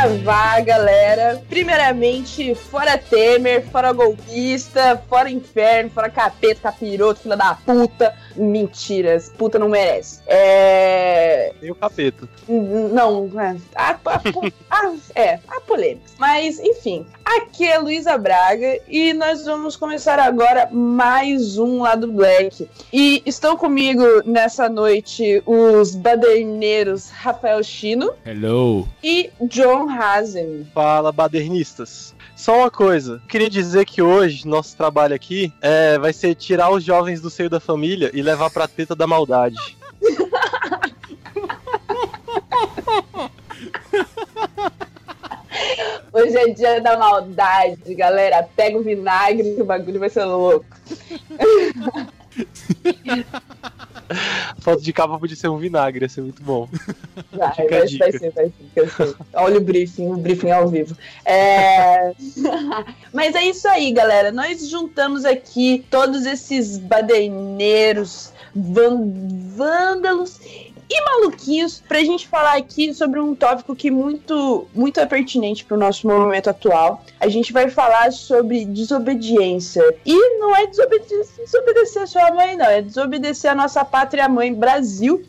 Saravá, galera. Primeiramente, fora Temer, fora golpista, fora inferno, fora capeta, capiroto, filha da puta. Mentiras, puta não merece. É. E o capeta. Não, é. Há, há, há- é, há polêmicas. Mas, enfim, aqui é Luísa Braga e nós vamos começar agora mais um Lado Black. E estão comigo nessa noite os baderneiros Rafael Chino Hello. e John Hazen. Fala, badernistas. Só uma coisa, queria dizer que hoje nosso trabalho aqui é, vai ser tirar os jovens do seio da família e levar pra teta da maldade. Hoje é dia da maldade, galera. Pega o vinagre que o bagulho vai ser louco. Foto de capa podia ser um vinagre, ia ser muito bom. Vai, Fica a vai, dica. vai ser, vai ser, ser. Olha o briefing, o briefing ao vivo. É... Mas é isso aí, galera. Nós juntamos aqui todos esses baderneiros, vândalos e maluquinhos pra gente falar aqui sobre um tópico que muito, muito é pertinente pro nosso momento atual. A gente vai falar sobre desobediência. E não é desobedecer, desobedecer a sua mãe, não. É desobedecer a nossa pátria mãe Brasil.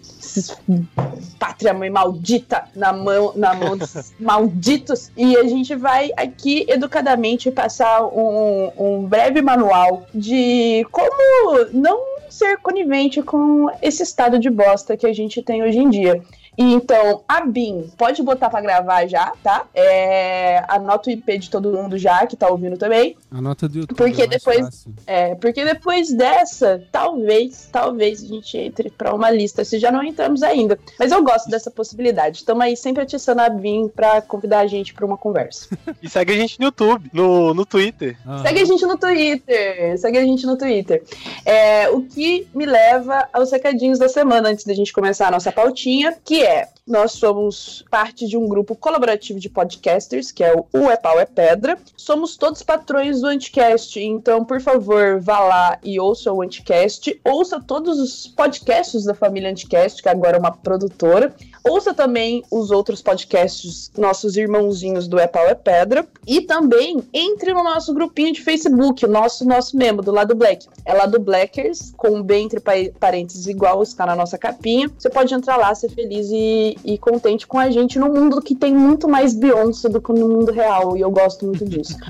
Pátria mãe maldita na mão, na mão dos malditos. E a gente vai aqui educadamente passar um, um breve manual de como não ser conivente com esse estado de bosta que a gente tem hoje em dia. E então, a BIM, pode botar pra gravar já, tá? É, anota o IP de todo mundo já, que tá ouvindo também. A nota do YouTube. Porque é mais depois- fácil. É, porque depois dessa, talvez, talvez a gente entre pra uma lista, se já não entramos ainda. Mas eu gosto dessa possibilidade. Estamos aí sempre atiçando a BIM pra convidar a gente pra uma conversa. E segue a gente no YouTube, no, no Twitter. Ah, Segue a gente no Twitter, segue a gente no Twitter. É, o que me leva aos recadinhos da semana, antes da gente começar a nossa pautinha, que é, Yeah. Nós somos parte de um grupo colaborativo de podcasters, que é o O É Pau É Pedra. Somos todos patrões do Anticast, então, por favor, vá lá e ouça o Anticast. Ouça todos os podcasts da família Anticast, que agora é uma produtora. Ouça também os outros podcasts, nossos irmãozinhos do É Pau É Pedra. E também entre no nosso grupinho de Facebook, o nosso, nosso membro do Lado Black. É Lado Blackers, com um B entre pa- parênteses igual está na nossa capinha. Você pode entrar lá, ser feliz e, e contente com a gente no mundo que tem muito mais Beyoncé do que no mundo real. E eu gosto muito disso.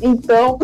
então.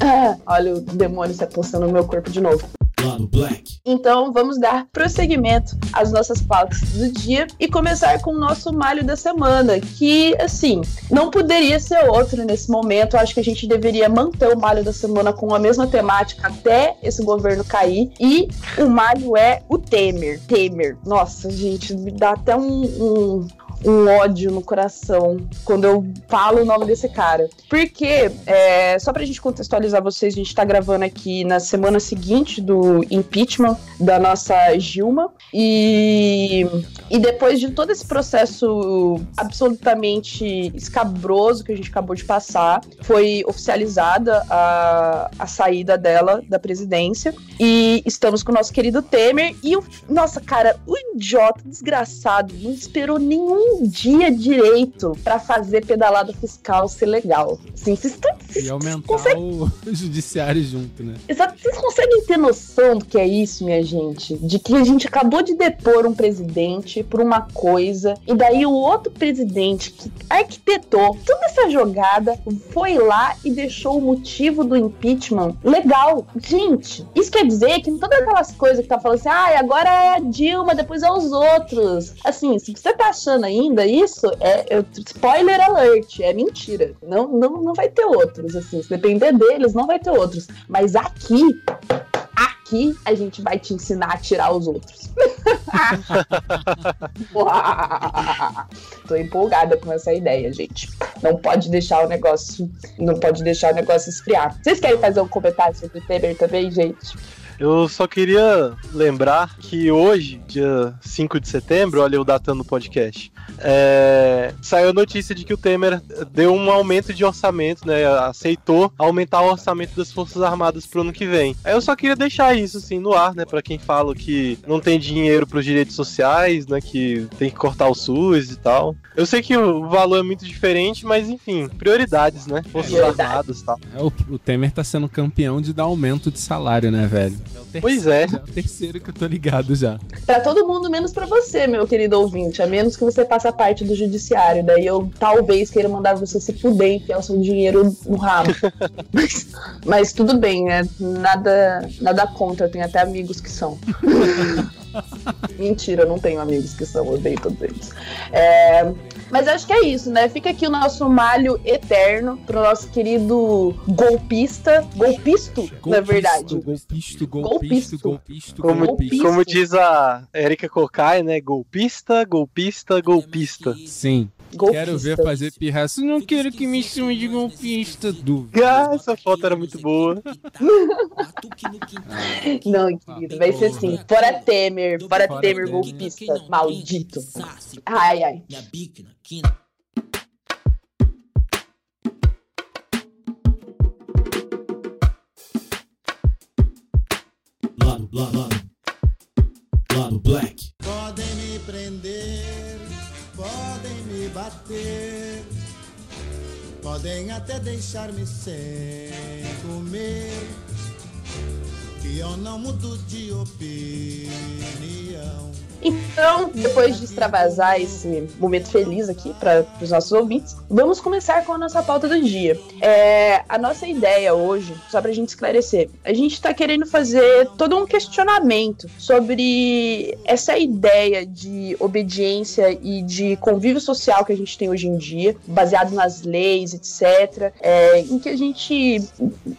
ah, olha o demônio se apostando no meu corpo de novo. Lado black. Então vamos dar prosseguimento às nossas pautas do dia e começar com o nosso malho da semana, que assim, não poderia ser outro nesse momento. Acho que a gente deveria manter o malho da semana com a mesma temática até esse governo cair. E o malho é o Temer. Temer. Nossa, gente, me dá até um. um um ódio no coração quando eu falo o nome desse cara. Porque, é, só pra gente contextualizar vocês, a gente tá gravando aqui na semana seguinte do impeachment da nossa Gilma. E, e depois de todo esse processo absolutamente escabroso que a gente acabou de passar, foi oficializada a, a saída dela da presidência. E estamos com o nosso querido Temer. E o. Nossa, cara, o idiota, desgraçado, não esperou nenhum dia direito pra fazer pedalada fiscal ser legal. Assim, vocês estão. E aumentar consegue- o judiciário junto, né? Exato. Vocês conseguem ter noção do que é isso, minha gente? De que a gente acabou de depor um presidente por uma coisa, e daí o outro presidente que arquitetou toda essa jogada foi lá e deixou o motivo do impeachment legal. Gente, isso quer dizer que todas aquelas coisas que tá falando assim, ah, agora é a Dilma, depois é os outros. Assim, se você tá achando ainda isso, é, é- spoiler alert, é mentira. Não, não, não vai ter outros, assim. Se depender deles, não vai ter outros. Mas aqui, aqui aqui a gente vai te ensinar a tirar os outros. Tô empolgada com essa ideia, gente. Não pode deixar o negócio, não pode deixar o negócio esfriar. Vocês querem fazer um comentário sobre o Temer também, gente? Eu só queria lembrar que hoje, dia 5 de setembro, olha eu datando o podcast, é, saiu a notícia de que o Temer deu um aumento de orçamento, né? Aceitou aumentar o orçamento das Forças Armadas pro ano que vem. Aí eu só queria deixar isso assim no ar, né? Pra quem fala que não tem dinheiro pros direitos sociais, né? Que tem que cortar o SUS e tal. Eu sei que o valor é muito diferente, mas enfim, prioridades, né? Forças. Armadas e tal. É, o, o Temer tá sendo campeão de dar aumento de salário, né, velho? É o terceiro, Pois é. já o terceiro que eu tô ligado já. Pra todo mundo, menos pra você, meu querido ouvinte. A menos que você faça parte do judiciário. Daí eu talvez queira mandar você se fuder e enfiar o seu dinheiro no rabo. mas, mas tudo bem, né? Nada, nada contra. Eu tenho até amigos que são. Mentira, eu não tenho amigos que são, eu odeio todos eles. É, mas acho que é isso, né? Fica aqui o nosso malho eterno pro nosso querido golpista. Golpisto, na verdade. Golpisto, golpisto, Golpisto. golpisto, Como, golpisto. como diz a Erika Kokai, né? Golpista, golpista, golpista. Sim. Golpista. Quero ver fazer pirraça. Não quero que me chame de golpista, du. Ah, essa foto era muito boa. Não, querido, vai ser assim. Fora Temer, fora Fora Temer Temer. golpista, maldito. Ai, ai. Lado. Lado black. Podem até deixar-me sem comer, que eu não mudo de opinião. Então, depois de extravasar esse momento feliz aqui para os nossos ouvintes, vamos começar com a nossa pauta do dia. É, a nossa ideia hoje, só para a gente esclarecer, a gente está querendo fazer todo um questionamento sobre essa ideia de obediência e de convívio social que a gente tem hoje em dia, baseado nas leis, etc., é, em que a gente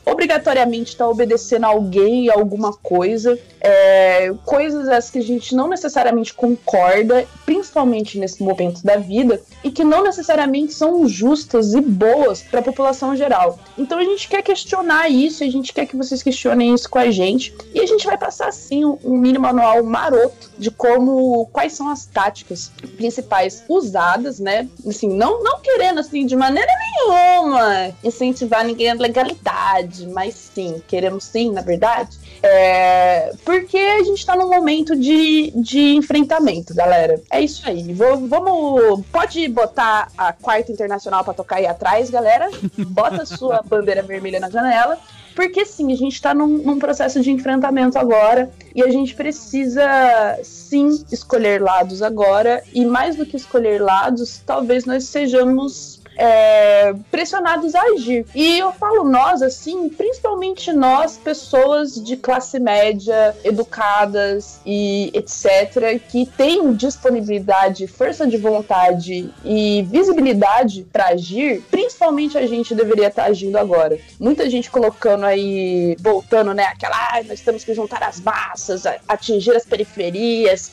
obrigatoriamente está obedecendo a alguém a alguma coisa, é, coisas as que a gente não necessariamente concorda, principalmente nesse momento da vida, e que não necessariamente são justas e boas para a população geral. Então a gente quer questionar isso, a gente quer que vocês questionem isso com a gente, e a gente vai passar assim um um mini manual maroto de como quais são as táticas principais usadas, né? Assim, não não querendo assim de maneira nenhuma incentivar ninguém à legalidade, mas sim, queremos sim, na verdade, é, porque a gente tá num momento de, de enfrentamento, galera. É isso aí. Vou- vamos. Pode botar a quarta internacional pra tocar aí atrás, galera. Bota a sua bandeira vermelha na janela. Porque sim, a gente tá num, num processo de enfrentamento agora e a gente precisa sim escolher lados agora. E mais do que escolher lados, talvez nós sejamos é, pressionados a agir. E eu falo nós, assim, principalmente nós, pessoas de classe média, educadas e etc., que têm disponibilidade, força de vontade e visibilidade para agir, principalmente a gente deveria estar agindo agora. Muita gente colocando aí, voltando, né, aquela, ah, nós temos que juntar as massas, atingir as periferias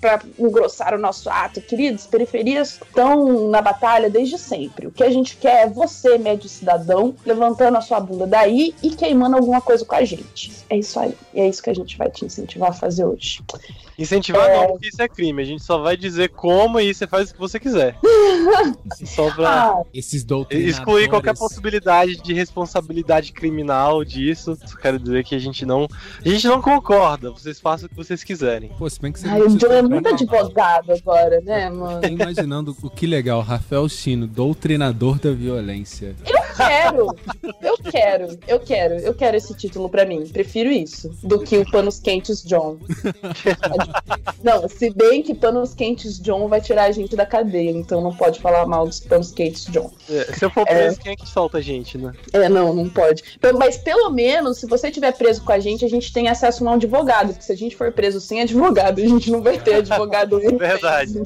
para engrossar o nosso ato. Queridos, periferias estão na batalha desde sempre. O que a gente quer é você, médio cidadão, levantando a sua bunda daí e queimando alguma coisa com a gente. É isso aí. E é isso que a gente vai te incentivar a fazer hoje. Incentivar não, porque isso é crime. A gente só vai dizer como e você faz o que você quiser. Só pra Ah, Esses doutrinadores. excluir qualquer possibilidade de responsabilidade criminal disso. Só quero dizer que a gente não. A gente não concorda. Vocês façam o que vocês quiserem. Pô, se bem que você ai, o John é muito advogado agora, né, mano? Tô imaginando o que legal, Rafael Chino, doutrinador da violência. quero, eu quero, eu quero, eu quero esse título pra mim. Prefiro isso do que o Panos Quentes John. Não, se bem que Panos Quentes John vai tirar a gente da cadeia, então não pode falar mal dos Panos Quentes John. É, se eu for preso, quem é que solta a gente, né? É, não, não pode. Mas pelo menos, se você estiver preso com a gente, a gente tem acesso a um advogado. Porque se a gente for preso sem advogado, a gente não vai ter advogado. Verdade.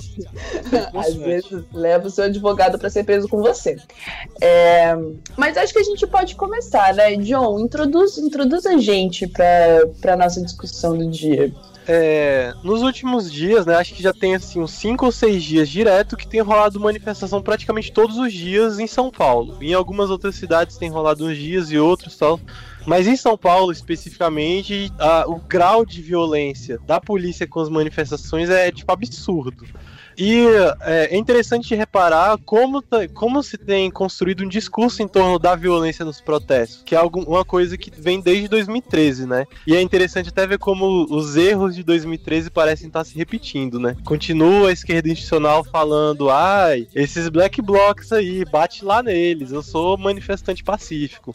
Às vezes leva o seu advogado pra ser preso com você. É, mas acho que a gente pode começar, né? John, introduz, introduz a gente para a nossa discussão do dia. É, nos últimos dias, né, acho que já tem assim uns 5 ou 6 dias direto que tem rolado manifestação praticamente todos os dias em São Paulo. Em algumas outras cidades tem rolado uns dias e outros tal. Mas em São Paulo, especificamente, a- o grau de violência da polícia com as manifestações é tipo absurdo. E é, é interessante reparar como, tá- como se tem construído um discurso em torno da violência nos protestos, que é uma coisa que vem desde 2013, né? E é interessante até ver como os erros de 2013 parecem estar se repetindo, né? Continua a esquerda institucional falando, ai, esses black blocs aí, bate lá neles, eu sou manifestante pacífico.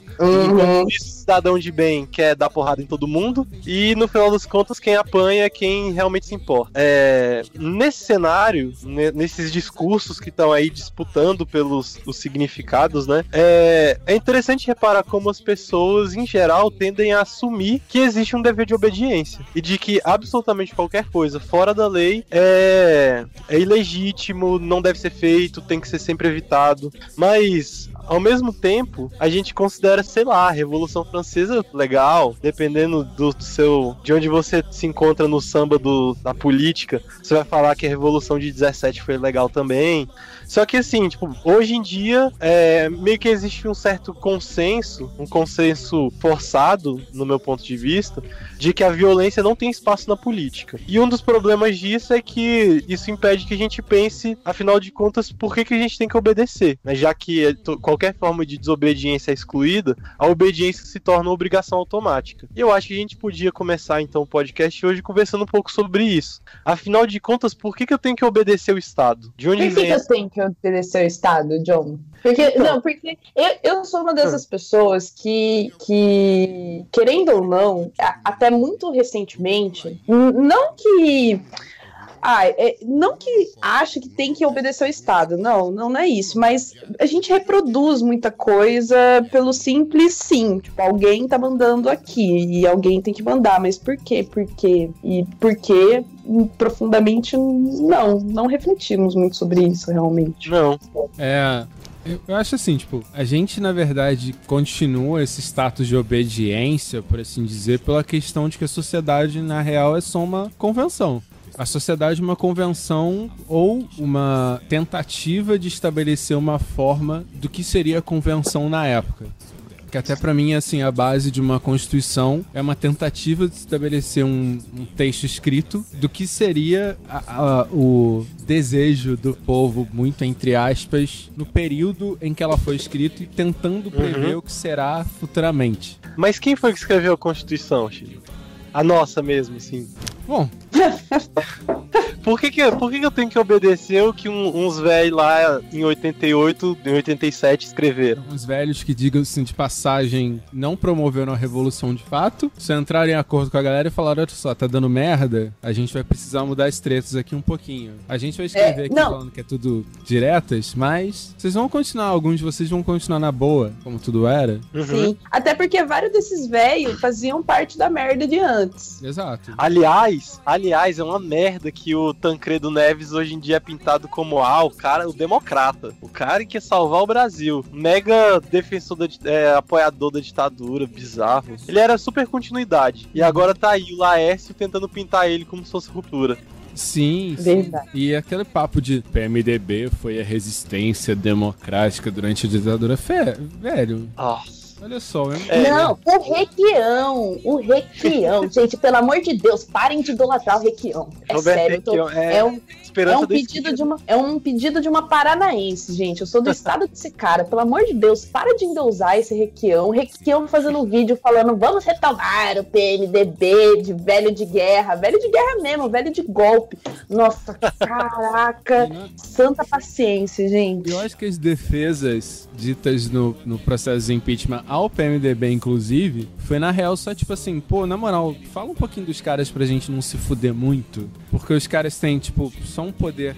Isso, o cidadão de bem quer dar porrada em todo mundo, e no final das contas, quem apanha é quem realmente se importa. É, nesse cenário, nesses discursos que estão aí disputando pelos os significados, né? É, é interessante reparar como as pessoas, em geral, tendem a assumir que existe um dever de obediência e de que absolutamente qualquer coisa fora da lei é, é ilegítimo, não deve ser feito, tem que ser sempre evitado. Mas ao mesmo tempo, a gente considera, sei lá, a Revolução Francesa legal, dependendo do, do seu. de onde você se encontra no samba do, da política, você vai falar que a Revolução de 17 foi legal também. Só que assim, tipo, hoje em dia, é, meio que existe um certo consenso, um consenso forçado, no meu ponto de vista, de que a violência não tem espaço na política. E um dos problemas disso é que isso impede que a gente pense, afinal de contas, por que, que a gente tem que obedecer. Né? Já que é qualquer forma de desobediência é excluída, a obediência se torna uma obrigação automática. E eu acho que a gente podia começar então o podcast hoje conversando um pouco sobre isso. Afinal de contas, por que, que eu tenho que obedecer o Estado? De onde vem que eu que obedecer ao Estado, John? Porque, Então. não, porque eu, eu sou uma dessas pessoas que, que, querendo ou não, a- até muito recentemente, não que. Ah, é- não que acha que tem que obedecer ao Estado, não, não, é isso, mas a gente reproduz muita coisa pelo simples sim, tipo, alguém tá mandando aqui e alguém tem que mandar, mas por quê? Por quê? E por quê? Profundamente, não, não refletimos muito sobre isso realmente. Não. É. Eu eu acho assim, tipo, a gente na verdade continua esse status de obediência, por assim dizer, pela questão de que a sociedade na real é só uma convenção. A sociedade é uma convenção ou uma tentativa de estabelecer uma forma do que seria a convenção na época. Que até pra mim, assim, a base de uma constituição é uma tentativa de estabelecer um, um texto escrito do que seria a- a- o desejo do povo, muito entre aspas, no período em que ela foi escrita e tentando prever o que será futuramente. Mas quem foi que escreveu a Constituição, Chico? A nossa mesmo, assim. Bom, Por que, que, por que, que eu tenho que obedecer o que um- uns velhos lá em 88, em 87 escreveram? os velhos que, digam assim, de passagem, não promoveram a revolução de fato, só entraram em acordo com a galera e falaram: olha só, tá dando merda, a gente vai precisar mudar as tretas aqui um pouquinho. A gente vai escrever É, aqui não. falando que é tudo diretas, mas vocês vão continuar, alguns de vocês vão continuar na boa, como tudo era. Uhum. Sim. Até porque vários desses velhos faziam parte da merda de antes. Exato. Aliás, aliás, é uma merda que o Tancredo Neves hoje em dia é pintado como ah, o cara, o democrata, o cara que quer salvar o Brasil, mega defensor da, é, apoiador da ditadura, bizarro. Ele era super continuidade e agora tá aí o Laércio tentando pintar ele como se fosse ruptura. Sim, sim. E aquele papo de PMDB foi a resistência democrática durante a ditadura. Fé, velho, Nossa. Olha só, eu É, não, o Requião, o Requião. Gente, pelo amor de Deus, parem de idolatrar o Requião. É Roberto sério, eu tô- Requião é, é um, é um pedido de uma é um pedido de uma paranaense, gente. Eu sou do estado desse cara. Pelo amor de Deus, para de endeusar esse Requião. O Requião fazendo um vídeo falando: "Vamos retomar o PMDB de velho de guerra, velho de guerra mesmo, velho de golpe". Nossa, caraca, santa paciência, gente. Eu acho que as defesas ditas no, no processo de impeachment ao PMDB, inclusive, foi na real só tipo assim, pô, na moral, fala um pouquinho dos caras pra gente não se fuder muito. Porque os caras têm, tipo, só um poder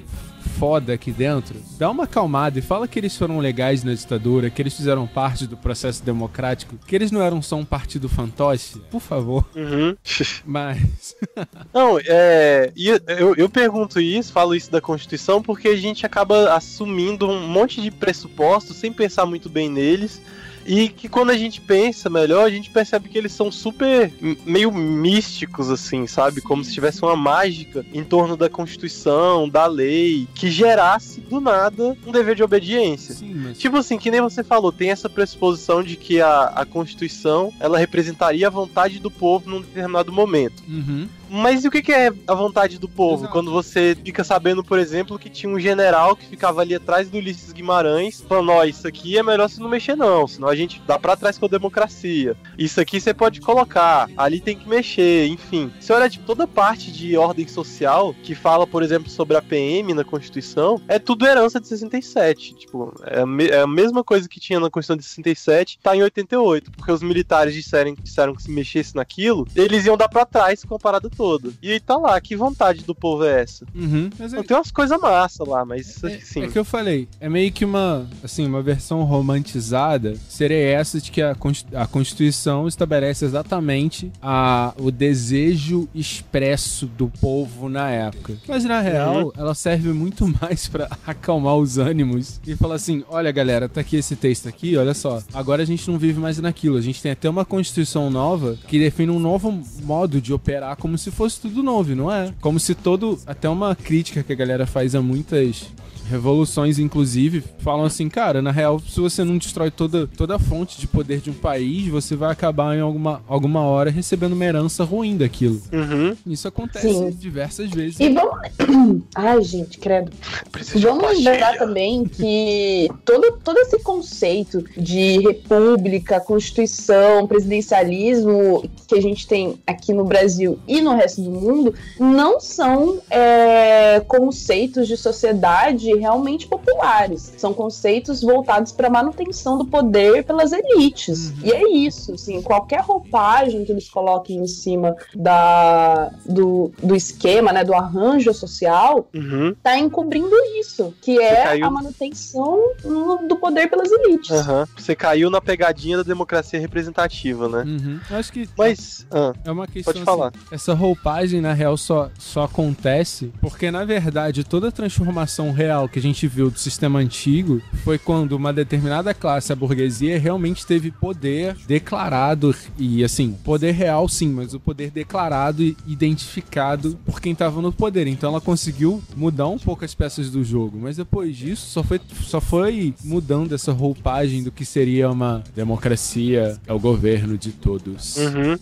foda aqui dentro, dá uma acalmada e fala que eles foram legais na ditadura, que eles fizeram parte do processo democrático, que eles não eram só um partido fantoche, por favor. Uhum. Mas. Não, é. eu, eu pergunto isso, falo isso da Constituição, porque a gente acaba assumindo um monte de pressupostos sem pensar muito bem neles. E que quando a gente pensa melhor, a gente percebe que eles são super meio místicos, assim, sabe? Como se tivesse uma mágica em torno da Constituição, da lei, que gerasse do nada um dever de obediência. Sim, mas. Tipo assim, que nem você falou, tem essa pressuposição de que a, a Constituição ela representaria a vontade do povo num determinado momento. Uhum. Mas e o que que é a vontade do povo? Exato. Quando você fica sabendo, por exemplo, que tinha um general que ficava ali atrás do Ulisses Guimarães, falando: Ó, isso aqui é melhor você não mexer, não, senão a gente dá pra trás com a democracia. Isso aqui você pode colocar, ali tem que mexer, enfim. Você olha, tipo, toda parte de ordem social que fala, por exemplo, sobre a PM na Constituição, é tudo herança de 67. Tipo, é a, é a mesma coisa que tinha na Constituição de 67, tá em 88, porque os militares disseram, disseram que se mexesse naquilo, eles iam dar pra trás com a parada toda. E aí tá lá, que vontade do povo é essa? Uhum. Mas é, Não tem umas coisas massa lá, mas é, assim. é que eu falei, é meio que uma, assim, uma versão romantizada seria essa de que a, a Constituição estabelece exatamente a, o desejo expresso do povo na época. Mas na real, ela serve muito mais pra acalmar os ânimos e falar assim: olha galera, tá aqui esse texto aqui, olha só. Agora a gente não vive mais naquilo. A gente tem até uma Constituição nova que define um novo modo de operar como se fosse tudo novo, não é? Como se todo. Até uma crítica que a galera faz a muitas revoluções, inclusive, falam assim, cara, na real, se você não destrói toda, toda a fonte de poder de um país, você vai acabar em alguma, alguma hora recebendo uma herança ruim daquilo. Uhum. Isso acontece Sim. diversas vezes. E vamos. Ai, gente, credo. Preciso de Vamos lembrar também que todo, todo esse conceito de república, constituição, presidencialismo que a gente tem aqui no Brasil e no resto do mundo não são é, conceitos de sociedade realmente populares. São conceitos voltados para a manutenção do poder pelas elites. E é isso, assim, qualquer roupagem que eles coloquem em cima da, do, do esquema, né, do arranjo social, Uhum. tá encobrindo isso, que é caiu- a manutenção no- do poder pelas elites. Aham. Você caiu na pegadinha da democracia representativa, né? Uhum. Acho que Mas. ah, é uma questão. Pode falar. assim, essa roupagem, na real, só, só acontece porque, na verdade, toda a transformação real que a gente viu do sistema antigo foi quando uma determinada classe, a burguesia, realmente teve poder declarado. E, assim, poder real sim, mas o poder declarado e identificado por quem tava no poder. Então ela conseguiu mudar um pouco as peças do jogo. Mas depois disso, só foi, só foi mudando essa roupagem do que seria uma democracia, é o governo de todos. uhum.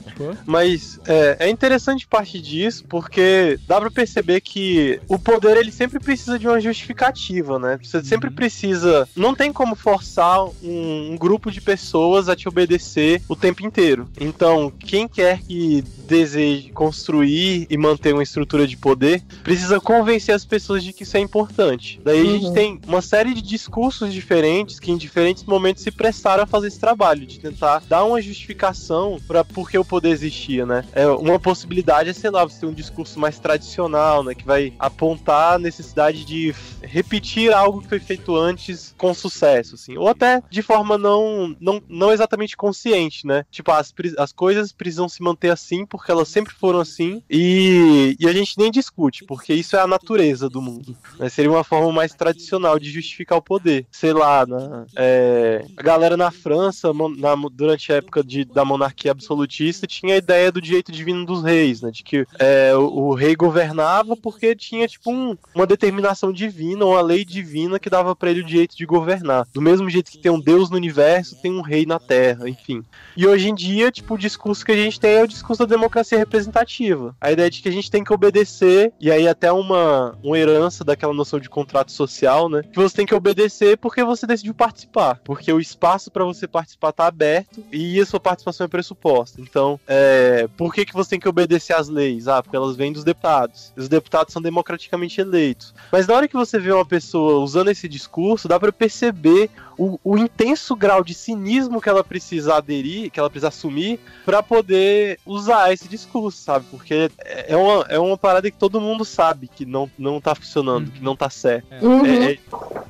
Mas é, é interessante parte disso, porque dá pra perceber que o poder ele sempre precisa de uma justificativa, né? Você sempre precisa. Não tem como forçar um, um grupo de pessoas a te obedecer o tempo inteiro. Então, quem quer que deseje construir e manter uma estrutura de poder precisa convencer as pessoas de que isso é importante. Daí a gente Uhum. tem uma série de discursos diferentes que em diferentes momentos se prestaram a fazer esse trabalho de tentar dar uma justificação para por que o poder existia, né? É uma possibilidade é, sei lá, você ter um discurso mais tradicional, né, que vai apontar a necessidade de repetir algo que foi feito antes com sucesso, assim, ou até de forma não não, não exatamente consciente, né? Tipo, as, as coisas precisam se manter assim porque elas sempre foram assim e, e a gente nem discute, porque isso é a natureza do mundo. né? Seria uma forma mais tradicional de justificar o poder. Sei lá, na- é, a galera na França, na- durante a época de- da monarquia absolutista, tinha a ideia do direito divino dos reis, né? De que é, o, o rei governava porque tinha, tipo, um- uma determinação divina, uma lei divina que dava pra ele o direito de governar. Do mesmo jeito que tem um Deus no universo, tem um rei na Terra, enfim. E hoje em dia, tipo, o discurso que a gente tem é o discurso da democracia representativa. A ideia de que a gente tem que obedecer, e aí até uma, uma herança daquela noção de contrato social, né? Que você tem que obedecer porque você decidiu participar. Porque o espaço pra você participar tá aberto e a sua participação é pressuposta. Então, é, por que, que você tem que obedecer às leis? Ah, porque elas vêm dos deputados. Os deputados são democraticamente eleitos. Mas na hora que você vê uma pessoa usando esse discurso, dá pra perceber o, o intenso grau de cinismo que ela precisa aderir, que ela precisa assumir, pra poder usar esse discurso, sabe? Porque é uma, é uma parada que todo mundo sabe que não, não tá funcionando, que não tá certo. Uhum. É, é-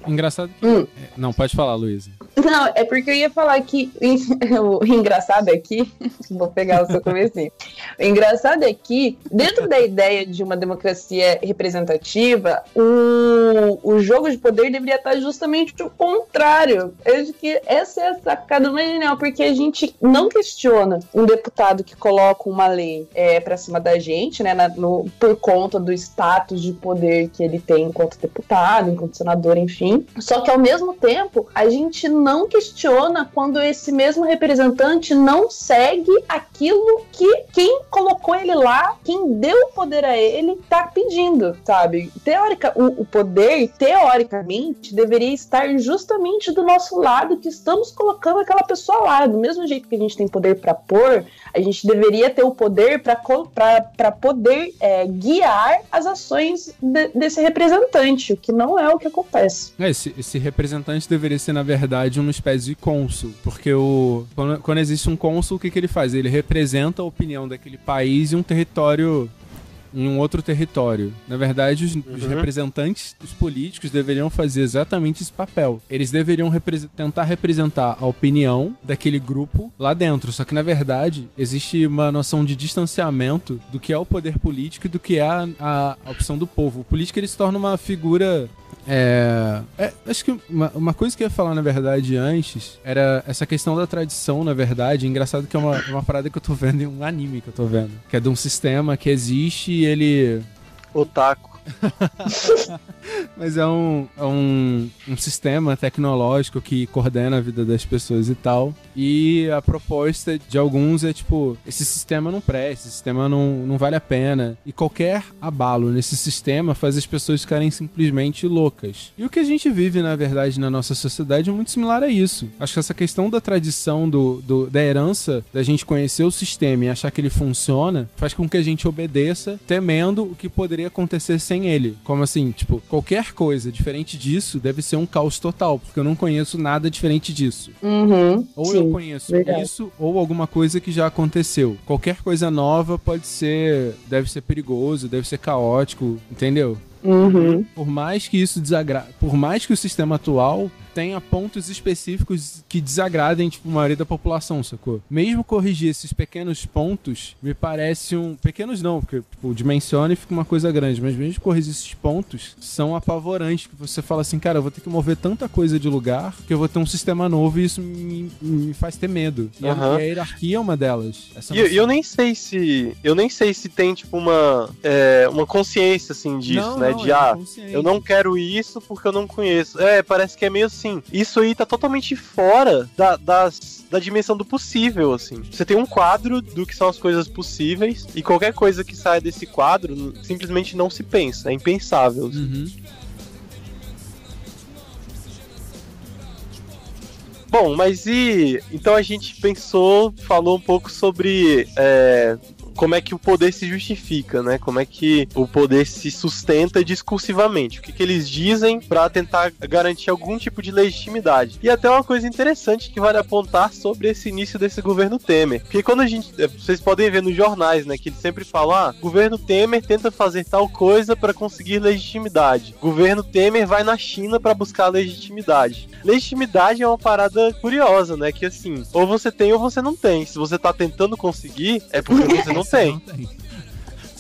Engraçado que. Hum. É, Não, pode falar, Luísa. Não, é porque eu ia falar que o engraçado é que vou pegar o seu comecinho. O engraçado é que dentro da ideia de uma democracia representativa, o, o jogo de poder deveria estar justamente o contrário. Eu acho que essa é a sacada mais genial, porque a gente não questiona um deputado que coloca uma lei é, para cima da gente, né, na- no- por conta do status de poder que ele tem enquanto deputado, enquanto senador, enfim. Só que ao mesmo tempo, a gente não questiona quando esse mesmo representante não segue aquilo que quem colocou ele lá, quem deu o poder a ele, tá pedindo, sabe? Teórica, o, o poder, teoricamente, deveria estar justamente do nosso lado, que estamos colocando aquela pessoa lá. Do mesmo jeito que a gente tem poder para pôr, a gente deveria ter o poder para poder é, guiar as ações de- desse representante, o que não é o que acontece. É, Esse, esse representante deveria ser, na verdade, uma espécie de cônsul. Porque o, quando, quando existe um cônsul, o que, que ele faz? Ele representa a opinião daquele país em um território. Em um outro território. Na verdade, os, os Uhum. representantes dos políticos deveriam fazer exatamente esse papel. Eles deveriam repre- tentar representar a opinião daquele grupo lá dentro. Só que, na verdade, existe uma noção de distanciamento do que é o poder político e do que é a, a- a opção do povo. O político ele se torna uma figura é, é, acho que uma, uma coisa que eu ia falar, na verdade, antes, era essa questão da tradição, na verdade. Engraçado que é uma, uma parada que eu tô vendo em um anime que eu tô vendo. Que é de um sistema que existe e ele. Otaku. Mas é um, é um, um sistema tecnológico que coordena a vida das pessoas e tal. E a proposta de alguns é tipo: esse sistema não presta, esse sistema não, não vale a pena. E qualquer abalo nesse sistema faz as pessoas ficarem simplesmente loucas. E o que a gente vive, na verdade, na nossa sociedade é muito similar a isso. Acho que essa questão da tradição, do, do- da herança, da gente conhecer o sistema e achar que ele funciona, faz com que a gente obedeça, temendo o que poderia acontecer sem ele. Como assim, tipo, qualquer coisa diferente disso deve ser um caos total, porque eu não conheço nada diferente disso. Uhum, Ou sim. eu conheço verdade. isso, ou alguma coisa que já aconteceu. Qualquer coisa nova pode ser. deve ser perigoso, deve ser caótico, entendeu? Uhum. Por mais que isso desagrade. Por mais que o sistema atual tenha pontos específicos que desagradem, tipo, a maioria da população, sacou? Mesmo corrigir esses pequenos pontos, me parece um. Pequenos não, porque, tipo, dimensiona e fica uma coisa grande, mas mesmo corrigir esses pontos são apavorantes, que você fala assim, cara, eu vou ter que mover tanta coisa de lugar que eu vou ter um sistema novo e isso me, me faz ter medo. E, e a hierarquia é uma delas. Essa E eu, eu nem sei se. Eu nem sei se tem, tipo, uma. é, uma consciência, assim, disso, Não, né? não, de, é ah, eu não quero isso porque eu não conheço. É, parece que é meio assim. Isso aí tá totalmente fora da, das, da dimensão do possível, assim. Você tem um quadro do que são as coisas possíveis e qualquer coisa que sai desse quadro simplesmente não se pensa. É impensável. assim. Uhum. Bom, mas e. Então a gente pensou, falou um pouco sobre. é, como é que o poder se justifica, né? Como é que o poder se sustenta discursivamente. O que, que eles dizem pra tentar garantir algum tipo de legitimidade. E até uma coisa interessante que vale apontar sobre esse início desse governo Temer. Porque quando a gente. é, Vocês podem ver nos jornais, né? Que eles sempre falam: ah, governo Temer tenta fazer tal coisa pra conseguir legitimidade. Governo Temer vai na China pra buscar legitimidade. Legitimidade é uma parada curiosa, né? Que assim, ou você tem ou você não tem. Se você tá tentando conseguir, é porque você não Você tem. não tem.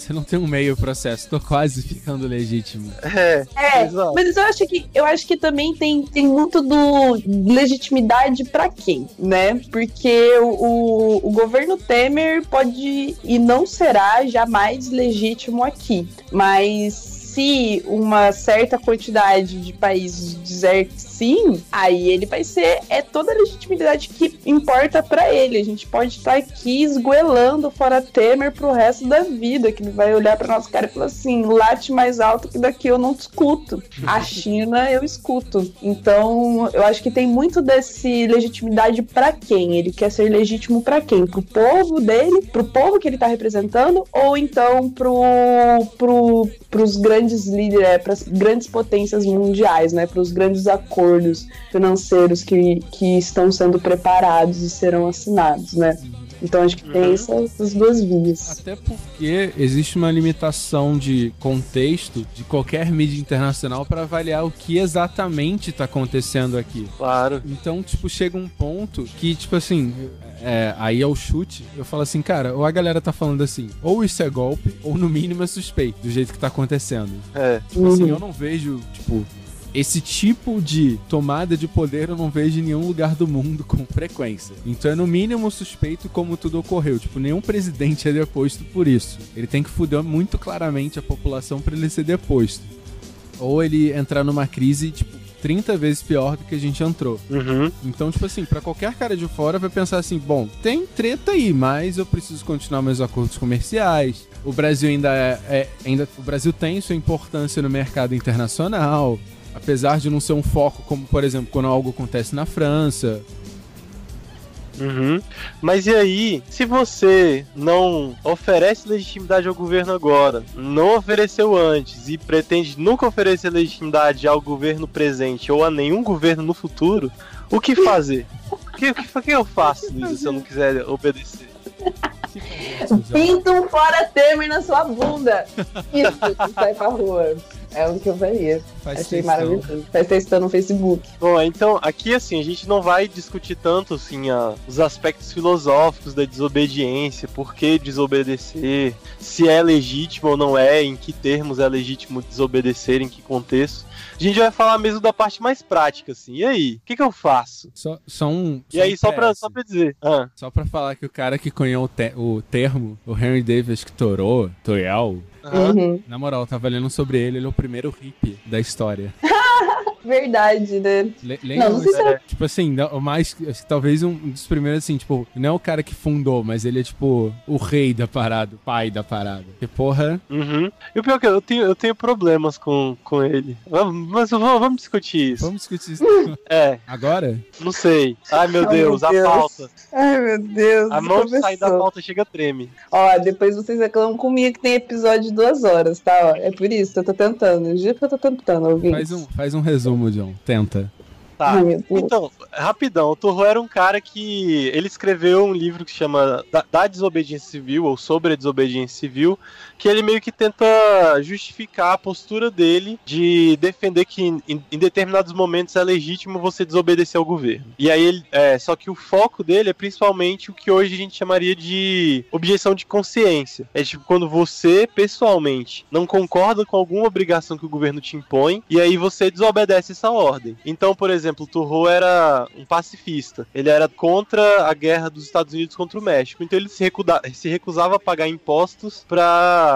Você não tem um meio processo. Tô quase ficando legítimo. É, É, mas eu acho que eu acho que também tem, tem muito do legitimidade pra quem, né? Porque o, o governo Temer pode e não será jamais legítimo aqui, mas se uma certa quantidade de países dizer que assim, aí ele vai ser. É toda a legitimidade que importa pra ele. A gente pode estar aqui esgoelando fora Temer pro resto da vida, que ele vai olhar pra nossa cara e falar assim: late mais alto que daqui eu não discuto. A China eu escuto. Então, eu acho que tem muito desse legitimidade pra quem? Ele quer ser legítimo pra quem? Pro povo dele? Pro povo que ele tá representando? Ou então pro, pro, pros grandes líderes, é, pras grandes potências mundiais, né? Pros grandes acordos financeiros que, que estão sendo preparados e serão assinados, né? Então acho que tem Uhum. essas, duas vias. Até porque existe uma limitação de contexto de qualquer mídia internacional para avaliar o que exatamente tá acontecendo aqui. Claro. Então, tipo, chega um ponto que, tipo assim, é, aí é o chute, eu falo assim, cara, ou a galera tá falando assim, ou isso é golpe, ou no mínimo é suspeito, do jeito que tá acontecendo. É. Tipo assim, Uhum. eu não vejo, tipo, esse tipo de tomada de poder eu não vejo em nenhum lugar do mundo com frequência. Então é no mínimo suspeito como tudo ocorreu. Tipo, nenhum presidente é deposto por isso. Ele tem que fuder muito claramente a população pra ele ser deposto. Ou ele entrar numa crise, tipo, 30 vezes pior do que a gente entrou. Uhum. Então, tipo assim, pra qualquer cara de fora vai pensar assim, bom, tem treta aí, mas eu preciso continuar meus acordos comerciais. O Brasil ainda é, é- ainda o Brasil tem sua importância no mercado internacional, apesar de não ser um foco como, por exemplo, quando algo acontece na França. Uhum. Mas e aí, se você não oferece legitimidade ao governo agora, não ofereceu antes e pretende nunca oferecer legitimidade ao governo presente ou a nenhum governo no futuro, o que fazer? O que, que, que eu faço, Luísa, se eu não quiser obedecer? Pinta um fora Temer na sua bunda. Isso, sai pra rua. É o que eu faria. Faz Achei questão. maravilhoso. Faz testando no Facebook. Bom, então aqui assim, a gente não vai discutir tanto assim a- os aspectos filosóficos da desobediência, por que desobedecer, se é legítimo ou não é, em que termos é legítimo desobedecer, em que contexto. A gente vai falar mesmo da parte mais prática, assim. E aí, o que, que eu faço? Só, só um. E aí, um só pra, só pra dizer. Ah, Só pra falar que o cara que cunhou o, te- o termo, o Henry Davis que torou, Toyal. Uhum. na moral, tava lendo sobre ele, ele é o primeiro hippie da história. Verdade, né? Le lembra? Não, não sei se é. Tipo assim, não- o mais. acho que Talvez um dos primeiros, assim, tipo, não é o cara que fundou, mas ele é, tipo, o rei da parada, o pai da parada. Que porra. Uhum. E o pior é que eu tenho, eu tenho problemas com, com ele. Vamos, mas vamos, vamos discutir isso. Vamos discutir isso É, agora? não sei. Ai, meu Deus, meu a Deus. pauta. Ai, meu Deus. A mão de sair da começou. pauta chega treme. Ó, depois vocês reclamam comigo que tem episódio de duas horas, tá? Ó, é por isso que eu tô tentando. Eu juro que eu tô tentando, ouvir. Faz um, faz um resumo, John. Tenta. Tá. Então, rapidão, o Torro era um cara que ele escreveu um livro que chama Da, da Desobediência Civil, ou Sobre a Desobediência Civil, que ele meio que tenta justificar a postura dele de defender que em, em determinados momentos é legítimo você desobedecer ao governo. E aí ele. É, só que o foco dele é principalmente o que hoje a gente chamaria de objeção de consciência. É tipo quando você, pessoalmente, não concorda com alguma obrigação que o governo te impõe, e aí você desobedece essa ordem. Então, por exemplo, Turro era um pacifista. Ele era contra a guerra dos Estados Unidos contra o México. Então ele se, recuda- se recusava a pagar impostos para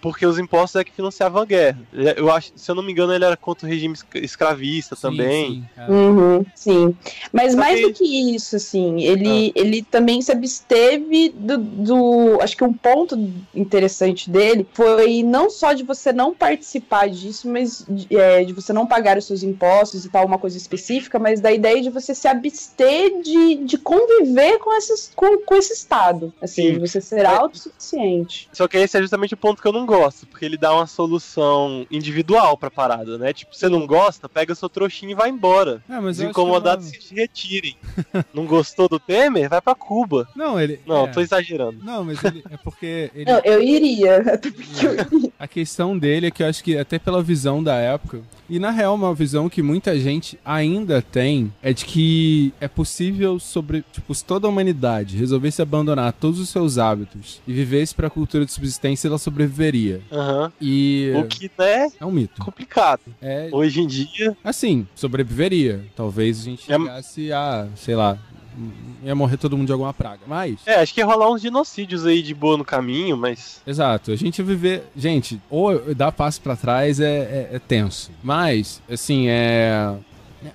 porque os impostos é que financiavam a guerra. Ele- Eu acho, se eu não me engano, ele era contra o regime escra- escravista também. Sim, sim, é. Uhum, sim. Mas Só mais que- do que isso, assim, ele, ele também se absteve do, do. Acho que um ponto interessante dele foi não só de você não participar disso, mas de, é, de você não pagar os seus impostos e tal, uma coisa específica, mas da ideia de você se abster de, de conviver com, esses, com, com esse estado. Assim, Sim. de você ser É. autossuficiente. Só que esse é justamente o ponto que eu não gosto, porque ele dá uma solução individual pra parada, né? Tipo, você não gosta, pega seu trouxinha e vai embora. É, mas Os eu incomodados não- se retirem. não gostou do Temer? Vai pra Cuba. Não, ele. Não, é. tô exagerando. Não, mas ele. É porque. Ele, Não, eu iria. Até porque eu iria. A questão dele é que eu acho que até pela visão da época, e na real uma visão que muita gente ainda tem, é de que é possível sobre, tipo, se toda a humanidade resolvesse abandonar todos os seus hábitos e vivesse pra cultura de subsistência, ela sobreviveria. Aham. E O que, né, é um mito. complicado. É, Hoje em dia, assim, sobreviveria. Talvez a gente É- chegasse a, sei lá, ia morrer todo mundo de alguma praga. Mas é, acho que ia rolar uns genocídios aí de boa no caminho, mas. Exato, a gente viver. Gente, ou dar passo pra trás é, é- é tenso. Mas, assim, é.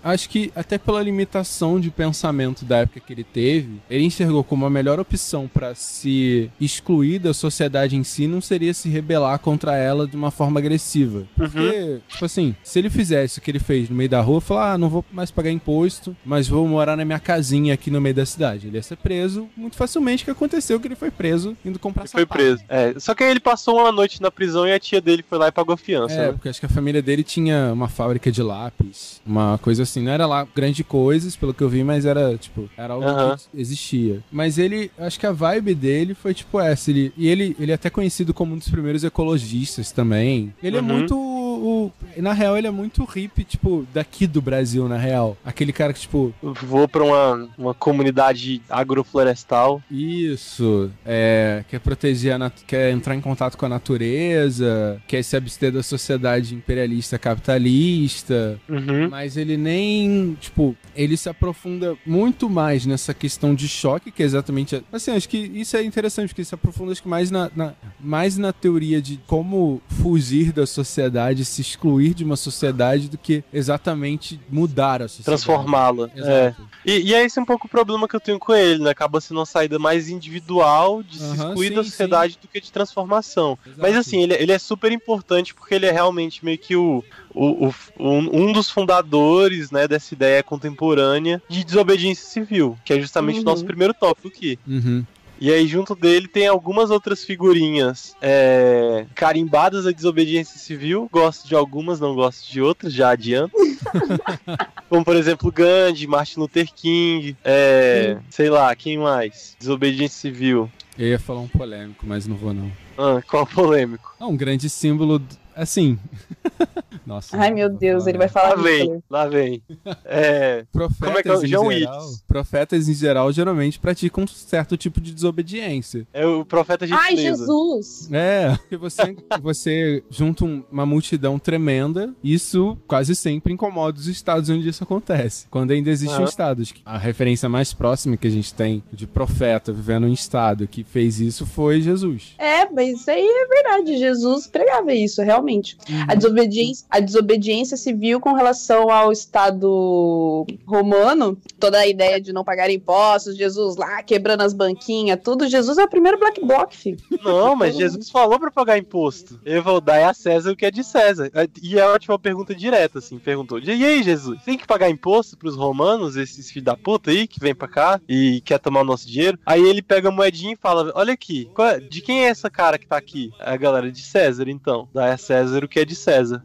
Acho que até pela limitação de pensamento da época que ele teve, ele enxergou como a melhor opção pra se excluir da sociedade em si não seria se rebelar contra ela de uma forma agressiva. Porque, tipo assim, se ele fizesse o que ele fez no meio da rua, falar, ah, não vou mais pagar imposto, mas vou morar na minha casinha aqui no meio da cidade. Ele ia ser preso muito facilmente, que aconteceu que ele foi preso indo comprar Foi sapato. preso. É, só que aí ele passou uma noite na prisão e a tia dele foi lá e pagou fiança. É, né? porque acho que a família dele tinha uma fábrica de lápis, uma coisa assim. Não era lá grande coisas, pelo que eu vi, mas era, tipo, era algo Aham. que existia. Mas ele, acho que a vibe dele foi tipo essa. Ele, e ele, ele é até conhecido como um dos primeiros ecologistas também. Ele é Uhum. muito. O- na real, ele é muito hippie, tipo, daqui do Brasil, na real. Aquele cara que, tipo, Vou pra uma, uma comunidade agroflorestal. Isso, é, quer proteger a nat- quer entrar em contato com a natureza, quer se abster da sociedade imperialista capitalista, Uhum. mas ele nem, tipo, ele se aprofunda muito mais nessa questão de choque, que é exatamente, assim, acho que isso é interessante, porque ele se aprofunda acho que mais na, na- mais na teoria de como fugir da sociedade, se excluir de uma sociedade do que exatamente mudar a sociedade. Transformá-la. É. E, e é esse um pouco o problema que eu tenho com ele, né? Acaba sendo uma saída mais individual de se Aham, excluir sim, da sociedade do que de transformação. Exato. Mas assim, ele, ele é super importante porque ele é realmente meio que o, o, o- um, um dos fundadores né, dessa ideia contemporânea de desobediência civil, que é justamente o Uhum. nosso primeiro tópico aqui. Uhum. E aí, junto dele, tem algumas outras figurinhas é, carimbadas a desobediência civil. Gosto de algumas, não gosto de outras, já adianto. Como, por exemplo, Gandhi, Martin Luther King, é, sei lá, quem mais? Desobediência civil. Eu ia falar um polêmico, mas não vou não. Ah, qual polêmico? É um grande símbolo, assim. Nossa. Ai, meu Deus, ele vai falar Lá vem, lá vem. É, Profetas Como é que é o John profetas em geral geralmente praticam um certo tipo de desobediência. é o profeta Ai, gentileza. Jesus! É, porque você, você junta um- uma multidão tremenda, isso quase sempre incomoda os estados onde isso acontece. Quando ainda existem Aham. estados. A referência mais próxima que a gente tem de profeta vivendo em estado que fez isso foi Jesus. É, mas isso aí é verdade. Jesus pregava isso, realmente. A desobediência, a desobediência civil com relação ao Estado romano, toda a ideia de não pagar impostos, Jesus lá quebrando as banquinhas, tudo. Jesus é o primeiro black bloc, filho. Não, mas Jesus falou pra pagar imposto. Eu vou dar a César o que é de César. E é ótima pergunta direta, assim. Perguntou: E aí, Jesus? Tem que pagar imposto pros romanos, esses filhos da puta aí que vem pra cá e quer tomar o nosso dinheiro? Aí ele pega a moedinha e fala: Olha aqui, qual é- de quem é essa cara que tá aqui? A galera de César, então. Dá a César o que é de César.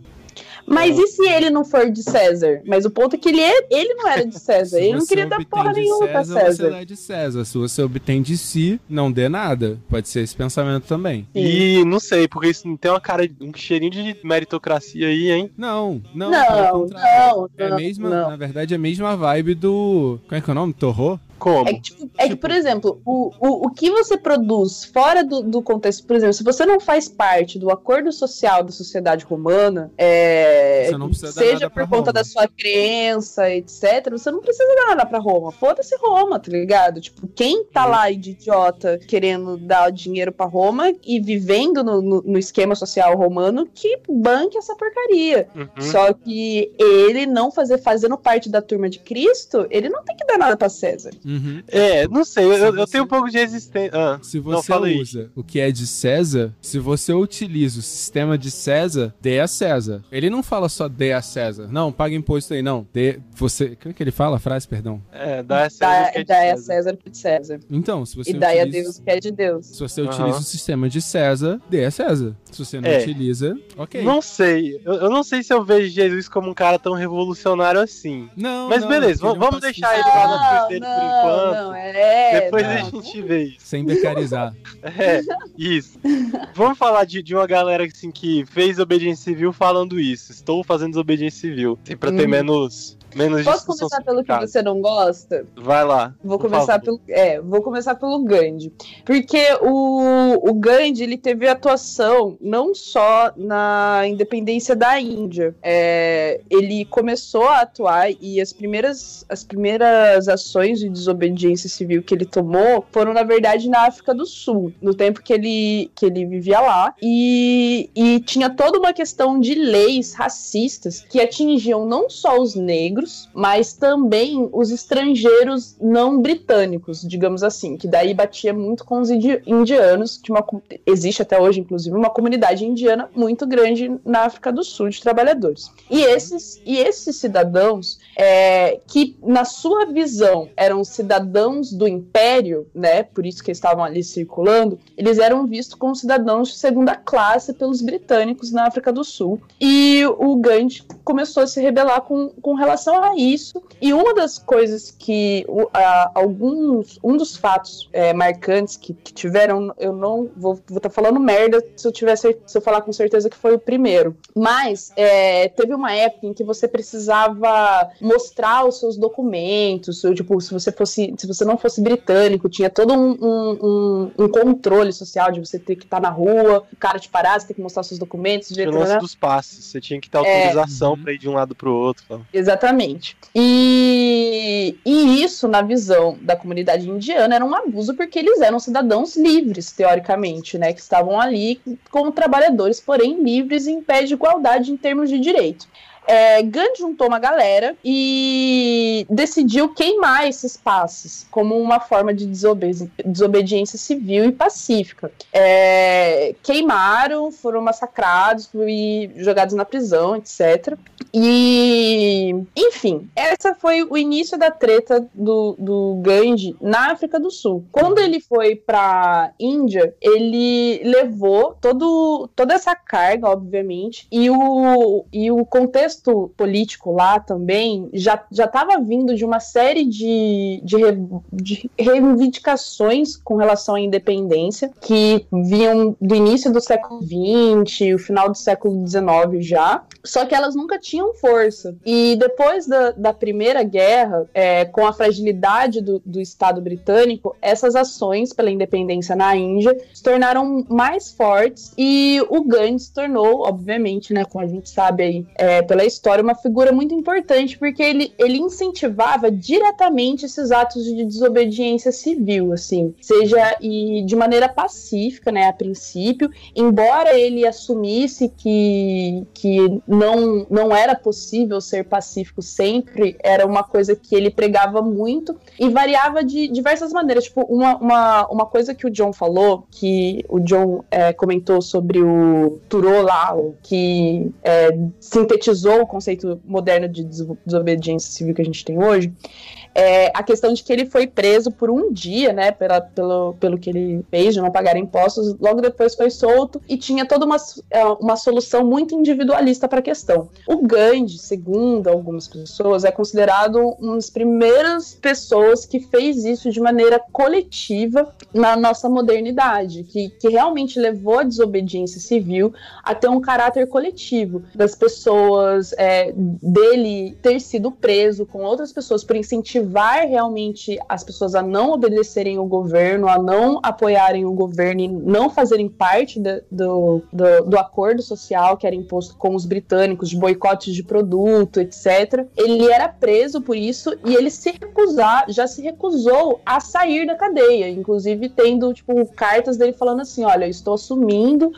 Mas e se ele não for de César? Mas o ponto é que ele, é, ele não era de César. Ele não queria dar porra de nenhuma pra Você César. dá de César. Se você obtém de si, não dê nada. Pode ser esse pensamento também. Sim. E não sei, porque isso tem uma cara, um cheirinho de meritocracia aí, hein? Não, não, Não, contrário. não, é a não, mesma, não. na verdade, é a mesma vibe do. Como é que é o nome? Torro? Como? É que, tipo, é que, por exemplo, o, o, o que você produz fora do, do contexto, por exemplo, se você não faz parte do acordo social da sociedade romana, é, seja por conta Roma. da sua crença, etc., você não precisa dar nada pra Roma. Foda-se Roma, tá ligado? Tipo, quem tá Uhum. lá de idiota querendo dar dinheiro pra Roma e vivendo no, no, no esquema social romano, que banque essa porcaria. Uhum. Só que ele não fazer, fazendo parte da turma de Cristo, ele não tem que dar nada pra César. Uhum. É, não sei, eu, Se eu você- tenho um pouco de resistência. Ah, Se não, você aí. usa o que é de César, se você utiliza o sistema de César, dê a César. Ele não fala só dê a César. Não, paga imposto aí, não. Dê, você. Como é que ele fala a frase, perdão? É, dá a César Dá, que é de dá a César. César o que é de César. Então, se você E dá a utiliza- Deus o que é de Deus. Se você Aham. utiliza o sistema de César, dê a César. Se você não É. utiliza, ok. Não sei, eu, eu não sei se eu vejo Jesus como um cara tão revolucionário assim. Não, Mas não, beleza, é vamos pacifista. deixar ele lá na frente dele por enquanto. Não, é. Depois não. a gente vê isso. Sem becarizar. É, isso. Vamos falar de, de uma galera assim que fez obediência civil falando isso. Estou fazendo desobediência civil. Tem pra ter Uhum. menos, menos Posso começar pelo que você não gosta? Vai lá. Vou começar favor. pelo, é, vou começar pelo Gandhi, porque o, o Gandhi ele teve atuação não só na independência da Índia, é, ele começou a atuar e as primeiras as primeiras ações de desobediência civil que ele tomou foram, na verdade, na África do Sul, no tempo que ele, que ele vivia lá. E, e tinha toda uma questão de leis racistas que atingiam não só os negros, mas também os estrangeiros não britânicos, digamos assim, que daí batia muito com os indianos, que uma, existe até hoje, inclusive, uma comunidade indiana muito grande na África do Sul de trabalhadores. E esses, e esses cidadãos, é, que na sua visão eram cidadãos do império, né, por isso que estavam ali circulando, eles eram vistos como cidadãos de segunda classe pelos britânicos na África do Sul. E o Gandhi começou a se rebelar com, com relação a isso. E uma das coisas que uh, alguns, um dos fatos é, marcantes que, que, tiveram, eu não vou estar tá falando merda se eu tiver se eu falar com certeza que foi o primeiro. Mas é, teve uma época em que você precisava mostrar os seus documentos, tipo, se você fosse, se você não fosse britânico, tinha todo um, um, um, um controle social de você ter que estar na rua, o cara te parar, você tem que mostrar seus documentos. O lance dos passes, você tinha que ter autorização é, para ir de um lado para o outro. Exatamente. E, e isso, na visão da comunidade indiana, era um abuso porque eles eram cidadãos livres, teoricamente, né? Que estavam ali como trabalhadores, porém livres em pé de igualdade em termos de direito é, Gandhi juntou uma galera e decidiu queimar esses passes como uma forma de desobedi desobediência civil e pacífica. É, queimaram, foram massacrados e jogados na prisão, etc. E, enfim, essa foi o início da treta do, do Gandhi na África do Sul. Quando ele foi para Índia, ele levou todo, toda essa carga, obviamente, e o, e o contexto político lá também já estava vindo de uma série de, de, de, reivindicações com relação à independência, que vinham do início do século XX, o final do século XIX já, só que elas nunca tinham força. E depois da, da Primeira Guerra, é, com a fragilidade do, do Estado britânico, essas ações pela independência na Índia se tornaram mais fortes e o Gandhi se tornou, obviamente, né, como a gente sabe aí, é, pela história, uma figura muito importante, porque ele, ele incentivava diretamente esses atos de desobediência civil, assim, seja e de maneira pacífica, né, a princípio, embora ele assumisse que, que não, não era possível ser pacífico sempre, era uma coisa que ele pregava muito e variava de diversas maneiras. Tipo, uma, uma, uma coisa que o John falou, que o John é, comentou sobre o Turô lá, que é, sintetizou o conceito moderno de desobediência civil que a gente tem hoje, é, a questão de que ele foi preso por um dia, né, pela, pelo, pelo que ele fez de não pagar impostos, logo depois foi solto e tinha toda uma, é, uma solução muito individualista para a questão. O Gandhi, segundo algumas pessoas, é considerado uma das primeiras pessoas que fez isso de maneira coletiva na nossa modernidade, que, que realmente levou a desobediência civil a ter um caráter coletivo, das pessoas, é, dele ter sido preso com outras pessoas por incentivar incentivar realmente as pessoas a não obedecerem o governo, a não apoiarem o governo e não fazerem parte do, do, do, do acordo social que era imposto com os britânicos, de boicotes de produto, etc. Ele era preso por isso e ele se recusar, já se recusou a sair da cadeia, inclusive tendo tipo cartas dele falando assim, olha, eu estou assumindo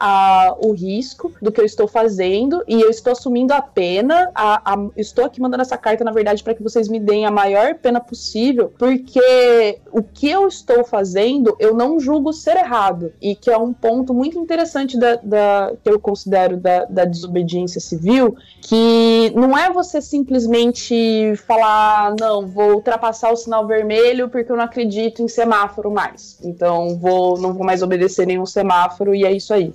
a, o risco do que eu estou fazendo e eu estou assumindo a pena. A, a, estou aqui mandando essa carta, na verdade, para que vocês me deem a maior pena possível, porque o que eu estou fazendo eu não julgo ser errado. E que é um ponto muito interessante da, da que eu considero da, da desobediência civil, que não é você simplesmente falar, não, vou ultrapassar o sinal vermelho porque eu não acredito em semáforo mais. Então vou, não vou mais obedecer nenhum semáforo e é isso aí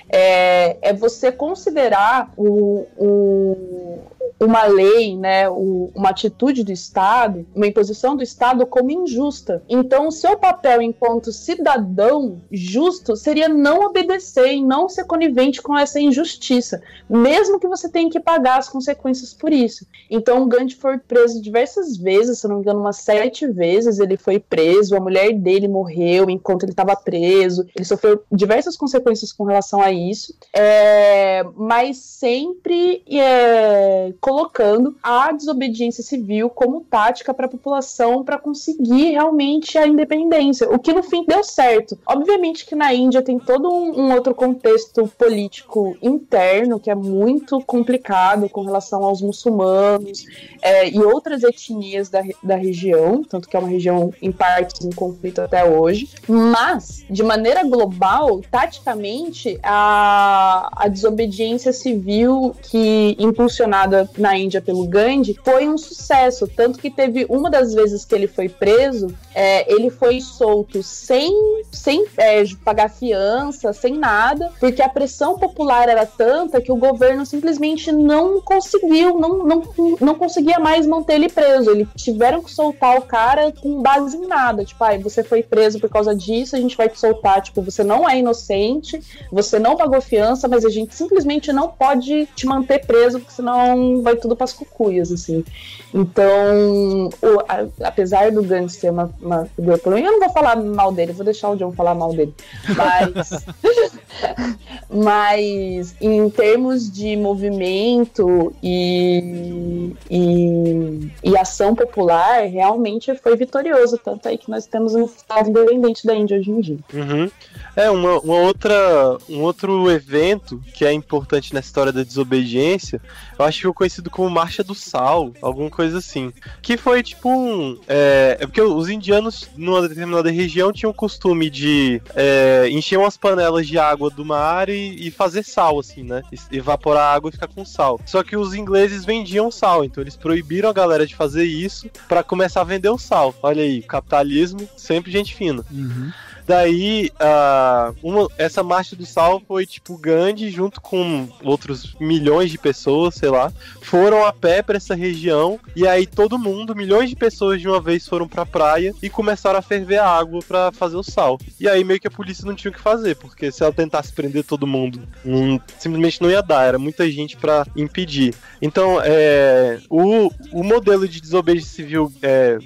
é, é você considerar o, o, uma lei, né, uma atitude do Estado, uma imposição do Estado como injusta. Então, o seu papel enquanto cidadão justo seria não obedecer e não ser conivente com essa injustiça, mesmo que você tenha que pagar as consequências por isso. Então, o Gandhi foi preso diversas vezes, se não me engano, umas sete vezes ele foi preso, a mulher dele morreu enquanto ele estava preso, ele sofreu diversas consequências com relação a isso, é, mas sempre é, colocando a desobediência civil como tática para a população para conseguir realmente a independência, o que no fim deu certo. Obviamente que na Índia tem todo um, um outro contexto político interno que é muito complicado com relação aos muçulmanos é, e outras etnias da, da região, tanto que é uma região em partes em conflito até hoje. Mas, de maneira global, taticamente, a, a desobediência civil que impulsionada na Índia pelo Gandhi foi um sucesso, tanto que teve uma das vezes que ele foi preso, é, ele foi solto sem, sem é, pagar fiança, sem nada, porque a pressão popular era tanta que o governo simplesmente não conseguiu, não, não, não conseguia mais manter ele preso. Eles tiveram que soltar o cara com base em nada. Tipo, ah, você foi preso por causa disso, a gente vai te soltar. Tipo, você não é inocente, você não pagou fiança, mas a gente simplesmente não pode te manter preso, porque senão vai tudo para as cucuias, assim. Então, o, a, apesar do Gantz ser uma, uma figura polêmica, eu não vou falar mal dele, vou deixar o John falar mal dele. Mas, mas em termos de movimento e, e, e, ação popular, realmente foi vitorioso. Tanto aí que nós temos um Estado independente da Índia hoje em dia. Uhum. É, uma, uma, outra, um outro evento que é importante na história da desobediência, eu acho que foi conhecido como Marcha do Sal, alguma coisa assim. Que foi tipo um. É, é porque os indianos, numa determinada região, tinham o costume de é, encher umas panelas de água do mar e, e fazer sal, assim, né? Evaporar a água e ficar com sal. Só que os ingleses vendiam sal, então eles proibiram a galera de fazer isso para começar a vender o sal. Olha aí, capitalismo, sempre gente fina. Uhum. Daí, uh, uma, essa marcha do sal foi tipo Gandhi, junto com outros milhões de pessoas, sei lá, foram a pé para essa região. E aí todo mundo, milhões de pessoas de uma vez foram pra praia e começaram a ferver a água para fazer o sal. E aí meio que a polícia não tinha o que fazer, porque se ela tentasse prender todo mundo, simplesmente não ia dar, era muita gente para impedir. Então, é, o, o modelo de desobediência civil é,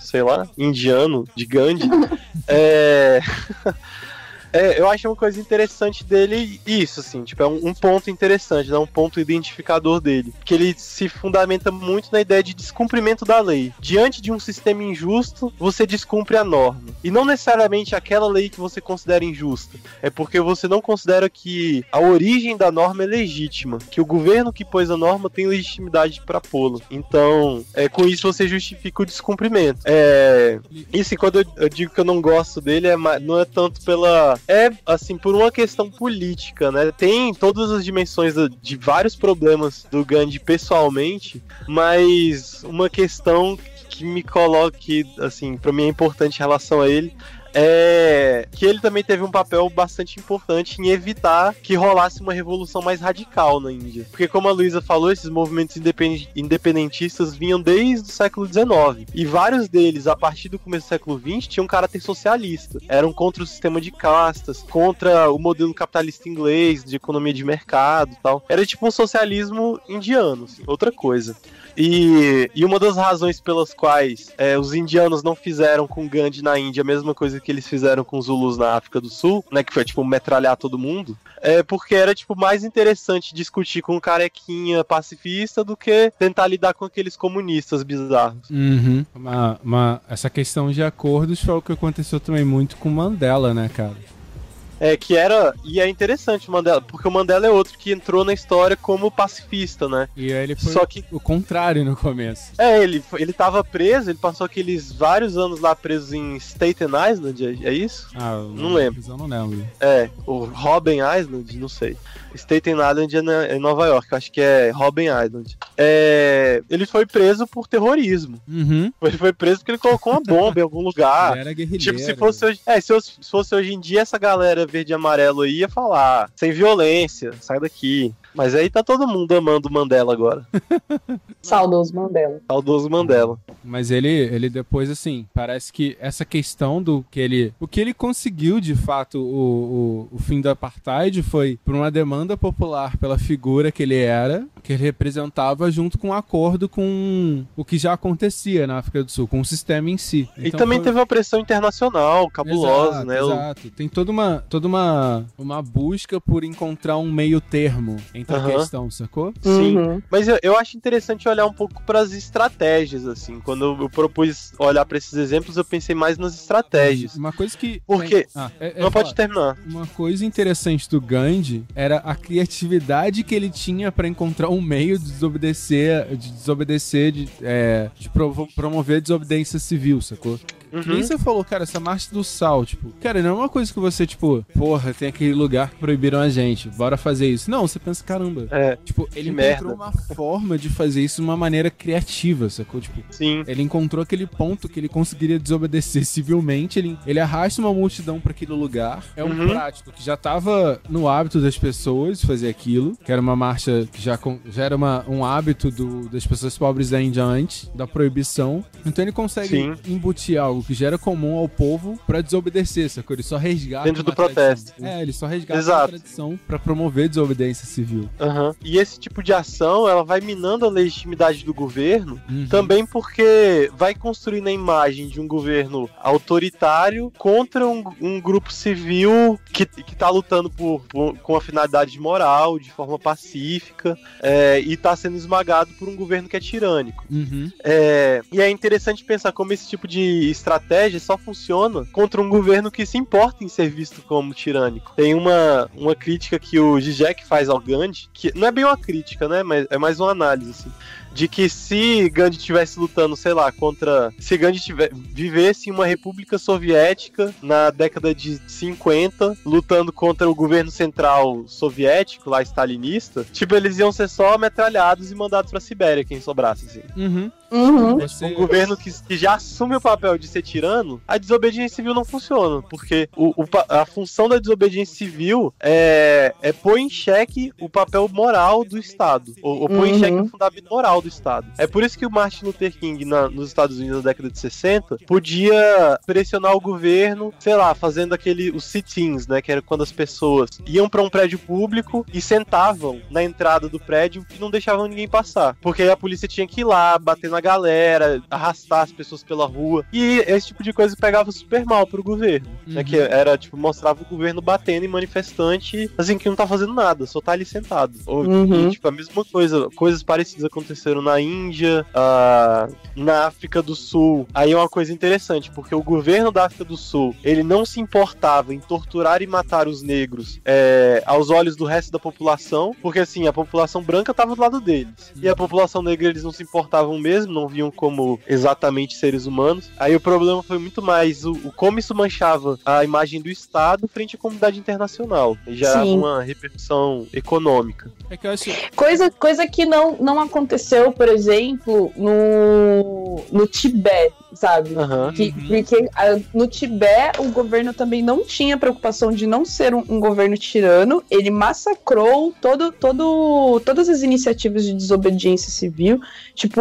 sei lá, indiano, de Gandhi, é. É, eu acho uma coisa interessante dele isso, assim, tipo, é um, um, ponto interessante, né, um ponto identificador dele, que ele se fundamenta muito na ideia de descumprimento da lei. Diante de um sistema injusto, você descumpre a norma. E não necessariamente aquela lei que você considera injusta, é porque você não considera que a origem da norma é legítima, que o governo que pôs a norma tem legitimidade para pô-la. Então, é, com isso você justifica o descumprimento. É, assim, quando eu, eu digo que eu não gosto dele, é, não é tanto pela é, assim, por uma questão política, né? Tem todas as dimensões de vários problemas do Gandhi pessoalmente, mas uma questão que me coloque, assim, para mim é importante em relação a ele, é que ele também teve um papel bastante importante em evitar que rolasse uma revolução mais radical na Índia. Porque, como a Luísa falou, esses movimentos independentistas vinham desde o século XIX. E vários deles, a partir do começo do século XX, tinham um caráter socialista. Eram contra o sistema de castas, contra o modelo capitalista inglês, de economia de mercado e tal. Era tipo um socialismo indiano, assim, outra coisa. E, e uma das razões pelas quais é, os indianos não fizeram com Gandhi na Índia a mesma coisa que eles fizeram com os Zulus na África do Sul, né? Que foi tipo metralhar todo mundo. É porque era tipo mais interessante discutir com um carequinha pacifista do que tentar lidar com aqueles comunistas bizarros. Uhum. Essa questão de acordos foi o que aconteceu também muito com Mandela, né, cara? É, que era. E é interessante o Mandela, porque o Mandela é outro que entrou na história como pacifista, né? E aí ele foi Só que... o contrário no começo. É, ele, ele tava preso, ele passou aqueles vários anos lá preso em Staten Island, é, é isso? Ah, não, não lembro. Eu não lembro. É, o Robben Island, não sei. Staten Island é em Nova York, acho que é Robben Island. É, ele foi preso por terrorismo. Uhum. Ele foi preso porque ele colocou uma bomba em algum lugar. Ele era guerrilheiro. Tipo, se fosse, hoje, é, se fosse hoje em dia, essa galera verde e amarelo aí ia falar sem violência, sai daqui. Mas aí tá todo mundo amando Mandela agora. Saudoso Mandela. Saudoso Mandela. Mas ele, ele depois, assim, parece que essa questão do que ele. O que ele conseguiu, de fato, o, o, o fim do apartheid foi por uma demanda popular pela figura que ele era, que ele representava junto com um acordo com o que já acontecia na África do Sul, com o sistema em si. E Então também foi- teve uma pressão internacional cabulosa, Exato, né? Exato. Tem toda uma, toda uma, uma busca por encontrar um meio termo entre a questão, sacou? Sim. Uhum. Mas eu, eu acho interessante olhar um pouco para as estratégias, assim. Quando eu, propus olhar para esses exemplos, eu pensei mais nas estratégias. Uma coisa que. Porque- Ah, é- é Não pode falar. terminar. Uma coisa interessante do Gandhi era a criatividade que ele tinha pra encontrar um meio de desobedecer, de desobedecer, de, é, de promover a desobediência civil, sacou? Que nem Uhum. você falou, cara, essa marcha do sal, tipo, cara, não é uma coisa que você, tipo, porra, tem aquele lugar que proibiram a gente, bora fazer isso. Não, você pensa, caramba. É, Tipo, ele encontrou merda. uma forma de fazer isso de uma maneira criativa, sacou? Tipo, sim. ele encontrou aquele ponto que ele conseguiria desobedecer civilmente. Ele, ele arrasta uma multidão pra aquele lugar. É um Uhum. prático que já tava no hábito das pessoas fazer aquilo. Que era uma marcha que já, já era uma, um hábito do- das pessoas pobres da Índia antes da proibição. Então ele consegue Sim. embutir algo que já era comum ao povo pra desobedecer, sacou? Ele só resgata. Dentro do protesto. tradição. É, ele só resgata Exato. uma tradição pra promover desobediência civil. Aham. E esse tipo de ação, ela vai minando a legitimidade do governo, Uhum. também porque vai construindo a imagem de um governo autoritário contra um, um grupo civil que, que tá lutando por, por- com a finalidade moral, de forma pacífica, é, e tá sendo esmagado por um governo que é tirânico. Uhum. É, e é interessante pensar como esse tipo de estratégia só funciona contra um governo que se importa em ser visto como tirânico. Tem uma, uma crítica que o Zizek faz ao Gandhi, que não é bem uma crítica, né? Mas é mais uma análise, assim. De que se Gandhi estivesse lutando, sei lá, contra. Se Gandhi tiver, vivesse em uma república soviética na década de 50, lutando contra o governo central soviético, lá stalinista, tipo, eles iam ser só metralhados e mandados pra Sibéria, quem sobrasse, assim. Uhum. Uhum. Você... Um governo que, que já assume o papel de ser tirano, a desobediência civil não funciona. Porque o, o a função da desobediência civil é, é pôr em xeque o papel moral do Estado. Ou, ou pôr em Uhum. xeque o fundamento moral do Estado. É por isso que o Martin Luther King, na- nos Estados Unidos na década de 60, podia pressionar o governo, sei lá, fazendo aquele, os sit-ins, né? Que era quando as pessoas iam pra um prédio público e sentavam na entrada do prédio e não deixavam ninguém passar. Porque aí a polícia tinha que ir lá, bater na galera, arrastar as pessoas pela rua. E esse tipo de coisa pegava super mal pro governo. Né, Uhum. que era, tipo, mostrava o governo batendo em manifestante, assim, que não tá fazendo nada, só tá ali sentado. Ou, Uhum. e, tipo, a mesma coisa, coisas parecidas aconteceram na Índia, ah, na África do Sul. Aí é uma coisa interessante, porque o governo da África do Sul, ele não se importava em torturar e matar os negros é, aos olhos do resto da população, porque assim, a população branca tava do lado deles. E a população negra eles não se importavam mesmo, não viam como exatamente seres humanos. Aí o problema foi muito mais o, o como isso manchava a imagem do Estado frente à comunidade internacional. E gerava Sim. uma repercussão econômica. É que eu acho. Coisa, coisa que não, não aconteceu, por exemplo, no, no Tibete, sabe? Aham. Que- Uhum. Porque ah, no Tibete o governo também não tinha preocupação de não ser um, um governo tirano. Ele massacrou todo, todo, todas as iniciativas de desobediência civil. Tipo,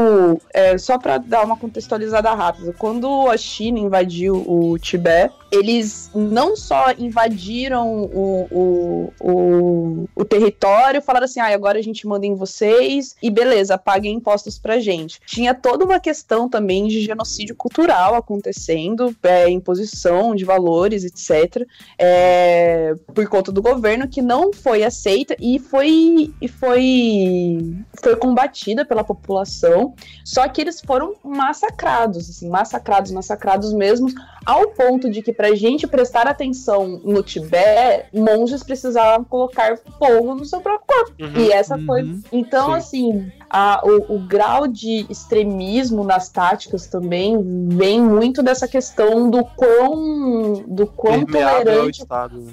é, só pra dar uma contextualizada rápida, quando a China invadiu o Tibete, eles não só invadiram o, o, o, o território, falaram assim: ah, agora a gente manda em vocês e beleza, paguem impostos pra gente. Tinha toda uma questão também de genocídio cultural acontecendo, é, imposição de valores, etc., é, por conta do governo que não foi aceita e foi, e foi, foi combatida pela população. Só que eles foram massacrados, assim, massacrados, massacrados mesmo, ao ponto de que pra gente prestar atenção no Tibete, monges precisavam colocar fogo no seu próprio corpo. Uhum. E essa foi. Uhum. Então, Sim. assim, a- o, o grau de extremismo nas táticas também vem muito dessa questão do quão, do quão Permeável tolerante.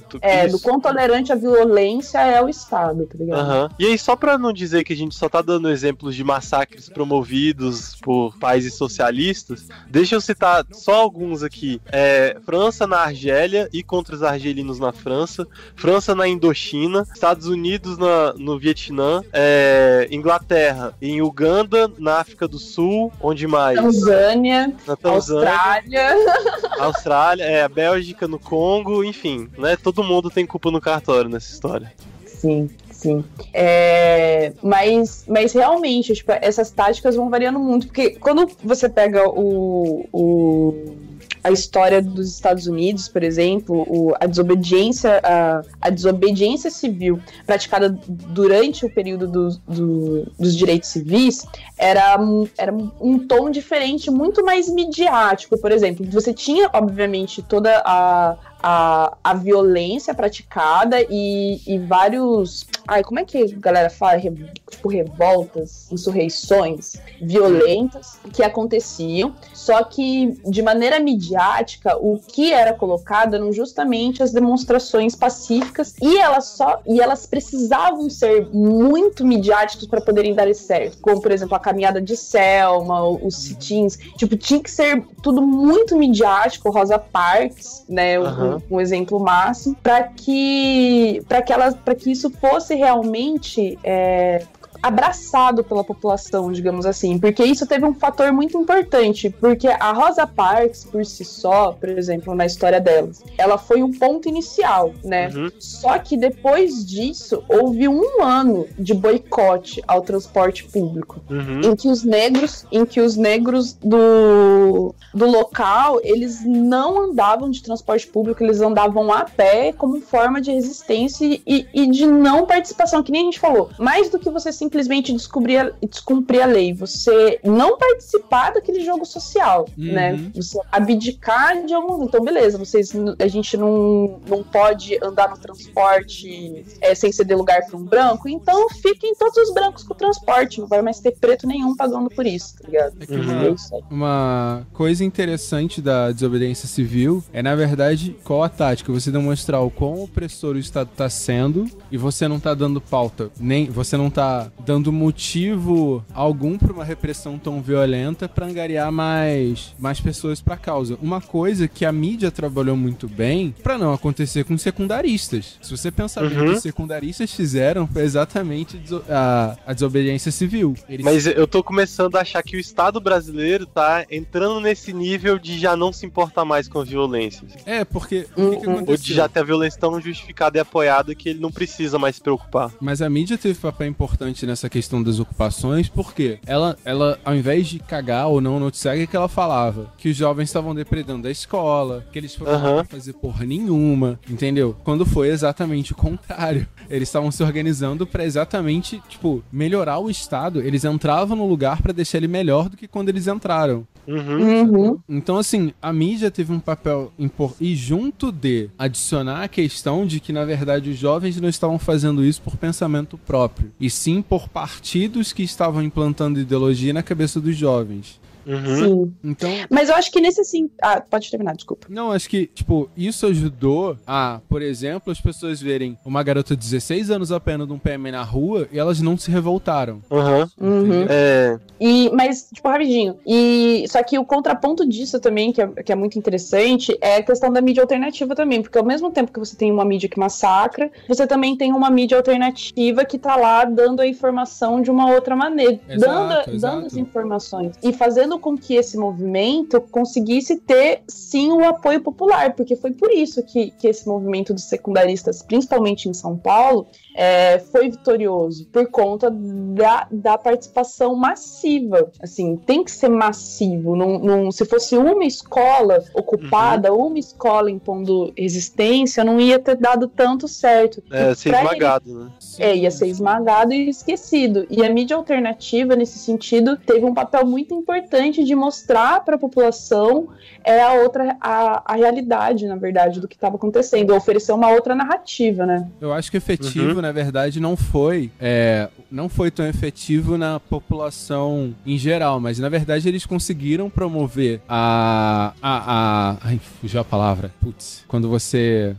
Tu- É, do quão tolerante a violência é o Estado, tá ligado? Aham. E aí, só pra não dizer que a gente só tá dando exemplos de massacres promovidos por países socialistas, deixa eu citar só alguns aqui. É, França na Argélia e contra os argelinos na França, França na Indochina, Estados Unidos na- no Vietnã, é, Inglaterra em Uganda, na África do Sul, onde mais? Tanzânia, Na Tanzânia, Austrália. Austrália, é, a Bélgica no Congo, enfim, né? Todo mundo tem culpa no cartório nessa história. Sim, Sim. É, mas, mas realmente, tipo, essas táticas vão variando muito. Porque quando você pega o, o a história dos Estados Unidos, por exemplo, o, a desobediência a, a, desobediência civil praticada durante o período do, do, dos direitos civis era, era um tom diferente, muito mais midiático, por exemplo. Você tinha, obviamente, toda a, a, a violência praticada e, e vários. Ai, como é que a galera fala? Re, tipo, revoltas, insurreições violentas que aconteciam. Só que, de maneira midiática, o que era colocado eram justamente as demonstrações pacíficas e elas só e elas precisavam ser muito midiáticas para poderem dar certo. Como, por exemplo, a caminhada de Selma, os sit-ins. Tipo, tinha que ser tudo muito midiático, Rosa Parks, né? Uhum um, exemplo máximo, para que, que, elas, que isso fosse realmente é, abraçado pela população, digamos assim, porque isso teve um fator muito importante, porque a Rosa Parks, por si só, por exemplo, na história delas, ela foi um ponto inicial, né? Uhum. Só que depois disso, houve um ano de boicote ao transporte público, uhum. em que os negros, em que os negros do, do local, eles não andavam de transporte público, eles andavam a pé como forma de resistência e, e de não participação, que nem a gente falou. Mais do que você simplesmente simplesmente descobrir, descumprir a lei, você não participar daquele jogo social, uhum. né? Você abdicar de algum. Então, beleza, vocês, a gente não, não pode andar no transporte é, sem ceder lugar para um branco, então fiquem todos os brancos com o transporte, não vai mais ter preto nenhum pagando por isso, tá ligado? Uhum. É Uma coisa interessante da desobediência civil é, na verdade, qual a tática? Você demonstrar o quão opressor o Estado está sendo e você não está dando pauta, nem você não está dando motivo algum para uma repressão tão violenta para angariar mais, mais pessoas para a causa. Uma coisa que a mídia trabalhou muito bem para não acontecer com secundaristas. Se você pensar uhum. bem, o que os secundaristas fizeram foi exatamente a, a desobediência civil. Eles... Mas eu tô começando a achar que o Estado brasileiro tá entrando nesse nível de já não se importar mais com a violência. É, porque o que, que aconteceu? De já ter a violência tão justificada e apoiada que ele não precisa mais se preocupar. Mas a mídia teve papel importante nessa questão das ocupações, porque ela, ela ao invés de cagar ou não noticiar, o que ela falava? Que os jovens estavam depredando da escola, que eles foram uhum. fazer porra nenhuma, entendeu? Quando foi exatamente o contrário. Eles estavam se organizando para exatamente, tipo, melhorar o estado. Eles entravam no lugar para deixar ele melhor do que quando eles entraram. Uhum. Uhum. Então, assim, a mídia teve um papel importante. E junto de adicionar a questão de que, na verdade, os jovens não estavam fazendo isso por pensamento próprio, e sim por partidos que estavam implantando ideologia na cabeça dos jovens. Uhum. Sim. Então... Mas eu acho que nesse sim. Ah, pode terminar, desculpa. Não, acho que, tipo, isso ajudou a, por exemplo, as pessoas verem uma garota de 16 anos apenas de um PM na rua e elas não se revoltaram. Uhum. uhum. É... E, mas, tipo, rapidinho. E, só que o contraponto disso também, que é, que é muito interessante, é a questão da mídia alternativa também. Porque ao mesmo tempo que você tem uma mídia que massacra, você também tem uma mídia alternativa que tá lá dando a informação de uma outra maneira. Exato, dando, exato. dando as informações. E fazendo fazendo com que esse movimento conseguisse ter sim o apoio popular, porque foi por isso que, que esse movimento dos secundaristas, principalmente em São Paulo, é, foi vitorioso por conta da, da participação massiva. Assim, tem que ser massivo. Não, não, se fosse uma escola ocupada, uhum. uma escola impondo resistência, não ia ter dado tanto certo. É, ser esmagado, ele, né? É, ia ser esmagado e esquecido. E a mídia alternativa, nesse sentido, teve um papel muito importante de mostrar para a população é, a outra, a, a realidade, na verdade, do que estava acontecendo, oferecer uma outra narrativa, né? Eu acho que efetivo, uhum na verdade, não foi. É, não foi tão efetivo na população em geral, mas na verdade eles conseguiram promover a. a, a ai, fugiu a palavra. Putz. Quando você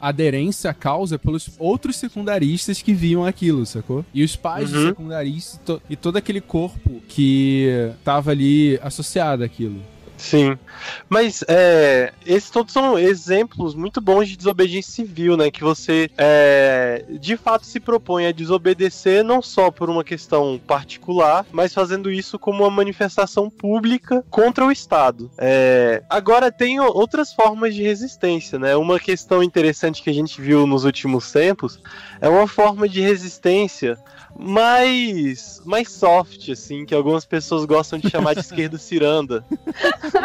aderência à causa pelos outros secundaristas que viam aquilo, sacou? E os pais uhum. dos secundaristas to e todo aquele corpo que tava ali associado àquilo. Sim. Mas é, esses todos são exemplos muito bons de desobediência civil, né? Que você é, de fato se propõe a desobedecer não só por uma questão particular, mas fazendo isso como uma manifestação pública contra o Estado. É, agora tem outras formas de resistência, né? Uma questão interessante que a gente viu nos últimos tempos é uma forma de resistência mais mais soft, assim, que algumas pessoas gostam de chamar de esquerda ciranda.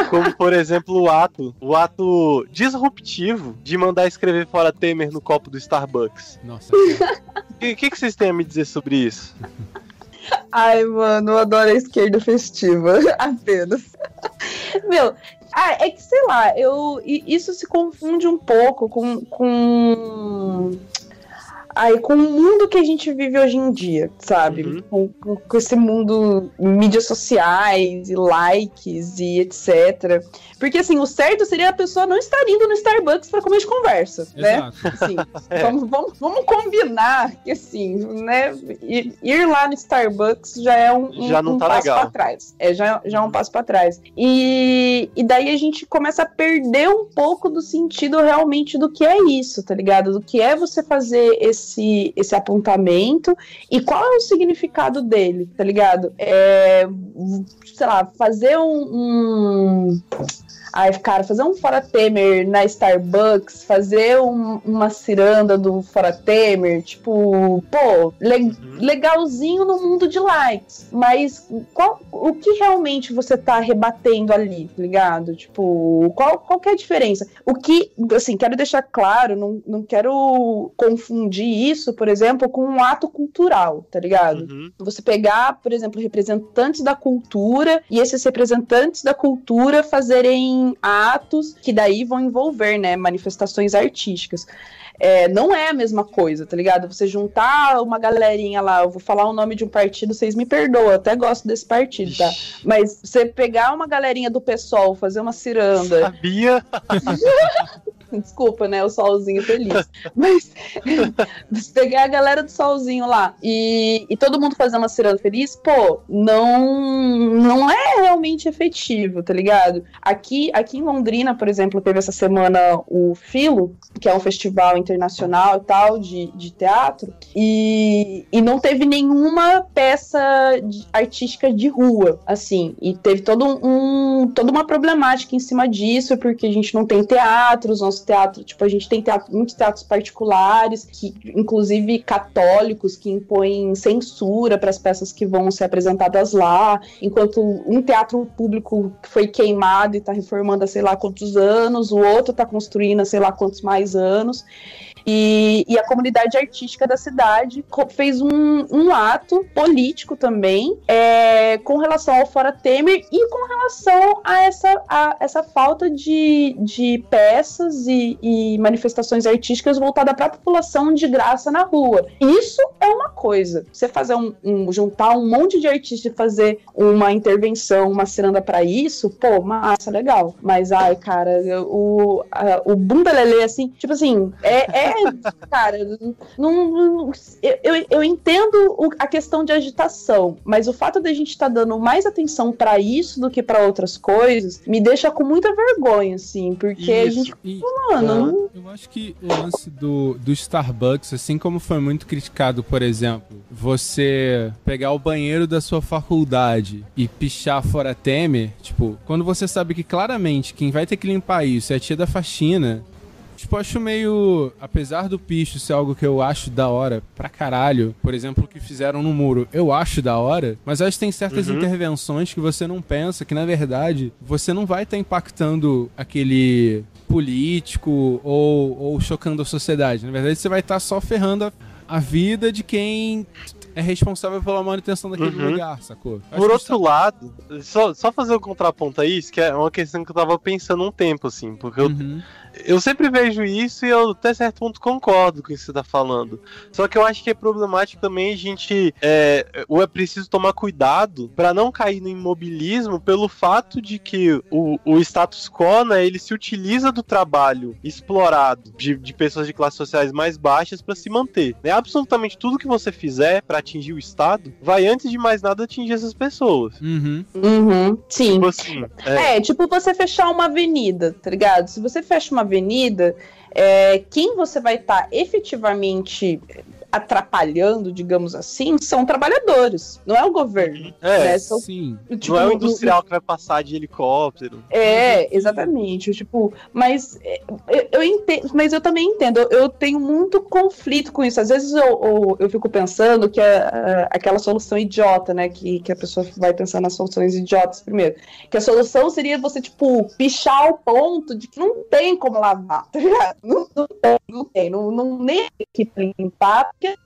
Como, por exemplo, o ato, o ato disruptivo de mandar escrever fora Temer no copo do Starbucks. Nossa, O que, que, que vocês têm a me dizer sobre isso? Ai, mano, eu adoro a esquerda festiva. Apenas. Meu, ah, é que sei lá, eu, isso se confunde um pouco com. com... Ai, com o mundo que a gente vive hoje em dia, sabe? Uhum. Com, com- esse mundo mídias sociais e likes e etc. Porque assim, o certo seria a pessoa não estar indo no Starbucks para comer de conversa, né? exato. Assim, É. vamos, vamos, vamos combinar que assim, né? Ir, ir lá no Starbucks já é um, um- Já não um tá passo para trás. É, já, já é um passo para trás. E, e daí a gente começa a perder um pouco do sentido realmente do que é isso, tá ligado? Do que é você fazer esse, esse apontamento e qual é o significado dele, tá ligado? É, sei lá, fazer um- um Ai, cara, fazer um Fora Temer na Starbucks, fazer um- uma ciranda do Fora Temer, tipo, pô, le- legalzinho no mundo de likes. Mas qual, o que realmente você tá rebatendo ali, tá ligado? Tipo, qual, qual que é a diferença? O que, assim, quero deixar claro, não, não quero confundir isso, por exemplo, com um ato cultural, tá ligado? Uhum. você pegar, por exemplo, representantes da cultura e esses representantes da cultura fazerem atos que daí vão envolver, né, manifestações artísticas. É, não é a mesma coisa, tá ligado? Você juntar uma galerinha lá, eu vou falar o nome de um partido, vocês me perdoam, eu até gosto desse partido, tá? Mas você pegar uma galerinha do PSOL, fazer uma ciranda, Sabia? Desculpa, né? O solzinho feliz. Mas pegar a galera do solzinho lá e, e todo mundo fazer uma ciranda feliz, pô, não, não é realmente efetivo, tá ligado? Aqui, aqui em Londrina, por exemplo, teve essa semana o Filo, que é um festival internacional e tal de, de teatro, e, e não teve nenhuma peça de- artística de rua, assim, e teve todo um, toda uma problemática em cima disso, porque a gente não tem teatros, nosso teatro, tipo, a gente tem teatro, muitos teatros particulares, que inclusive católicos, que impõem censura para as peças que vão ser apresentadas lá, enquanto um teatro público foi queimado e está reformando há sei lá quantos anos, o outro está construindo há sei lá quantos mais anos. E, e a comunidade artística da cidade fez um, um ato político também é, com relação ao Fora Temer e com relação a essa, a essa falta de, de peças e, e manifestações artísticas voltada para a população de graça na rua. Isso é uma coisa. Você fazer um, um- juntar um monte de artistas e fazer uma intervenção, uma ciranda para isso, pô, massa, legal. Mas ai, cara, o, a, o bumbelele, assim, tipo assim, é, é cara, não, não- eu, eu, eu entendo a questão de agitação, mas o fato de a gente estar dando mais atenção para isso do que para outras coisas me deixa com muita vergonha, assim, porque a Isso. gente, E, mano, Eu acho que o lance do, do Starbucks, assim como foi muito criticado, por exemplo, você pegar o banheiro da sua faculdade e pichar fora Temer, tipo, quando você sabe que claramente quem vai ter que limpar isso é a tia da faxina, tipo, eu acho meio. Apesar do picho ser algo que eu acho da hora pra caralho, por exemplo, o que fizeram no muro, eu acho da hora, mas acho que tem certas Uhum. intervenções que você não pensa que, na verdade, você não vai estar impactando aquele político ou, ou chocando a sociedade. Na verdade, você vai estar só ferrando a, a vida de quem é responsável pela manutenção daquele Uhum. lugar, sacou? Acho Por que outro lado, só, só fazer um contraponto a isso, que é uma questão que eu tava pensando um tempo, assim, porque Uhum. eu sempre vejo isso e eu até certo ponto concordo com isso que você tá falando. Só que eu acho que é problemático também a gente. É, ou é preciso tomar cuidado para não cair no imobilismo pelo fato de que o, o status quo, né, ele se utiliza do trabalho explorado de, de pessoas de classes sociais mais baixas para se manter. Né? Absolutamente tudo que você fizer para atingir o Estado vai, antes de mais nada, atingir essas pessoas. Uhum. Uhum, sim. Tipo assim, é, É, tipo você fechar uma avenida, tá ligado? Se você fecha uma avenida, é, quem você vai estar efetivamente atrapalhando, digamos assim, são trabalhadores, não é o governo. é, né? São, Sim. tipo, não é o no- industrial que vai passar de helicóptero. É, exatamente. Tipo, mas é, eu, eu entendo, mas eu também entendo. Eu, eu tenho muito conflito com isso. Às vezes eu, eu, eu fico pensando que é aquela solução idiota, né? Que, que a pessoa vai pensar nas soluções idiotas primeiro. Que a solução seria você, tipo, pichar ao ponto de que não tem como lavar, tá ligado? Não, não tem, não tem. Não, não nem que limpar, porque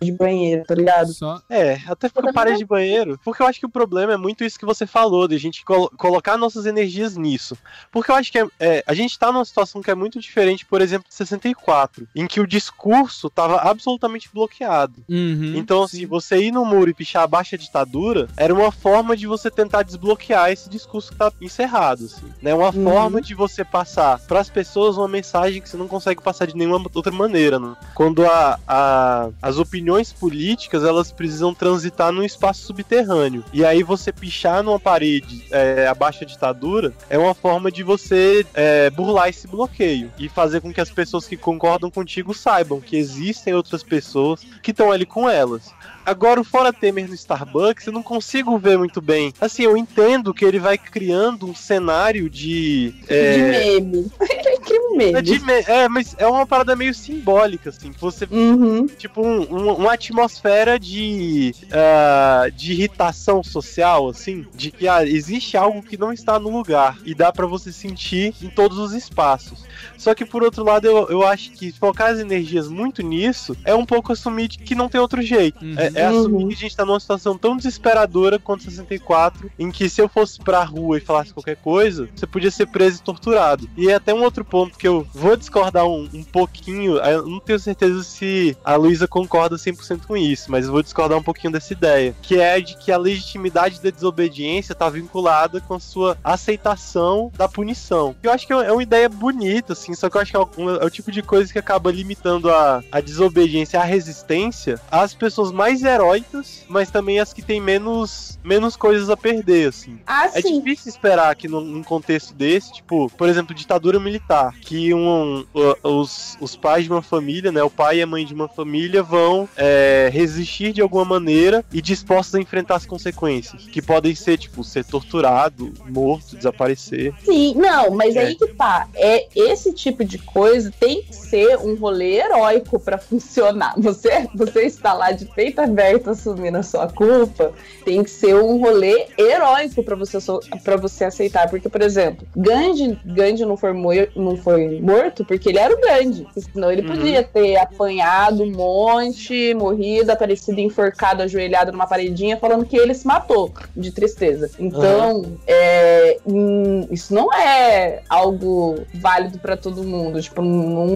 de banheiro, tá ligado? Só. É, até Toda parede de banheiro. Porque eu acho que o problema é muito isso que você falou, de a gente colo- colocar nossas energias nisso. Porque eu acho que é, é, a gente tá numa situação que é muito diferente, por exemplo, de 64, em que o discurso tava absolutamente bloqueado. Uhum, Então, sim. assim, você ir no muro e pichar a baixa ditadura era uma forma de você tentar desbloquear esse discurso que tá encerrado, assim. Né? Uma Uhum. forma de você passar pras pessoas uma mensagem que você não consegue passar de nenhuma outra maneira, né? Quando a, a- as opiniões políticas, elas precisam transitar num espaço subterrâneo. E aí você pichar numa parede é, a baixa ditadura é uma forma de você é, burlar esse bloqueio e fazer com que as pessoas que concordam contigo saibam que existem outras pessoas que estão ali com elas. Agora, o Fora Temer no Starbucks, eu não consigo ver muito bem. Assim, eu entendo que ele vai criando um cenário de. é, De meme. que meme. é, de me- é, mas é uma parada meio simbólica, assim. Que você Uhum. tipo, um- um- uma atmosfera de, ah, de irritação social, assim, de que ah, existe algo que não está no lugar e dá pra você sentir em todos os espaços. Só que, por outro lado, eu, eu acho que focar as energias muito nisso é um pouco assumir de que não tem outro jeito. Uhum. É, é Uhum. assumir que a gente tá numa situação tão desesperadora quanto 64, em que se eu fosse pra rua e falasse qualquer coisa, você podia ser preso e torturado. E é até um outro ponto que eu vou discordar um, um pouquinho, eu não tenho certeza se a Luísa concorda 100% com isso, mas eu vou discordar um pouquinho dessa ideia, que é de que a legitimidade da desobediência tá vinculada com a sua aceitação da punição. Eu acho que é uma ideia bonita, assim, só que eu acho que é o, é o tipo de coisa que acaba limitando a, a desobediência, a resistência às pessoas mais heróicas, mas também as que têm menos, menos coisas a perder, assim. Ah, É sim. difícil esperar que num, num contexto desse, tipo, por exemplo, ditadura militar, que um, os, os pais de uma família, né, o pai e a mãe de uma família vão é, resistir de alguma maneira e dispostos a enfrentar as consequências, que podem ser, tipo, ser torturado, morto, desaparecer. Sim, não, mas É. aí que tá. É esse tipo de coisa tem que ser um rolê heróico pra funcionar. Você, você está lá de peito aberto assumindo a sua culpa, tem que ser um rolê heróico pra você para você aceitar, porque por exemplo, Gandhi, Gandhi não foi não foi morto porque ele era o Gandhi, senão ele Uhum. podia ter apanhado um monte, morrido, aparecido enforcado, ajoelhado numa paredinha falando que ele se matou de tristeza. Então, é, hum, isso não é algo válido pra todo mundo. Tipo, não,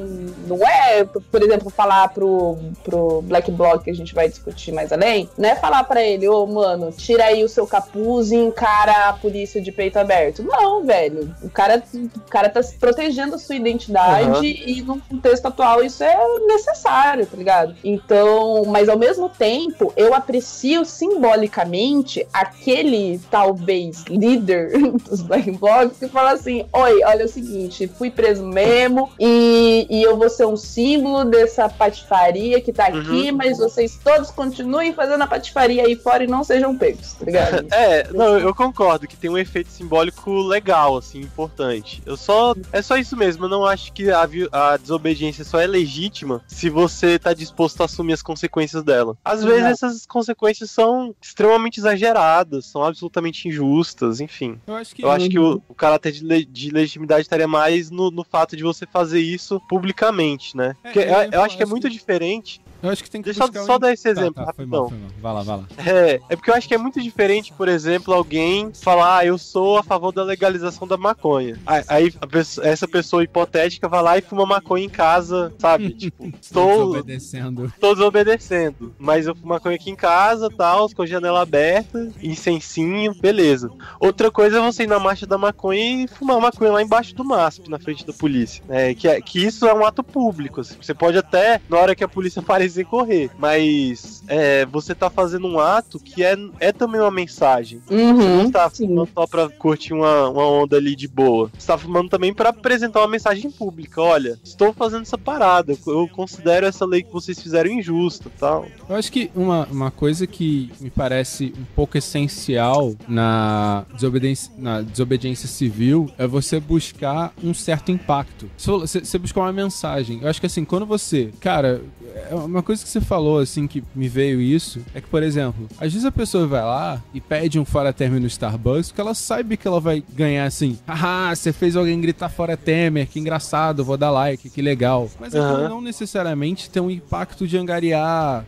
não é, por exemplo, falar pro, pro Black Bloc que a gente vai discutir mais além, não é falar pra ele, ô mano, tira aí o seu capuz e encara a polícia de peito aberto. Não, velho. O cara, o cara tá se protegendo a sua identidade Aham. e no contexto atual isso é necessário, tá ligado? Então, mas ao mesmo tempo, eu aprecio simbolicamente aquele talvez líder dos Black Blocs que fala assim: Oi, olha é o seguinte, fui preso mesmo e, e eu vou ser um símbolo dessa patifaria que tá aqui, mas vocês todos continuem fazendo a patifaria aí fora e não sejam pegos, tá ligado? É, não, eu concordo que tem um efeito simbólico legal, assim, importante. Eu só. É só isso mesmo, eu não acho que a, a desobediência só é legítima se você tá disposto a assumir as consequências dela. Às vezes essas consequências são extremamente exageradas, são absolutamente injustas, enfim. Eu acho que. Eu acho que o, o caráter de, le- de legitimidade estaria mais no, no fato de você fazer isso publicamente, né? É, Porque eu eu, acho que é muito diferente Eu acho que tem que Deixa eu buscar só um- dar esse Tá, exemplo, tá, foi mal, rapidão. foi mal. Vai lá, vai lá. É, é porque eu acho que é muito diferente, por exemplo, alguém falar, ah, eu sou a favor da legalização da maconha. Aí- pessoa- essa pessoa hipotética vai lá e fuma maconha em casa, sabe? tipo, estou, obedecendo. tô desobedecendo. Mas eu fumo maconha aqui em casa, tal, com a janela aberta, incensinho, beleza. Outra coisa é você ir na marcha da maconha e fumar maconha lá embaixo do MASP, na frente da polícia. É, que, é- que isso é um ato público. assim. Você pode até, na hora que a polícia aparecer, correr. Mas é, você tá fazendo um ato que é, é também uma mensagem. Uhum, Não tá sim. fumando só pra curtir uma, uma onda ali de boa. Você tá fumando também pra apresentar uma mensagem pública. Olha, estou fazendo essa parada. Eu, considero essa lei que vocês fizeram injusta tal. Eu acho que uma, uma coisa que me parece um pouco essencial na desobediência, na desobediência civil é você buscar um certo impacto. Você Você você buscar uma mensagem. Eu acho que assim, quando você. Cara, é uma coisa que você falou, assim, que me veio isso, é que, por exemplo, às vezes a pessoa vai lá e pede um fora Temer no Starbucks, porque ela sabe que ela vai ganhar assim. Haha, você fez alguém gritar fora Temer, que engraçado, vou dar like, que legal. Mas Aham. não necessariamente tem um impacto de angariar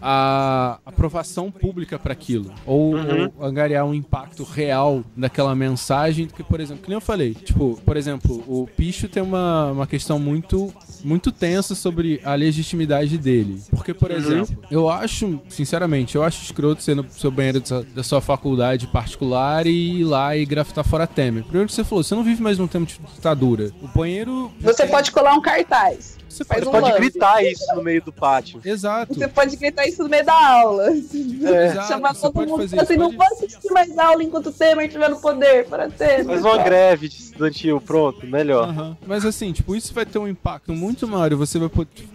a aprovação pública para aquilo ou, Uhum. ou angariar um impacto real daquela mensagem do que por exemplo que nem eu falei tipo por exemplo o Picho tem uma, uma questão muito muito tensa sobre a legitimidade dele porque por Uhum. exemplo eu acho sinceramente eu acho escroto ser no seu banheiro da sua, da sua faculdade particular e ir lá e grafitar fora Temer primeiro que você falou você não vive mais num tempo de ditadura o banheiro Você pode colar um cartaz. Você faz pode, um Pode gritar isso no meio do pátio. exato Você pode gritar isso no meio da aula. Exato, Chamar todo mundo e fazer falar assim, isso, não pode- vou assistir mais aula enquanto o Temer estiver no poder para Temer. Faz uma greve de estudantil, pronto, melhor. Aham. Mas assim, tipo, isso vai ter um impacto muito maior e você vai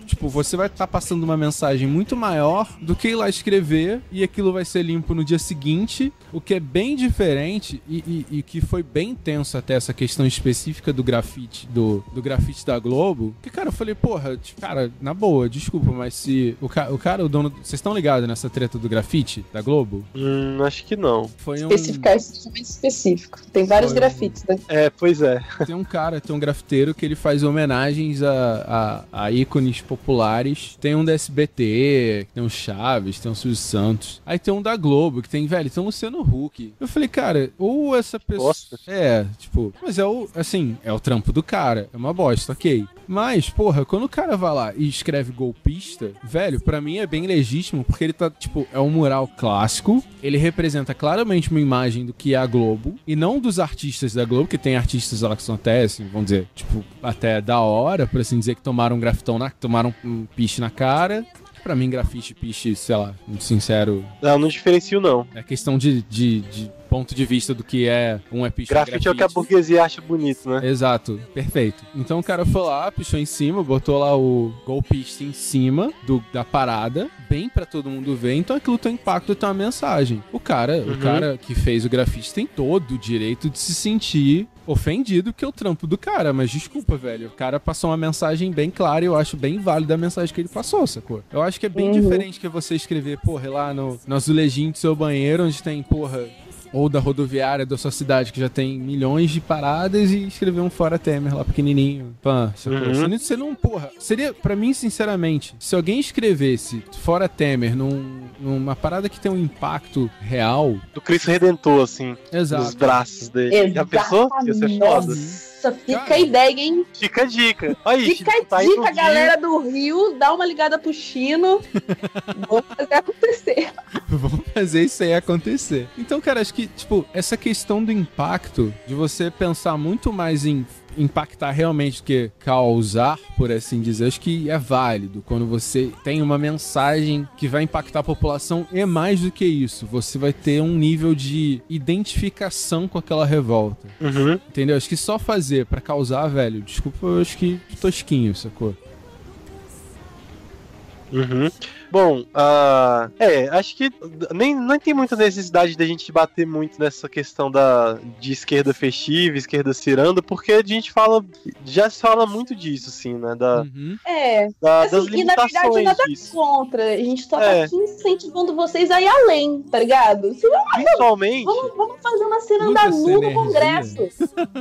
tipo, você vai estar passando uma mensagem muito maior do que ir lá escrever e aquilo vai ser limpo no dia seguinte, o que é bem diferente e, e- e que foi bem tenso até essa questão específica do grafite, do, do grafite da Globo, que, cara, eu falei, porra, tipo, cara, na boa, desculpa, mas se o, ca o cara, o dono, vocês estão ligados nessa treta do grafite da Globo? Hum, acho que não. Foi um... Especificar extremamente específico. Tem vários Foi. grafites, né? É, pois é. Tem um cara, tem um grafiteiro que ele faz homenagens a, a, a ícones populares. Tem um da SBT, tem um Chaves, tem um Silvio Santos. Aí tem um da Globo, que tem, velho, tem um Luciano Huck. Eu falei, cara, ou essa pessoa. Bosta. É, tipo, mas é o, assim, é o trampo do cara. É uma bosta, ok. Mas, porra, quando o cara vai lá e escreve golpista, velho, pra mim é bem legítimo, porque ele tá, tipo, é um mural clássico. Ele representa claramente uma imagem do que é a Globo, e não dos artistas da Globo, que tem artistas lá que são até, assim, vamos dizer, tipo, até da hora, por assim dizer, que tomaram um grafitão na. tomaram um piche na cara. Pra mim, grafite e piche, sei lá, sincero, Não, não diferencio, não. é questão de, de, de ponto de vista do que é um ou Grafite é o que a burguesia acha bonito, né? Exato, perfeito. Então o cara foi lá, pichou em cima, botou lá o golpista em cima do, da parada, bem pra todo mundo ver. Então aquilo tem impacto e tem uma mensagem. O cara, o Uhum. cara que fez o grafite tem todo o direito de se sentir ofendido que é o trampo do cara, mas desculpa, velho. O cara passou uma mensagem bem clara e eu acho bem válida a mensagem que ele passou, sacou? Eu acho que é bem Uhum. diferente que você escrever, porra, lá no, no azulejinho do seu banheiro, onde tem, porra, ou da rodoviária da sua cidade, que já tem milhões de paradas, e escrever um Fora Temer lá pequenininho. Pã? Uhum. Você não- porra. Seria, pra mim, sinceramente, se alguém escrevesse Fora Temer num, numa parada que tem um impacto real. Do Cristo Redentor, assim, Exato. nos braços dele. Já pensou? Ia ser foda. Nossa, fica Cara. a ideia, hein? Fica a dica. Aí, Fica tá a no dica, galera do Rio. Dá uma ligada pro Chino. Vamos fazer acontecer. Vamos fazer isso aí acontecer. Então, cara, acho que, tipo, essa questão do impacto, de você pensar muito mais em impactar realmente que causar, por assim dizer, acho que é válido quando você tem uma mensagem que vai impactar a população e mais do que isso, você vai ter um nível de identificação com aquela revolta. Uhum. Entendeu? Acho que só fazer pra causar, velho, desculpa, eu acho que tosquinho, sacou? Uhum. Bom, ah, é, acho que nem, nem tem muita necessidade da gente bater muito nessa questão da, de esquerda festiva, esquerda ciranda, porque a gente fala, já se fala muito disso, assim, né? Da, Uhum. É, da- assim, das e na verdade limitações nada disso. contra. A gente só É. tá aqui incentivando vocês a ir além, tá ligado? Se não, Principalmente, vamos, vamos fazer uma ciranda nu no. Congresso.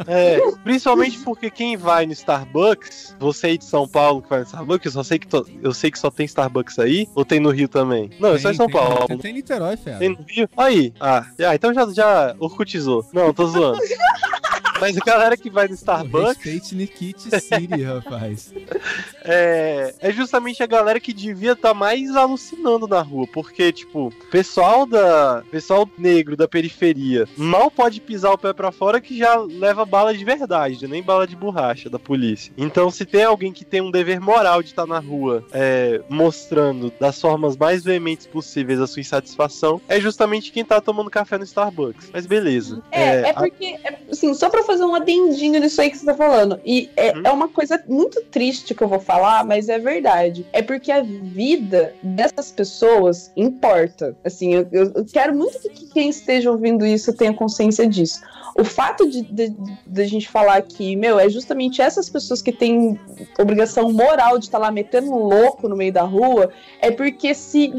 é, principalmente porque quem vai no Starbucks, você aí de São Paulo que vai no Starbucks, eu só sei que to- eu sei que só tem Starbucks aí, ou tem no Rio também? Não, é só em Tem, São tem, Paulo. Tem, tem Niterói, fera. Tem no Rio? Aí. Ah, ah, então já, já orcutizou. Não, tô zoando. Mas a galera que vai no Starbucks Respeite Nikit City, rapaz. é, é justamente a galera que devia estar mais alucinando na rua. Porque, tipo, pessoal da. Pessoal negro da periferia mal pode pisar o pé pra fora que já leva bala de verdade, nem bala de borracha da polícia. Então, se tem alguém que tem um dever moral de estar na rua é, mostrando das formas mais veementes possíveis a sua insatisfação, é justamente quem tá tomando café no Starbucks. Mas beleza. É, é, a- porque, é, assim, só pra fazer um adendinho nisso aí que você tá falando. E é, Hum. é uma coisa muito triste que eu vou falar, mas é verdade. É porque a vida dessas pessoas importa. Assim, eu, eu- quero muito que quem esteja ouvindo isso tenha consciência disso. O fato de, de, de a gente falar que, meu, é justamente essas pessoas que têm obrigação moral de estar lá metendo um louco no meio da rua, é porque se,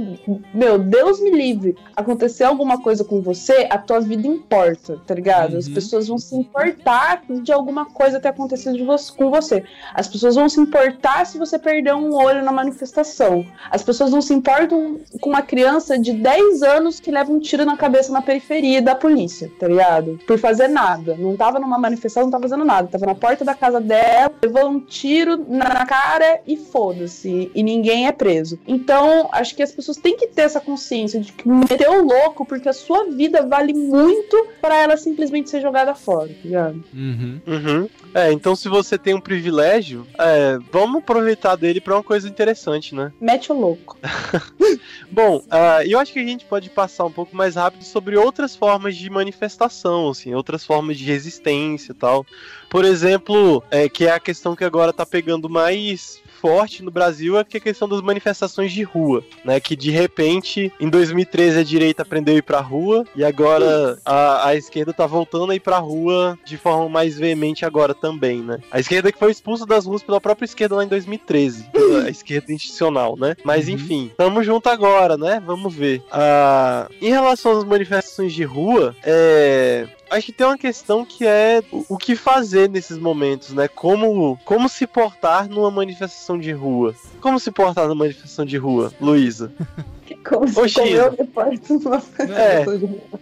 meu, Deus me livre, acontecer alguma coisa com você, a tua vida importa, tá ligado? As Uhum. pessoas vão se importar de alguma coisa ter acontecido de você- com você. As pessoas vão se importar se você perder um olho na manifestação. As pessoas não se importam com uma criança de 10 anos que leva um tiro na cabeça na periferia da polícia, tá ligado? Por fazer nada. Não tava numa manifestação, não tava fazendo nada. Tava na porta da casa dela, levou um tiro na cara e foda-se. E ninguém é preso. Então, acho que as pessoas têm que ter essa consciência de que meter o louco, porque a sua vida vale muito para ela simplesmente ser jogada fora, tá ligado? Uhum. Uhum. É, então se você tem um privilégio, é, vamos aproveitar dele pra uma coisa interessante, né? Mete o louco. Bom, ah, eu acho que a gente pode passar um pouco mais rápido sobre outras formas de manifestação, assim, outras formas de resistência e tal. Por exemplo, é, que é a questão que agora tá pegando mais forte no Brasil é que é a questão das manifestações de rua, né? Que de repente, em 2013 a direita aprendeu a ir pra rua e agora a, a esquerda tá voltando a ir pra rua de forma mais veemente agora também, né? A esquerda que foi expulsa das ruas pela própria esquerda lá em 2013, pela esquerda institucional, né? Mas Uhum. enfim, tamo junto agora, né? Vamos ver. Ah, em relação às manifestações de rua, é acho que tem uma questão que é o- que fazer nesses momentos, né? Como, como se portar numa manifestação de rua. Como se portar numa manifestação de rua, Luísa? Como, como Xisa. eu É.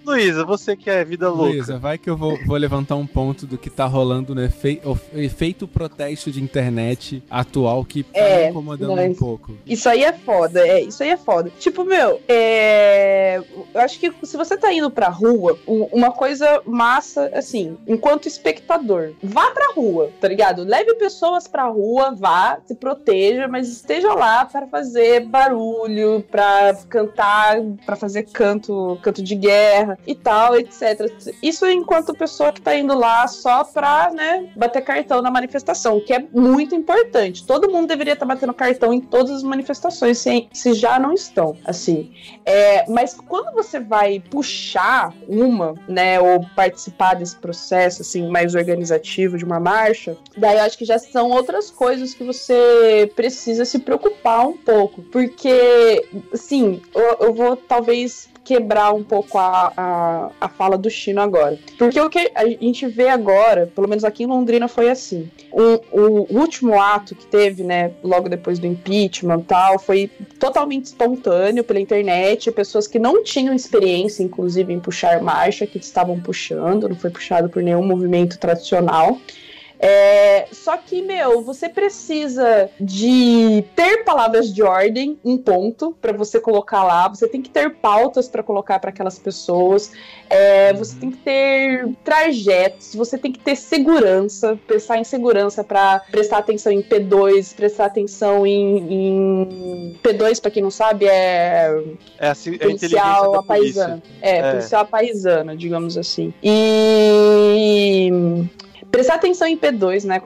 Luísa, você que é vida louca. Luísa, vai que eu vou, vou levantar um ponto do que tá rolando no efe- o efeito protesto de internet atual que tá É, me incomodando mas- um pouco. Isso aí é foda, é, isso aí é foda. Tipo, meu, é, eu acho que se você tá indo pra rua, uma coisa massa, assim, enquanto espectador, vá pra rua, tá ligado? Leve pessoas pra rua, vá, se proteja, mas esteja lá para fazer barulho, pra cantar, pra fazer canto, canto de guerra e tal, etc. Isso enquanto pessoa que tá indo lá só pra, né, bater cartão na manifestação, o que é muito importante. Todo mundo deveria estar batendo cartão em todas as manifestações, se, se já não estão, assim. É, mas quando você vai puxar uma, né, ou participar desse processo, assim, mais organizativo de uma marcha, daí eu acho que já são outras coisas que você precisa se preocupar um pouco. Porque, assim, eu, eu vou talvez quebrar um pouco a, a, a fala do Chino agora. Porque o que a gente vê agora, pelo menos aqui em Londrina foi assim. O, o último ato que teve, né, logo depois do impeachment e tal, foi totalmente espontâneo pela internet, pessoas que não tinham experiência, inclusive, em puxar marcha, que estavam puxando, não foi puxado por nenhum movimento tradicional. É, só que, meu, você precisa de ter palavras de ordem, um ponto, para você colocar lá. Você tem que ter pautas para colocar para aquelas pessoas. É, você tem que ter trajetos. Você tem que ter segurança, pensar em segurança para prestar atenção em P2, prestar atenção em, em P2, para quem não sabe, é É a, é a policial a paisana. É, É. policial a paisana, digamos assim. E prestar atenção em P2, né?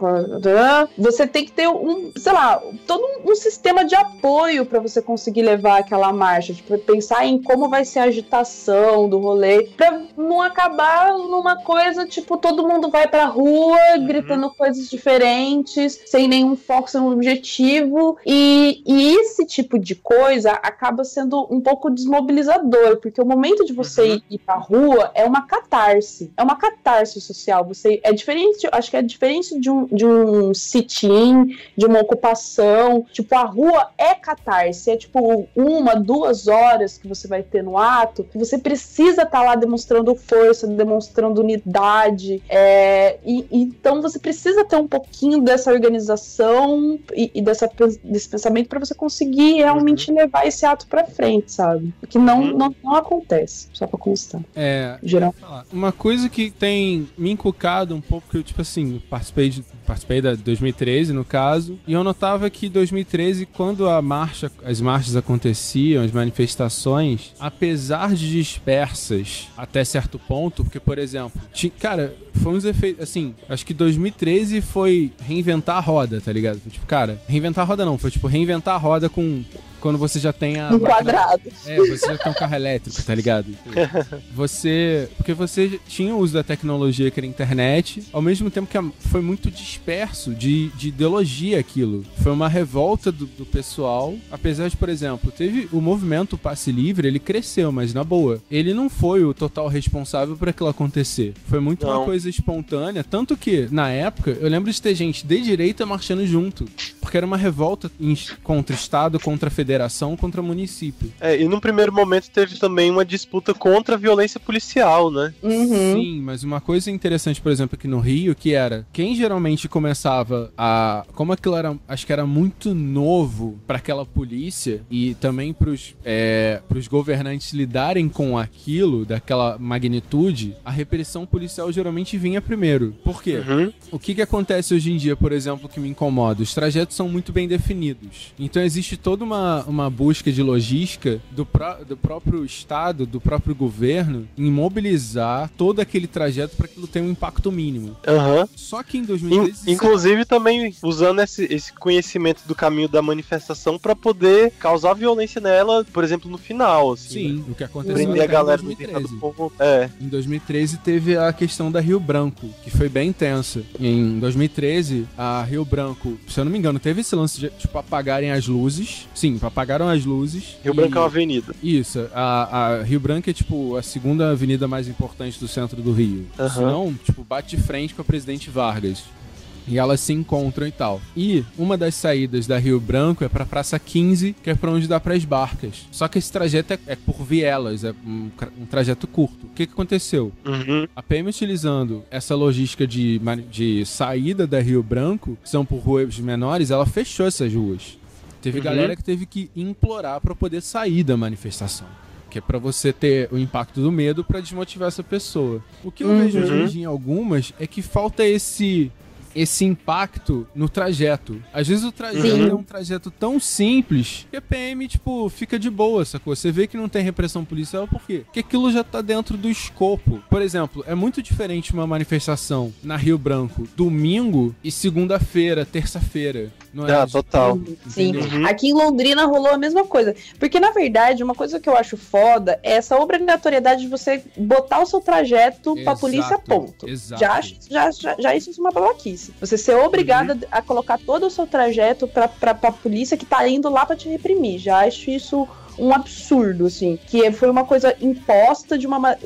Você tem que ter um, sei lá, todo um sistema de apoio para você conseguir levar aquela marcha, tipo, pensar em como vai ser a agitação do rolê, pra não acabar numa coisa tipo todo mundo vai pra rua Uhum. gritando coisas diferentes, sem nenhum foco, sem um objetivo, e, e esse tipo de coisa acaba sendo um pouco desmobilizador, porque o momento de você Uhum. ir pra rua é uma catarse, é uma catarse social. Você é diferente, acho que é diferente de um, de um sit-in, de uma ocupação. Tipo, a rua é catarse, é tipo uma, duas horas que você vai ter no ato, você precisa estar lá demonstrando força, demonstrando unidade. é, e, então você precisa ter um pouquinho dessa organização e, e dessa, desse pensamento para você conseguir realmente levar esse ato para frente, sabe? Que não, Uhum. não, não acontece, só pra constar. É, Geral. falar. Uma coisa que tem me encucado um pouco, que eu, tipo assim, participei, de, participei da 2013, no caso, e eu notava que 2013, quando a marcha, as marchas aconteciam, as manifestações, apesar de dispersas até certo ponto, porque, por exemplo, ti- cara, foi uns efeitos, assim, acho que 2013 foi reinventar a roda, tá ligado? Tipo, cara, reinventar a roda não, foi tipo reinventar a roda com quando você já tem a Um máquina- quadrado. é, você já tem um carro elétrico, tá ligado? Você. Porque você tinha o uso da tecnologia que era a internet, ao mesmo tempo que foi muito disperso de, de ideologia aquilo. Foi uma revolta do, do pessoal. Apesar de, por exemplo, teve o movimento Passe Livre, ele cresceu, mas na boa. Ele não foi o total responsável por aquilo acontecer. Foi muito uma Não. coisa espontânea. Tanto que, na época, eu lembro de ter gente de direita marchando junto. Porque era uma revolta em- contra o Estado, contra a federação, contra o município. É, e num primeiro momento teve também uma disputa contra a violência policial, né? Uhum. Sim, mas uma coisa interessante, por exemplo, aqui no Rio, que era quem geralmente começava a. Como aquilo era. Acho que era muito novo pra aquela polícia e também pros, é, pros governantes lidarem com aquilo, daquela magnitude, a repressão policial geralmente vinha primeiro. Por quê? Uhum. O que, que acontece hoje em dia, por exemplo, que me incomoda? Os trajetos são muito bem definidos. Então existe toda uma, uma busca de logística do, pró- do próprio Estado, do próprio governo, em mobilizar todo aquele trajeto para que aquilo tenha um impacto mínimo. Aham. Só que em In- 2013. inclusive também usando esse, esse conhecimento do caminho da manifestação pra poder causar violência nela, por exemplo, no final, assim. né? Sim, o que aconteceu Prender a galera em no 2013. do povo. É. Em 2013 teve a questão da Rio Branco, que foi bem intensa. Em 2013, a Rio Branco, se eu não me engano, teve esse lance de tipo, apagarem as luzes. Sim, apagaram as luzes. Rio e- Branco é uma avenida. Isso, a, a Rio Branco é tipo a segunda avenida mais importante do centro do Rio. Aham. Se não, tipo, bate de frente com a Presidente Vargas. E elas se encontram e tal. E uma das saídas da Rio Branco é pra Praça 15, que é pra onde dá pras barcas. Só que esse trajeto é, é por vielas, é um, um trajeto curto. O que, que aconteceu? Uhum. A PM utilizando essa logística de, de saída da Rio Branco, que são por ruas menores, ela fechou essas ruas. Teve Uhum. galera que teve que implorar pra poder sair da manifestação. Que é pra você ter o impacto do medo pra desmotivar essa pessoa. O que eu Uhum. vejo hoje em algumas é que falta esse esse impacto no trajeto. Às vezes o trajeto Sim. é um trajeto tão simples que a PM, tipo, fica de boa, sacou? Você vê que não tem repressão policial, por quê? Porque aquilo já tá dentro do escopo. Por exemplo, é muito diferente uma manifestação na Rio Branco domingo e segunda-feira, terça-feira. Não é? Ah, total. Sim. Uhum. Aqui em Londrina rolou a mesma coisa. Porque, na verdade, uma coisa que eu acho foda é essa obrigatoriedade de você botar o seu trajeto pra Exato, polícia, ponto. exato. Já, acho- já, já, já isso é uma babaquice. Você ser obrigada Uhum. a colocar todo o seu trajeto pra, pra, pra polícia que tá indo lá pra te reprimir. Já acho isso um absurdo, assim. Que foi uma coisa imposta de uma ma-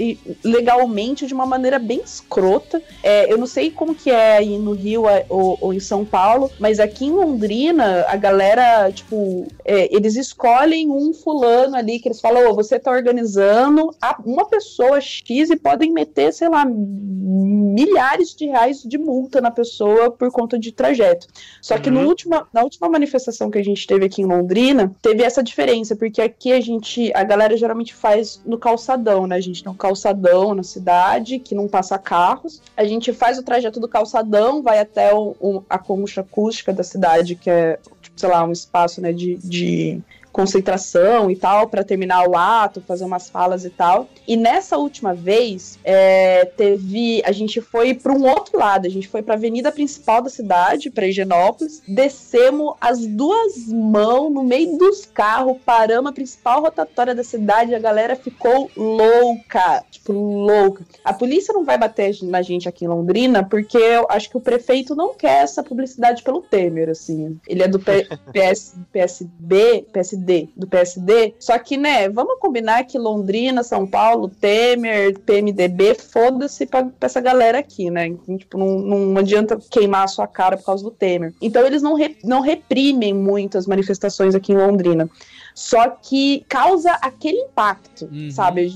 legalmente de uma maneira bem escrota. É, eu não sei como que é aí no Rio é, ou, ou em São Paulo, mas aqui em Londrina, a galera, tipo, é, eles escolhem um fulano ali que eles falam, ô, você tá organizando uma pessoa X e podem meter, sei lá, milhares de reais de multa na pessoa por conta de trajeto. Só que no Uhum. última, na última manifestação que a gente teve aqui em Londrina, teve essa diferença, porque aqui a gente, a galera geralmente faz no calçadão, né? A gente tem um calçadão na cidade que não passa carros. A gente faz o trajeto do calçadão, vai até o, o- a concha acústica da cidade, que é, tipo, sei lá, um espaço, né, de, de concentração e tal, para terminar o ato, fazer umas falas e tal. E nessa última vez, é, teve. A gente foi para um outro lado, a gente foi para a avenida principal da cidade, para Higienópolis, descemos as duas mãos no meio dos carros, paramos a principal rotatória da cidade, a galera ficou louca, tipo, louca. A polícia não vai bater na gente aqui em Londrina, porque eu acho que o prefeito não quer essa publicidade pelo Temer, assim. Ele é do P PS, PSB, PSD, do PSD. Só que, né, vamos combinar que Londrina, São Paulo, Temer, PMDB, foda-se pra, pra essa galera aqui, né? Então, tipo, não, não adianta queimar a sua cara por causa do Temer. Então eles não, re, não reprimem muito as manifestações aqui em Londrina. Só que causa aquele impacto, Uhum. sabe?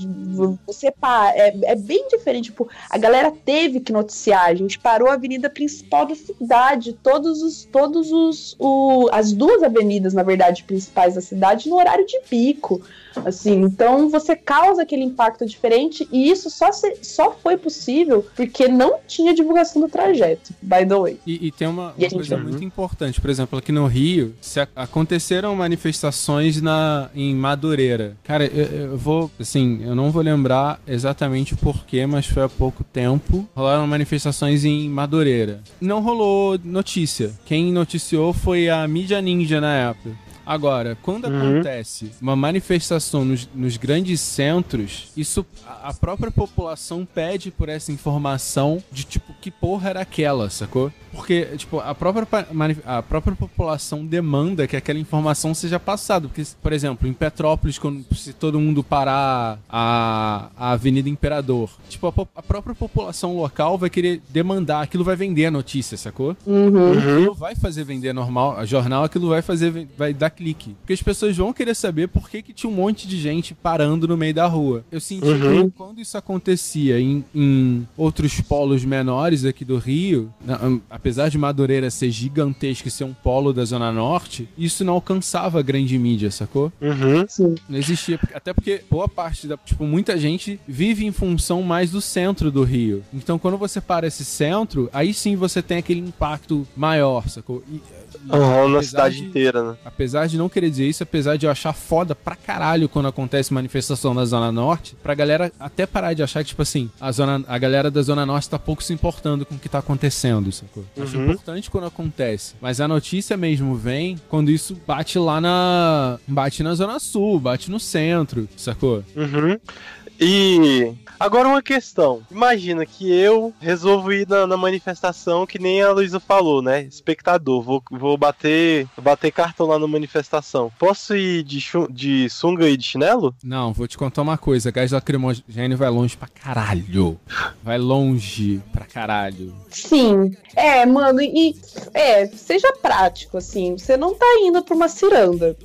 Você pá, é, é bem diferente. Tipo, a galera teve que noticiar. A gente parou a avenida principal da cidade, todos os, todos os, o, as duas avenidas, na verdade, principais da cidade, no horário de pico. Assim, então você causa aquele impacto diferente e isso só, se- só foi possível porque não tinha divulgação do trajeto, by the way. E, e tem uma, uma gente- coisa Uhum. muito importante, por exemplo, aqui no Rio, se aconteceram manifestações na, em Madureira. Cara, eu, eu vou, assim, eu não vou lembrar exatamente o porquê, mas foi há pouco tempo. Rolaram manifestações em Madureira. Não rolou notícia. Quem noticiou foi a mídia ninja na época. Agora, quando Uhum. acontece uma manifestação nos, nos grandes centros, isso a a própria população pede por essa informação de tipo que porra era aquela, sacou? Porque tipo a própria a própria população demanda que aquela informação seja passada, porque por exemplo, em Petrópolis quando se todo mundo parar a, a Avenida Imperador, tipo a, a própria população local vai querer demandar, aquilo vai vender a notícia, sacou? Uhum. Aquilo vai fazer vender normal, a jornal, aquilo vai fazer, vai dar clique. Porque as pessoas vão querer saber por que, que tinha um monte de gente parando no meio da rua. Eu senti Uhum. que quando isso acontecia em, em outros polos menores aqui do Rio, na- apesar de Madureira ser gigantesco e ser um polo da Zona Norte, isso não alcançava a grande mídia, sacou? Uhum. Sim. Não existia. Até porque boa parte da. Tipo, muita gente vive em função mais do centro do Rio. Então, quando você para esse centro, aí sim você tem aquele impacto maior, sacou? E, Aham, na cidade de- inteira, né? Apesar de não querer dizer isso, apesar de eu achar foda pra caralho quando acontece manifestação na Zona Norte, pra galera até parar de achar que, tipo assim, a, zona, a galera da Zona Norte tá pouco se importando com o que tá acontecendo, sacou? Eu Acho Uhum. importante quando acontece. Mas a notícia mesmo vem quando isso bate lá na. bate na Zona Sul, bate no centro, sacou? Uhum. E agora uma questão. Imagina que eu resolvo ir na, na manifestação que nem a Luísa falou, né? Espectador. Vou, vou bater bater cartão lá na manifestação. Posso ir de, de sunga e de chinelo? Não, vou te contar uma coisa. Gás lacrimogêneo vai longe pra caralho. Vai longe pra caralho. Sim. É, mano, e é, seja prático, assim. Você não tá indo pra uma ciranda.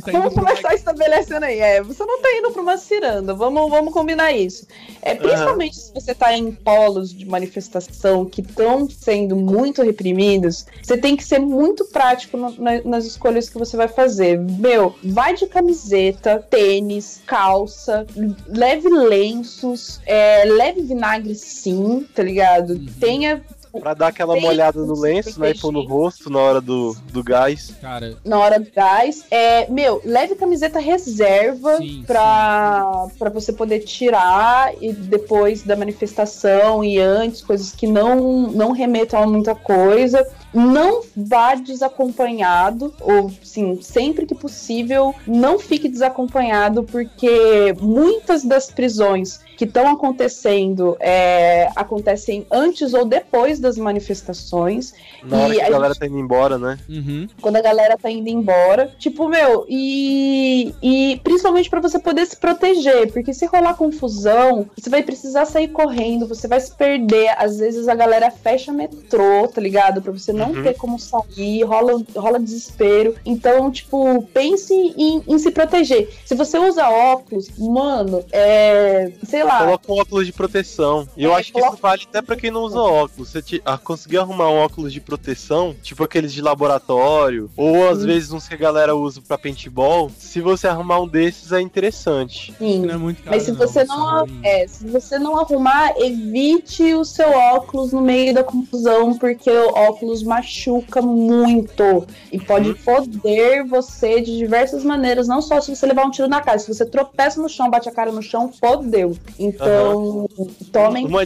Tá Vamos começar estabelecendo aí. É, você não tá indo pra uma ciranda. Vamos, vamos combinar isso. É, principalmente se você tá em polos de manifestação que estão sendo muito reprimidos, você tem que ser muito prático no- na- nas escolhas que você vai fazer. Meu, vai de camiseta, tênis, calça, leve lenços, é, leve vinagre sim, tá ligado? Tenha Pra dar aquela Tem molhada no lenço, né? E pôr no rosto na hora do, do gás. Cara, na hora do gás. É, meu, leve camiseta reserva Sim, pra, pra você poder tirar e depois da manifestação e antes, coisas que não, não remetam a muita coisa. Não vá desacompanhado, ou sim, sempre que possível, não fique desacompanhado, porque muitas das prisões que estão acontecendo é, acontecem antes ou depois das manifestações. Na hora E que a a galera gente- tá indo embora, né? uhum. quando a galera tá indo embora. Tipo, meu, e, e principalmente pra você poder se proteger, porque se rolar confusão, você vai precisar sair correndo, você vai se perder. Às vezes a galera fecha metrô, tá ligado? Pra você não Uhum. ter como sair, rola, rola desespero. Então, tipo, pense em, em se proteger. Se você usa óculos, mano, é, sei lá, lá. Coloca um óculos de proteção. E eu É, acho que coloca- isso vale até pra quem não usa óculos. Você te, a, conseguir arrumar um óculos de proteção, tipo aqueles de laboratório, ou às Hum. vezes uns que a galera usa pra paintball, se você arrumar um desses é interessante. Sim. Não é muito caro, Mas se você não, é, se você não arrumar, evite o seu óculos no meio da confusão, porque o óculos machuca muito e pode foder você de diversas maneiras, não só se você levar um tiro na cara, se você tropeça no chão, bate a cara no chão, fodeu. Então, tomem Uma,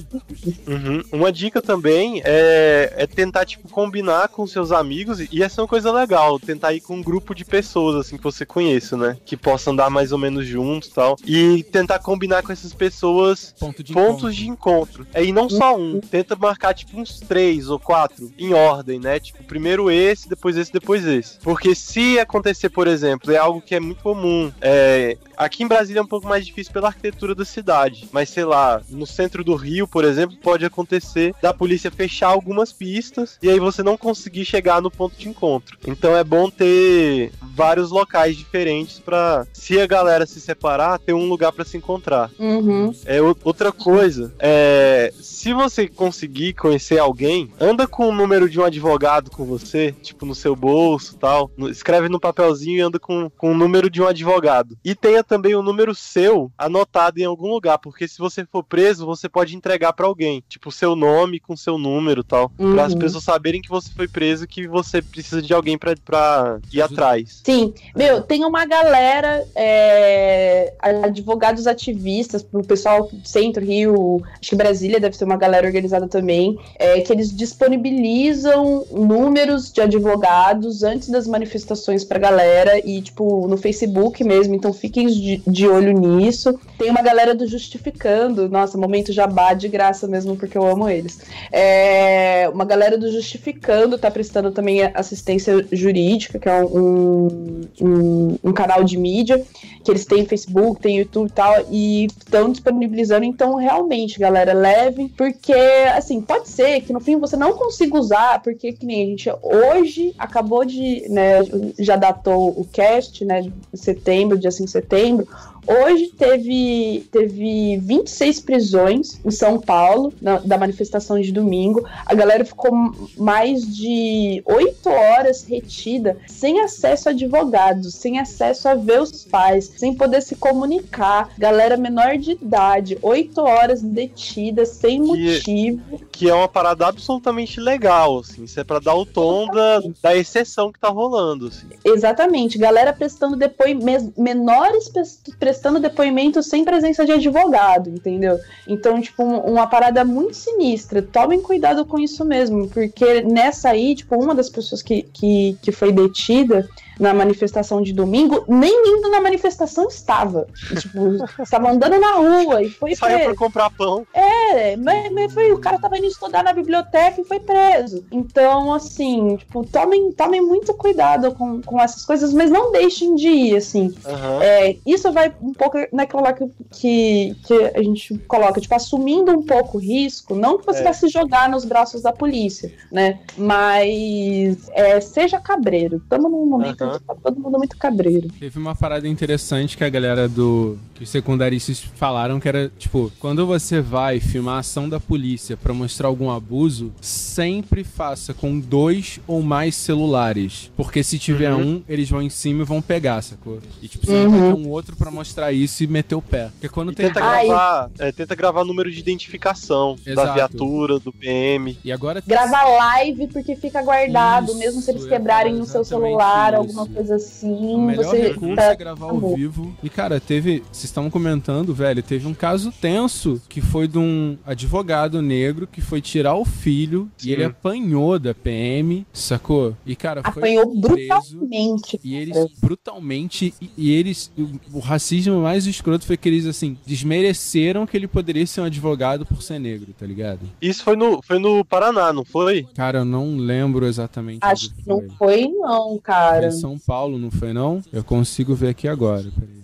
Uhum. Uma dica também é, é tentar, tipo, combinar com seus amigos, e essa é uma coisa legal, tentar ir com um grupo de pessoas, assim, que você conheça, né? Que possa andar mais ou menos juntos e tal. E tentar combinar com essas pessoas Ponto de pontos encontro. de encontro. É, e não só um, tenta marcar, tipo, uns três ou quatro em ordem, né? Tipo, primeiro esse, depois esse, depois esse. Porque se acontecer, por exemplo, é algo que é muito comum, é, Aqui em Brasília é um pouco mais difícil pela arquitetura da cidade, mas sei lá, no centro do Rio, por exemplo, pode acontecer da polícia fechar algumas pistas e aí você não conseguir chegar no ponto de encontro. Então é bom ter vários locais diferentes para, se a galera se separar, ter um lugar para se encontrar. Uhum. É outra coisa, é, se você conseguir conhecer alguém, anda com o número de um advogado com você, tipo no seu bolso, tal. Escreve no papelzinho e anda com, com o número de um advogado. E tenha também o número seu anotado em algum lugar, porque se você for preso, você pode entregar pra alguém, tipo o seu nome com seu número, tal, Uhum. Pra as pessoas saberem que você foi preso e que você precisa de alguém pra, pra ir atrás. Sim, meu, tem uma galera, é, advogados ativistas, pro pessoal do Centro, Rio, acho que Brasília deve ser uma galera organizada também, é, que eles disponibilizam números de advogados antes das manifestações pra galera e, tipo, no Facebook mesmo, então fiquem de, de olho nisso. Tem uma galera do Justificando, nossa, momento jabá de graça mesmo, porque eu amo eles. É, uma galera do Justificando tá prestando também assistência jurídica, que é um, um, um canal de mídia, que eles têm Facebook, tem YouTube e tal, e estão disponibilizando. Então, realmente, galera, levem, porque, assim, pode ser que no fim você não consiga usar, porque que nem a gente hoje acabou de, né, já datou o cast, né, de setembro, dia 5 de setembro, Hoje teve, teve 26 prisões em São Paulo, na- da manifestação de domingo. A galera ficou mais de 8 horas retida, sem acesso a advogados, sem acesso a ver os pais, sem poder se comunicar. Galera menor de idade, 8 horas detida, sem motivo. Que é uma parada absolutamente legal, assim. Isso é pra dar o tom da, da exceção que tá rolando, assim. Exatamente, galera prestando depoimentos, menores pres- prestando depoimento sem presença de advogado, entendeu? Então, tipo, um- uma parada muito sinistra. Tomem cuidado com isso mesmo, porque nessa aí, tipo, uma das pessoas que, que, que foi detida na manifestação de domingo, nem indo na manifestação estava. Tipo, estava andando na rua e foi Saiu preso. pra comprar pão. É, mas, mas foi, o cara tava indo estudar na biblioteca e foi preso. Então, assim, tipo, tomem, tomem muito cuidado com, com essas coisas, mas não deixem de ir, assim. Aham. É, isso vai um pouco naquela lá que, que, que a gente coloca, tipo, assumindo um pouco o risco, não que você É. vai se jogar nos braços da polícia, né? Mas é, seja cabreiro. Estamos num momento Tá todo mundo muito cabreiro. Teve uma parada interessante que a galera do. que os secundaristas falaram que era, tipo, quando você vai filmar a ação da polícia pra mostrar algum abuso, sempre faça com dois ou mais celulares. Porque se tiver Uhum. um, eles vão em cima e vão pegar, sacou? E tipo, você vai ter um outro pra mostrar isso e meter o pé. Porque quando E tem. tenta Ai. gravar, é, tenta gravar número de identificação da Exato. viatura, do PM. E agora Grava live porque fica guardado, Isso, mesmo se eles ia quebrarem falar no seu celular, isso. alguma coisa assim. O melhor você recurso tá- é gravar ao acabou. vivo. E, cara, teve. Vocês estavam comentando, velho, teve um caso tenso que foi de um advogado negro que foi tirar o filho Sim. e ele apanhou da PM, sacou? E, cara, foi Apanhou preso. brutalmente. E eles, brutalmente, e, e eles, o, o racismo mais escroto foi que eles, assim, desmereceram que ele poderia ser um advogado por ser negro, tá ligado? Isso foi no, foi no Paraná, não foi? Cara, eu não lembro exatamente. Acho que não foi. não, cara. Foi em São Paulo, não foi não? Eu consigo ver aqui agora, peraí.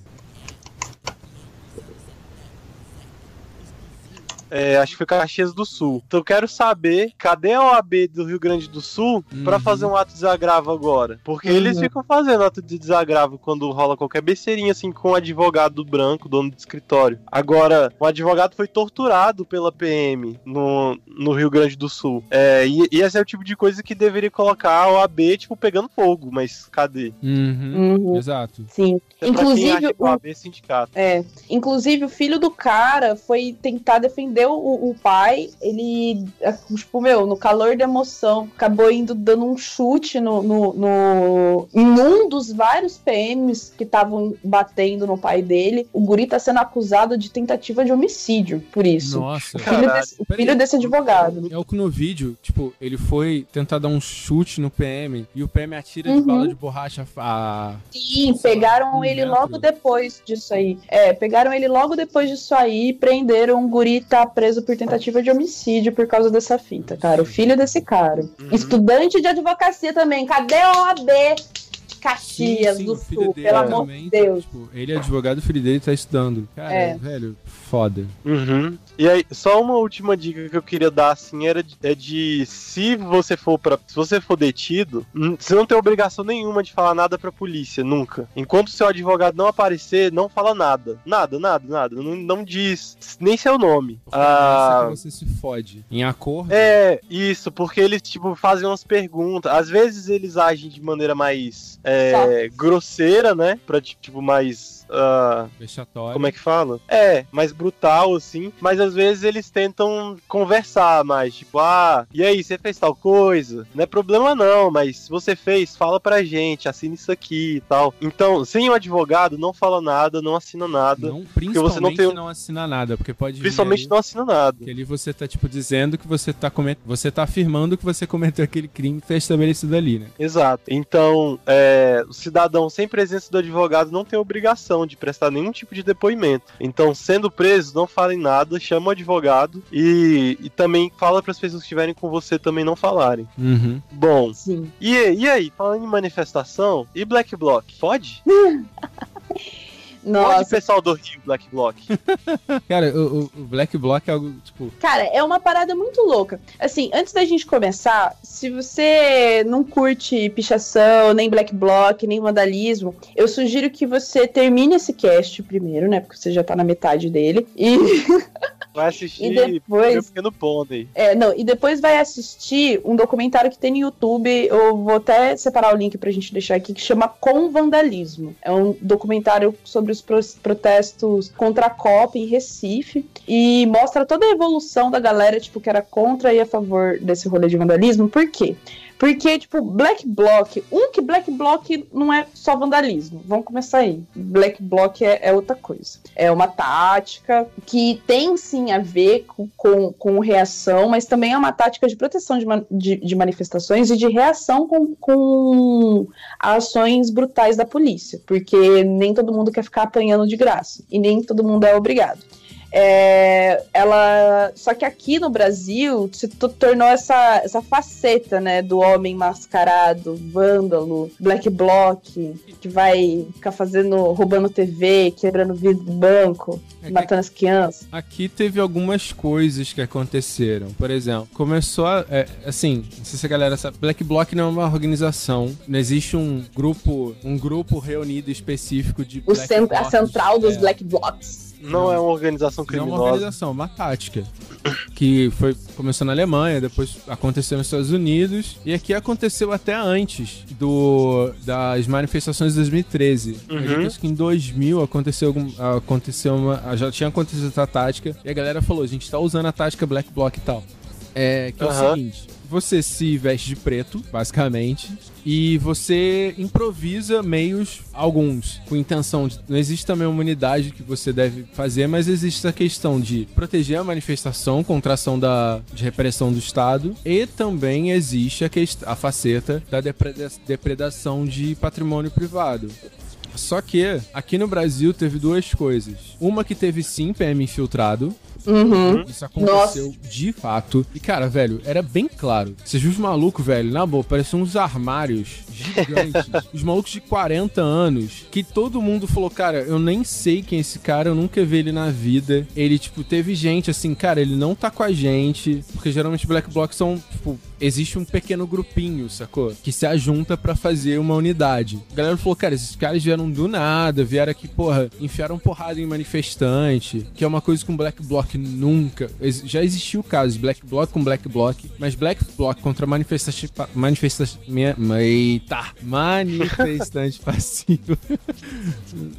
É, acho que foi Caxias do Sul. Então eu quero saber cadê a OAB do Rio Grande do Sul pra Uhum. fazer um ato de desagravo agora. Porque eles Uhum. ficam fazendo ato de desagravo quando rola qualquer besteirinha assim com o advogado branco, dono do escritório. Agora, o advogado foi torturado pela PM no, no Rio Grande do Sul. É, e, e esse é o tipo de coisa que deveria colocar a OAB, tipo, pegando fogo, mas cadê? Uhum. Uhum, Exato. sim. É Inclusive, acha que a o- OAB é sindicato. É, inclusive o filho do cara foi tentar defender o, o pai. Ele, é, tipo, meu, no calor da emoção, acabou indo dando um chute no, no, no- em um dos vários PMs que estavam batendo no pai dele. O guri tá sendo acusado de tentativa de homicídio por isso. Nossa. O filho, desse, o filho desse advogado. É o que no vídeo, tipo, ele foi tentar dar um chute no PM e o PM atira de Uhum. bala de borracha a. Sim, pegaram Um ele metro. logo depois disso aí. É, pegaram ele logo depois disso aí, prenderam. O guri tá preso por tentativa de homicídio por causa dessa fita, cara. O filho desse cara. Uhum. Estudante de advocacia também. Cadê a OAB? Caxias Sim, sim, do Sul, dele pelo amor também, de Deus. Tipo, ele é advogado, o filho dele tá estudando. Cara, É. velho, foda. Uhum. E aí, só uma última dica que eu queria dar, assim, era de, é de se você for para se você for detido, você não tem obrigação nenhuma de falar nada pra polícia, nunca. Enquanto seu advogado não aparecer, não fala nada. Nada, nada, nada. Não, não diz nem seu nome. Porque ah... Ah, que você se fode. Em acordo. é, isso, porque eles, tipo, fazem umas perguntas. Às vezes eles agem de maneira mais é, grosseira, né? Pra, tipo, mais. Ah, Vexatório. como é que fala? É, mais brutal, assim. Mas às vezes eles tentam conversar mais. Tipo, ah, e aí, você fez tal coisa? Não é problema não, mas se você fez, fala pra gente, assina isso aqui e tal. Então, sem o advogado, não fala nada, não assina nada. Não, principalmente você não tem- não assina nada, porque pode vir Principalmente não assina nada. que ali você tá, tipo, dizendo que você tá comet... você tá afirmando que você cometeu aquele crime que foi estabelecido ali, né? Exato. Então, é, o cidadão sem presença do advogado não tem obrigação de prestar nenhum tipo de depoimento. Então, sendo preso, não falem nada, chama o advogado e, e também fala para as pessoas que estiverem com você também não falarem. Uhum. Bom, Sim. e, e aí, falando em manifestação, e Black Bloc? Pode? Pode, Nossa, pessoal do Rio, Black Bloc. Cara, o, o- o Black Bloc é algo, tipo, Cara, é uma parada muito louca. Assim, antes da gente começar, se você não curte pichação, nem black block, nem vandalismo, eu sugiro que você termine esse cast primeiro, né? Porque você já tá na metade dele. E, Vai assistir e depois. Pequeno Pônei. É, não, e depois vai assistir um documentário que tem no YouTube. Eu vou até separar o link pra gente deixar aqui, que chama Com Vandalismo. É um documentário sobre os pro- protestos contra a COP em Recife. E mostra toda a evolução da galera, tipo, que era contra e a favor desse rolê de vandalismo. Por quê? Porque, tipo, Black Bloc, um que Black Bloc não é só vandalismo. Vamos começar aí. Black Bloc é, é outra coisa. É uma tática que tem sim a ver com, com, com reação, mas também é uma tática de proteção de, de, de manifestações e de reação com, com ações brutais da polícia. Porque nem todo mundo quer ficar apanhando de graça. E nem todo mundo é obrigado. É, ela só que aqui no Brasil se to- tornou essa, essa faceta né do homem mascarado vândalo black bloc que vai ficar fazendo roubando TV quebrando vidro do banco É matando as crianças Aqui teve algumas coisas que aconteceram. Por exemplo, começou a. é, assim, não sei se a galera sabe. Black Bloc não é uma organização. Não existe um grupo, um grupo reunido específico de. o Black cent- a central dos É, black blocs Não é uma organização Não é criminosa. uma organização, uma tática. Que foi, começou na Alemanha, depois aconteceu nos Estados Unidos. E aqui aconteceu até antes do, das manifestações de 2013. Uhum. Acho que em 2000 aconteceu, algum, aconteceu uma. Já tinha acontecido essa tática. E a galera falou: a gente tá usando a tática Black Bloc e tal. É, que é o seguinte: você se veste de preto, basicamente, e você improvisa meios, alguns, com intenção de. Não existe também uma unidade que você deve fazer, mas existe a questão de proteger a manifestação contra a ação da, de repressão do Estado, e também existe a, a faceta da depreda- depredação de patrimônio privado. Só que aqui no Brasil teve duas coisas. Uma que teve sim PM infiltrado, Uhum. Isso aconteceu de fato. E, cara, velho, era bem claro. Você viu os malucos, velho, na boa, pareciam uns armários gigantes. os malucos de 40 anos, que todo mundo falou, cara, eu nem sei quem é esse cara, eu nunca vi ele na vida. Ele, tipo, teve gente assim, cara, ele não tá com a gente. Porque geralmente Black Blocs são, tipo, existe um pequeno grupinho, sacou? Que se ajunta pra fazer uma unidade. A galera falou, cara, esses caras vieram do nada, vieram aqui, porra, enfiaram porrada em manifestante, que é uma coisa que um Black Bloc nunca. ex- Já existiu casos de Black Bloc com Black Bloc, mas Black Bloc contra manifestante. Manifestante. minha- Eita! Manifestante passivo.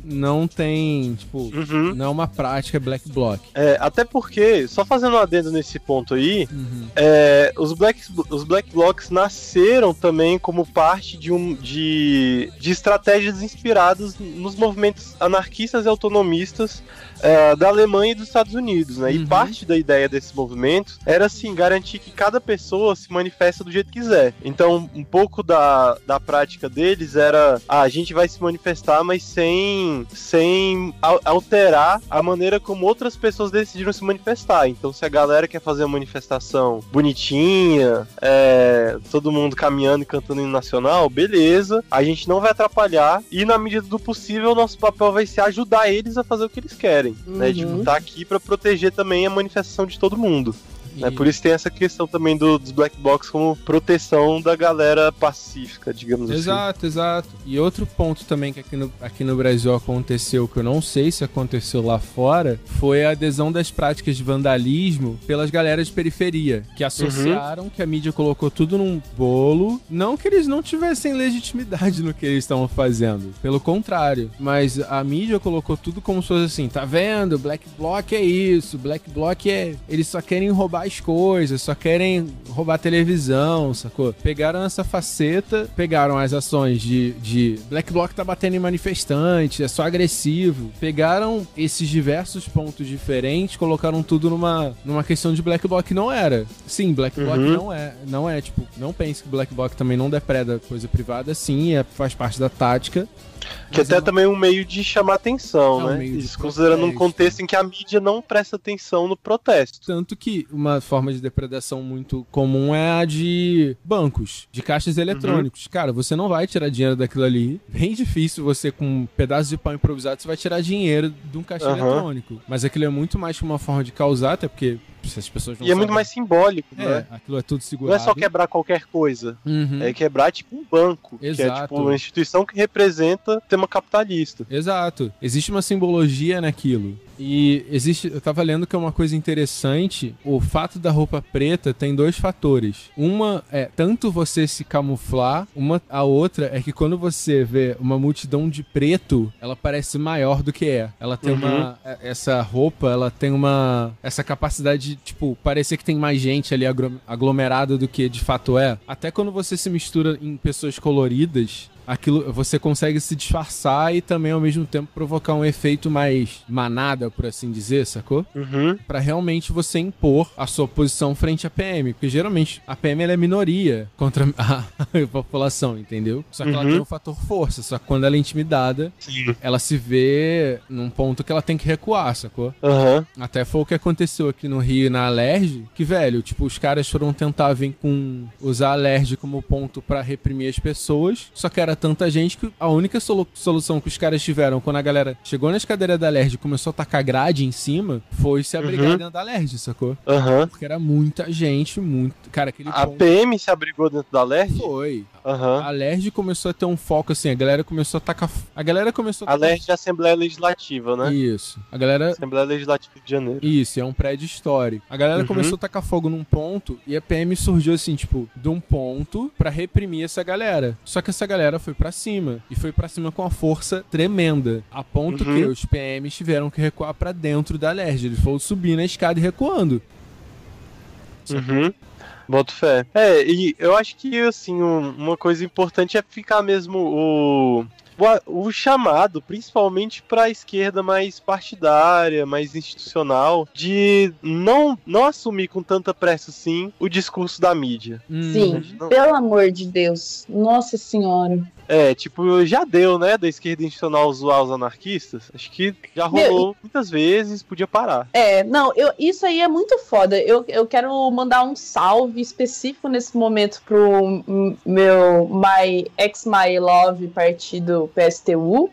não tem, tipo, Uhum. não é uma prática Black Bloc. É, até porque, só fazendo um adendo nesse ponto aí, Uhum. é, os, black, os Black Blocs nasceram também como parte de, um, de, de estratégias inspiradas nos movimentos anarquistas e autonomistas é, da Alemanha e dos Estados Unidos, né? Uhum. E parte da ideia desses movimentos era, assim, garantir que cada pessoa se manifesta do jeito que quiser. Então, um pouco da, da prática deles era, ah, a gente vai se manifestar, mas sem, sem al- alterar a maneira como outras pessoas decidiram se manifestar. Então, se a galera quer fazer uma manifestação bonitinha, é, todo mundo caminhando e cantando hino nacional, beleza, a gente não vai atrapalhar e, na medida do possível, nosso papel vai ser ajudar eles a fazer o que eles querem, né? Uhum. Tipo, tá aqui pra proteger também a manifestação de todo mundo. Né? E- Por isso tem essa questão também do- dos Black Box como proteção da galera pacífica, digamos assim. Exato, exato. E outro ponto também que aqui no, aqui no Brasil aconteceu, que eu não sei se aconteceu lá fora, foi a adesão das práticas de vandalismo pelas galeras de periferia, que associaram que a mídia colocou tudo num bolo. Não que eles não tivessem legitimidade no que eles estavam fazendo, pelo contrário. Mas a mídia colocou tudo como se fosse assim: tá vendo? Black Bloc é isso, Black Bloc é. Eles só querem roubar as coisas, só querem roubar televisão, sacou? Pegaram essa faceta, pegaram as ações de, de Black Bloc tá batendo em manifestante, é só agressivo. Pegaram esses diversos pontos diferentes, colocaram tudo numa, numa questão de Black Bloc não era. Sim, Black Bloc Uhum. não é, não é, tipo, não pense que Black Bloc também não depreda coisa privada, sim, é, faz parte da tática. Que Mas até é também é um meio de chamar atenção, É um né? Isso considerando um contexto em que a mídia não presta atenção no protesto. Tanto que uma forma de depredação muito comum é a de bancos, de caixas eletrônicos. Cara, você não vai tirar dinheiro daquilo ali. Bem difícil você, com um pedaço de pau improvisado, você vai tirar dinheiro de um caixa Aham. eletrônico. Mas aquilo é muito mais que uma forma de causar, até porque se as pessoas não E é muito mais simbólico, É, né? aquilo é tudo Não segurado. é só quebrar qualquer coisa. Uhum. É quebrar tipo um banco, que é Exato. tipo uma instituição que representa o tema capitalista. Exato. Existe uma simbologia naquilo. E existe. Eu tava lendo que é uma coisa interessante. O fato da roupa preta tem dois fatores. Uma é tanto você se camuflar, uma a outra é que quando você vê uma multidão de preto, ela parece maior do que é. Ela tem Uhum. uma. é- Essa roupa, ela tem uma. Essa capacidade de, tipo, parecer que tem mais gente ali aglomerada do que de fato é. Até quando você se mistura em pessoas coloridas, aquilo você consegue se disfarçar e também ao mesmo tempo provocar um efeito mais manada, por assim dizer, sacou? Uhum. Pra realmente você impor a sua posição frente à PM, porque geralmente a PM ela é minoria contra a população, entendeu? Só que ela Uhum. tem o fator força, só que quando ela é intimidada, Sim. ela se vê num ponto que ela tem que recuar, sacou? Aham. Até foi o que aconteceu aqui no Rio na Alerj, que, velho, tipo, os caras foram tentar vir com usar a Alerj como ponto pra reprimir as pessoas, só que era tanta gente que a única solu- solução que os caras tiveram quando a galera chegou nas cadeiras da Alerj e começou a tacar grade em cima, foi se abrigar Uhum. dentro da Alerj, sacou? Aham. Porque era muita gente, muito... Cara, aquele A ponto PM se abrigou dentro da LERJ? foi... Aham. A Alerj começou a ter um foco assim, a galera começou a tacar... A galera começou a A LERJ é a Assembleia Legislativa, né? Isso. A galera Assembleia Legislativa de Janeiro. Isso, é um prédio histórico. A galera Uhum. começou a tacar fogo num ponto e a PM surgiu assim, tipo, de um ponto pra reprimir essa galera. Só que essa galera foi pra cima e foi pra cima com uma força tremenda, a ponto Uhum. que os PMs tiveram que recuar pra dentro da LERJ. Eles foram subir na escada e recuando. Uhum. Boto fé. É, e eu acho que, assim, um- uma coisa importante é ficar mesmo o. o, o chamado, principalmente para a esquerda mais partidária, mais institucional, de não, não assumir com tanta pressa assim o discurso da mídia. Sim, Não- pelo amor de Deus. Nossa senhora. É, tipo, já deu, né, da esquerda institucional zoar os anarquistas. Acho que já rolou muitas vezes, podia parar. É, não, eu, isso aí é muito foda. Eu, eu quero mandar um salve específico nesse momento pro meu My Ex My Love partido PSTU,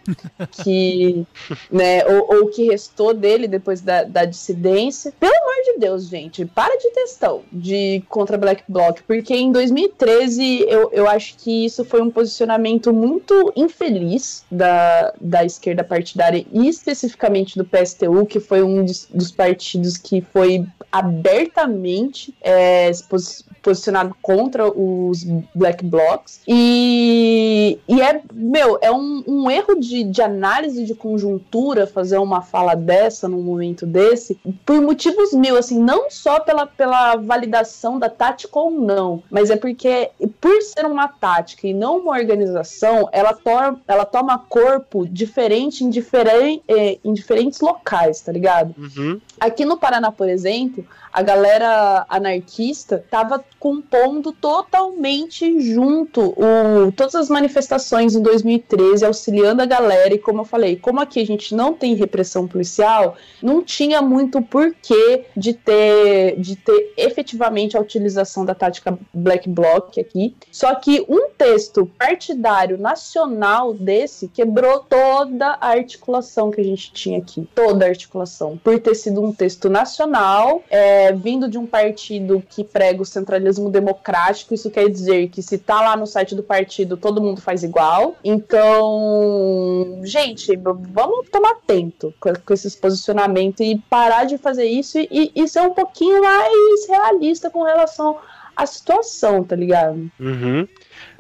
que, né, ou, o que restou dele depois da, da dissidência. Pelo amor de Deus, gente, para de textão de contra Black Bloc, porque em 2013 eu, eu acho que isso foi um posicionamento muito infeliz da, da esquerda partidária e especificamente do PSTU, que foi um dos, dos partidos que foi abertamente é, pos- posicionado contra os black blocs e, e é meu é um, um erro de, de análise de conjuntura fazer uma fala dessa num momento desse por motivos mil assim não só pela, pela validação da tática ou não mas é porque por ser uma tática e não uma organização ela, to ela toma corpo diferente em, diferen eh, em diferentes locais tá ligado Uhum. Aqui no Paraná, por exemplo, a galera anarquista estava compondo totalmente junto o, todas as manifestações em 2013, auxiliando a galera. E como eu falei, como aqui a gente não tem repressão policial, não tinha muito porquê de ter, de ter efetivamente a utilização da tática Black Bloc aqui. Só que um texto partidário nacional desse quebrou toda a articulação que a gente tinha aqui. Toda a articulação. Por ter sido um texto nacional, é, vindo de um partido que prega o centralismo democrático, isso quer dizer que se tá lá no site do partido, todo mundo faz igual. Então, gente, vamos tomar atento com, com esses posicionamentos e parar de fazer isso e, e ser um pouquinho mais realista com relação à situação, tá ligado? Uhum.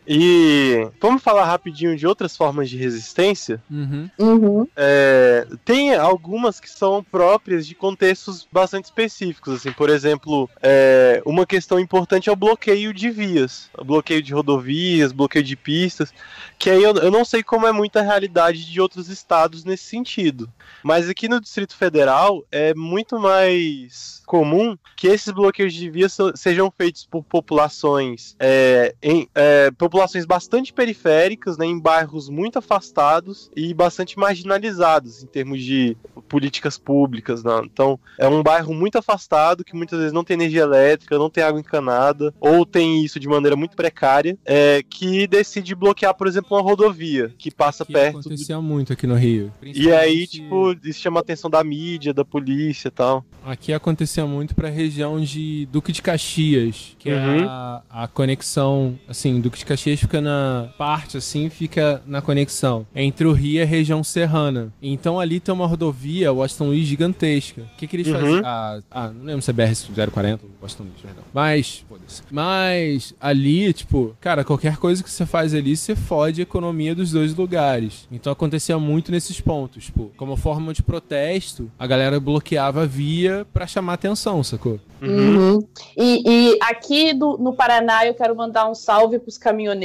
E vamos falar rapidinho de outras formas de resistência. Uhum. Uhum. É, tem algumas que são próprias de contextos bastante específicos, assim, por exemplo, é, uma questão importante é o bloqueio de vias, o bloqueio de rodovias, bloqueio de pistas, que aí eu, eu não sei como é muita realidade de outros estados nesse sentido, mas aqui no Distrito Federal é muito mais comum que esses bloqueios de vias sejam feitos por populações é, em é, populações bastante periféricas, né, em bairros muito afastados e bastante marginalizados em termos de políticas públicas. Né? Então, é um bairro muito afastado que muitas vezes não tem energia elétrica, não tem água encanada, ou tem isso de maneira muito precária, é, que decide bloquear, por exemplo, uma rodovia que passa Que perto. do- acontecia muito aqui no Rio. E aí, tipo, isso chama a atenção da mídia, da polícia e tal. Aqui acontecia muito pra região de Duque de Caxias, que Uhum. é a, a conexão, assim, Duque de Caxias fica na parte, assim, fica na conexão entre o Rio e a região serrana. Então ali tem uma rodovia, Washington Luiz, gigantesca. O que que eles Uhum. faziam? Ah, ah, não lembro se é BR-040 ou Washington Luiz, perdão. Mas, foda-se. Mas ali, tipo, cara, qualquer coisa que você faz ali, você fode a economia dos dois lugares. Então acontecia muito nesses pontos, tipo, como forma de protesto, a galera bloqueava a via pra chamar atenção, sacou? Uhum. E, e aqui do- no Paraná eu quero mandar um salve pros caminhoneiros.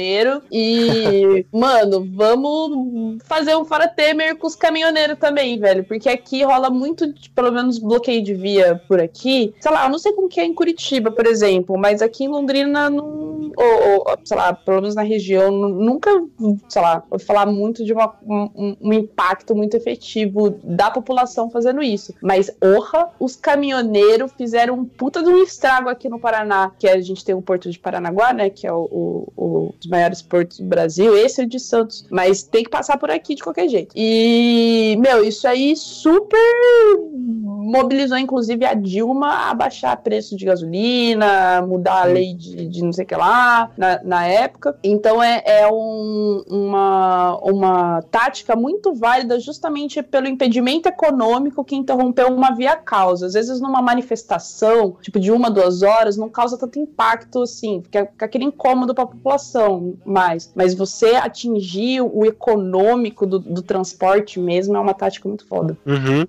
E, mano, vamos fazer um Fora Temer com os caminhoneiros também, velho. Porque aqui rola muito, pelo menos, bloqueio de via por aqui. Sei lá, eu não sei como que é em Curitiba, por exemplo, mas aqui em Londrina, não, ou, ou, sei lá, pelo menos na região, nu- nunca, sei lá, vou falar muito de uma- um, um impacto muito efetivo da população fazendo isso. Mas, orra, os caminhoneiros fizeram um puta de um estrago aqui no Paraná, que a gente tem o Porto de Paranaguá, né, que é o, o- dos maiores portos do Brasil, esse é de Santos, mas tem que passar por aqui de qualquer jeito. E, meu, isso aí super mobilizou, inclusive, a Dilma a baixar preço de gasolina, mudar a lei de, de não sei o que lá, na, na época. Então é, é um- uma, uma tática muito válida justamente pelo impedimento econômico que interrompeu uma via causa. Às vezes numa manifestação, tipo de uma, duas horas, não causa tanto impacto assim, fica, fica aquele incômodo para a população mais. Mas você atingir o econômico do, do transporte mesmo é uma tática muito foda. Uhum.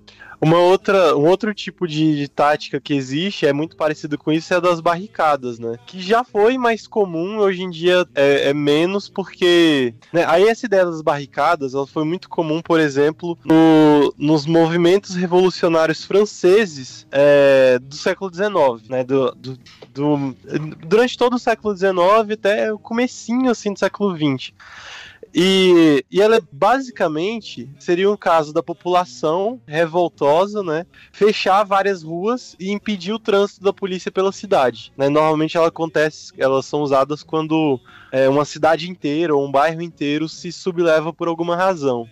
Uma outra, um outro tipo de, de tática que existe, é muito parecido com isso, é a das barricadas, né? Que já foi mais comum, hoje em dia é, é menos, porque. Né? Aí essa ideia das barricadas ela foi muito comum, por exemplo, no- nos movimentos revolucionários franceses é, do século XIX, né? Do, do- do- durante todo o século XIX até o comecinho assim, do século XX. E, e ela basicamente seria um caso da população revoltosa, né? Fechar várias ruas e impedir o trânsito da polícia pela cidade. Né? Normalmente ela acontece, elas são usadas quando é, uma cidade inteira ou um bairro inteiro se subleva por alguma razão.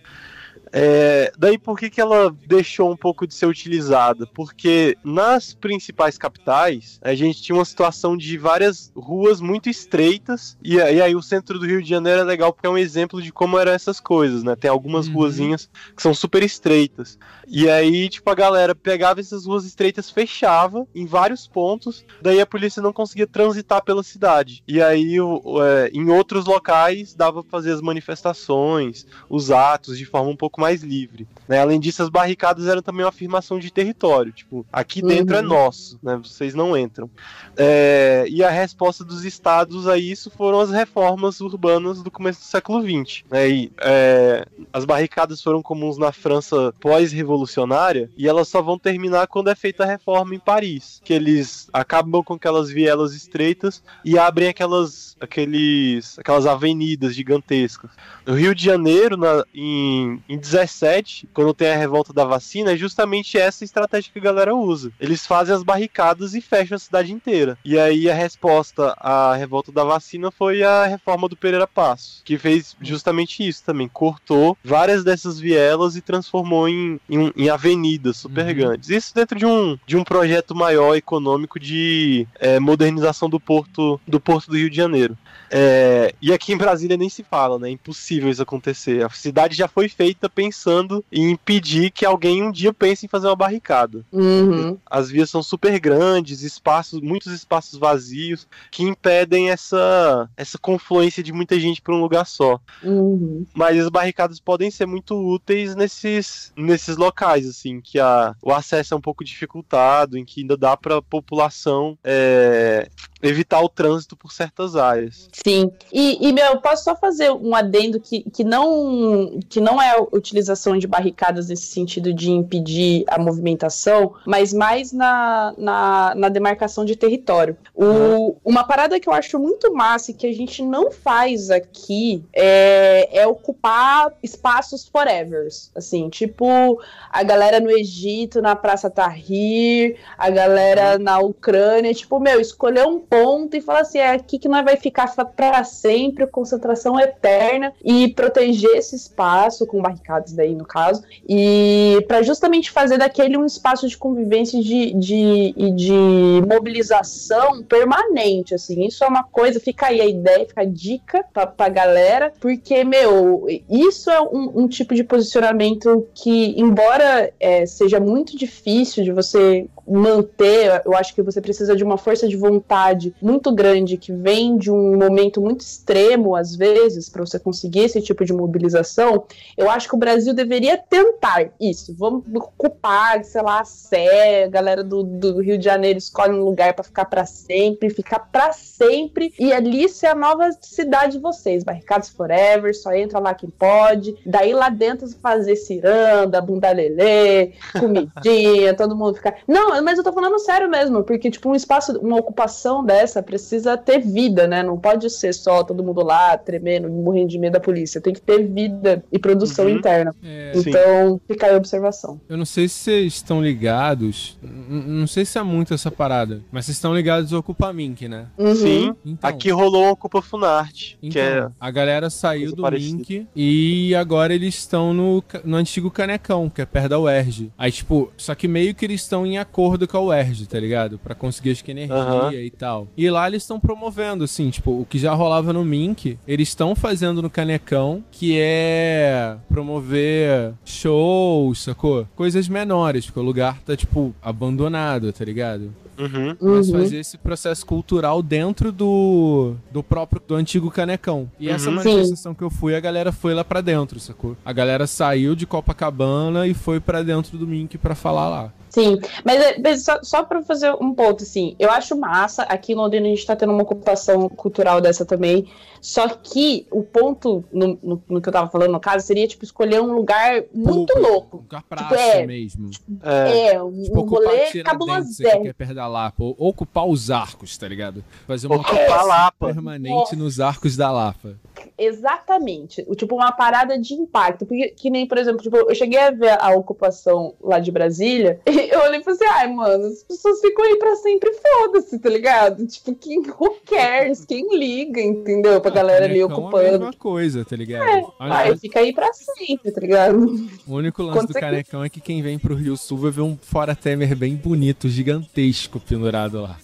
É, daí por que, que ela deixou um pouco de ser utilizada? Porque nas principais capitais a gente tinha uma situação de várias ruas muito estreitas e, e aí o centro do Rio de Janeiro é legal porque é um exemplo de como eram essas coisas, né? Tem algumas Uhum. ruazinhas que são super estreitas e aí tipo a galera pegava essas ruas estreitas, fechava em vários pontos, daí a polícia não conseguia transitar pela cidade e aí o- é, em outros locais dava pra fazer as manifestações, os atos de forma um pouco mais livre. né? Além disso, as barricadas eram também uma afirmação de território. Tipo, aqui dentro Uhum. é nosso, né? Vocês não entram. É, e a resposta dos estados a isso foram as reformas urbanas do começo do século XX. né? E, é, as barricadas foram comuns na França pós-revolucionária e elas só vão terminar quando é feita a reforma em Paris, que eles acabam com aquelas vielas estreitas e abrem aquelas, aqueles, aquelas avenidas gigantescas. No Rio de Janeiro, na- em, em 17, quando tem a revolta da vacina, é justamente essa estratégia que a galera usa. Eles fazem as barricadas e fecham a cidade inteira. E aí a resposta à revolta da vacina foi a reforma do Pereira Passo, que fez justamente isso também. Cortou várias dessas vielas e transformou em, em, em avenidas super Uhum. grandes. Isso dentro de um, de um projeto maior econômico de eh, modernização do porto, do porto do Rio de Janeiro. É, e aqui em Brasília nem se fala, né? É impossível isso acontecer. A cidade já foi feita pensando em impedir que alguém um dia pense em fazer uma barricada. Uhum. As vias são super grandes, espaços, muitos espaços vazios que impedem essa essa confluência de muita gente para um lugar só. Uhum. Mas as barricadas podem ser muito úteis nesses, nesses locais, assim, que a, o acesso é um pouco dificultado, em que ainda dá para a população é, evitar o trânsito por certas áreas. Sim. E, e, meu, posso só fazer um adendo que, que, não, que não é a utilização de barricadas nesse sentido de impedir a movimentação, mas mais na, na, na demarcação de território. O, Uma parada que eu acho muito massa e que a gente não faz aqui é, é ocupar espaços forevers. Assim, tipo a galera no Egito, na Praça Tahrir, a galera na Ucrânia, tipo, meu, escolher um ponto e falar assim, é aqui que nós vai ficar para sempre, concentração eterna e proteger esse espaço com barricadas daí no caso e para justamente fazer daquele um espaço de convivência de, de, e de mobilização permanente, assim, isso é uma coisa, fica aí a ideia, fica a dica pra, pra galera, porque, meu, isso é um, um tipo de posicionamento que, embora é, seja muito difícil de você manter, eu acho que você precisa de uma força de vontade muito grande que vem de um momento muito extremo às vezes para você conseguir esse tipo de mobilização. Eu acho que o Brasil deveria tentar isso. Vamos ocupar, sei lá, a Sé, a galera do, do Rio de Janeiro escolhe um lugar para ficar para sempre, ficar para sempre e ali ser a nova cidade de vocês, barricados forever, só entra lá quem pode. Daí lá dentro fazer ciranda, bunda lelê, comidinha, todo mundo ficar. Não, mas eu tô falando sério mesmo, porque, tipo, um espaço, uma ocupação dessa precisa ter vida, né? Não pode ser só todo mundo lá tremendo, morrendo de medo da polícia. Tem que ter vida e produção Uhum. interna. É, Sim. Então, fica aí a observação. eu não sei se vocês estão ligados. Não sei se é muito essa parada. Mas vocês estão ligados ao Ocupa Mink, né? Uhum. Sim, Então, aqui rolou uma Ocupa Funarte, então, que é a galera saiu do parecida. Mink e agora eles estão no, no antigo Canecão, que é perto da UERJ. Aí, tipo, só que meio que eles estão em acordo com a UERJ, tá ligado? Pra conseguir acho que energia Aham. e tal. E lá eles estão promovendo, assim, tipo, o que já rolava no Mink, eles estão fazendo no Canecão, que é promover shows, sacou? Coisas menores, porque o lugar tá, tipo, abandonado, tá ligado? Uhum. mas Uhum. fazer esse processo cultural dentro do, do próprio do antigo Canecão. E essa Uhum. manifestação que eu fui, a galera foi lá pra dentro, sacou? A galera saiu de Copacabana e foi pra dentro do Mink pra falar lá. Sim, mas, é- mas só, só para fazer um ponto, assim, eu acho massa, aqui em Londrina a gente tá tendo uma ocupação cultural dessa também, só que o ponto, no, no, no que eu tava falando, no caso, seria, tipo, escolher um lugar muito louco. Um lugar praça é, mesmo. É. É, um, Tipo, um rolê cabulosé. que é perto da Lapa. Ou ocupar os arcos, tá ligado? Fazer uma Ocupar Lapa. permanente Nossa. nos arcos da Lapa. Exatamente. Tipo, uma parada de impacto. Porque, que nem, por exemplo, tipo, eu cheguei a ver a ocupação lá de Brasília e eu olhei e falei assim, ai, mano, as pessoas ficam aí pra sempre, foda-se, tá ligado? Tipo, quem who cares? Quem liga, entendeu? Pra galera ali Canecão É a ocupando. mesma coisa, tá ligado? Única- fica aí pra sempre, tá ligado? O único lance Quando do você- Canecão é que quem vem pro Rio Sul vai ver um Fora Temer bem bonito, gigantesco, pendurado lá.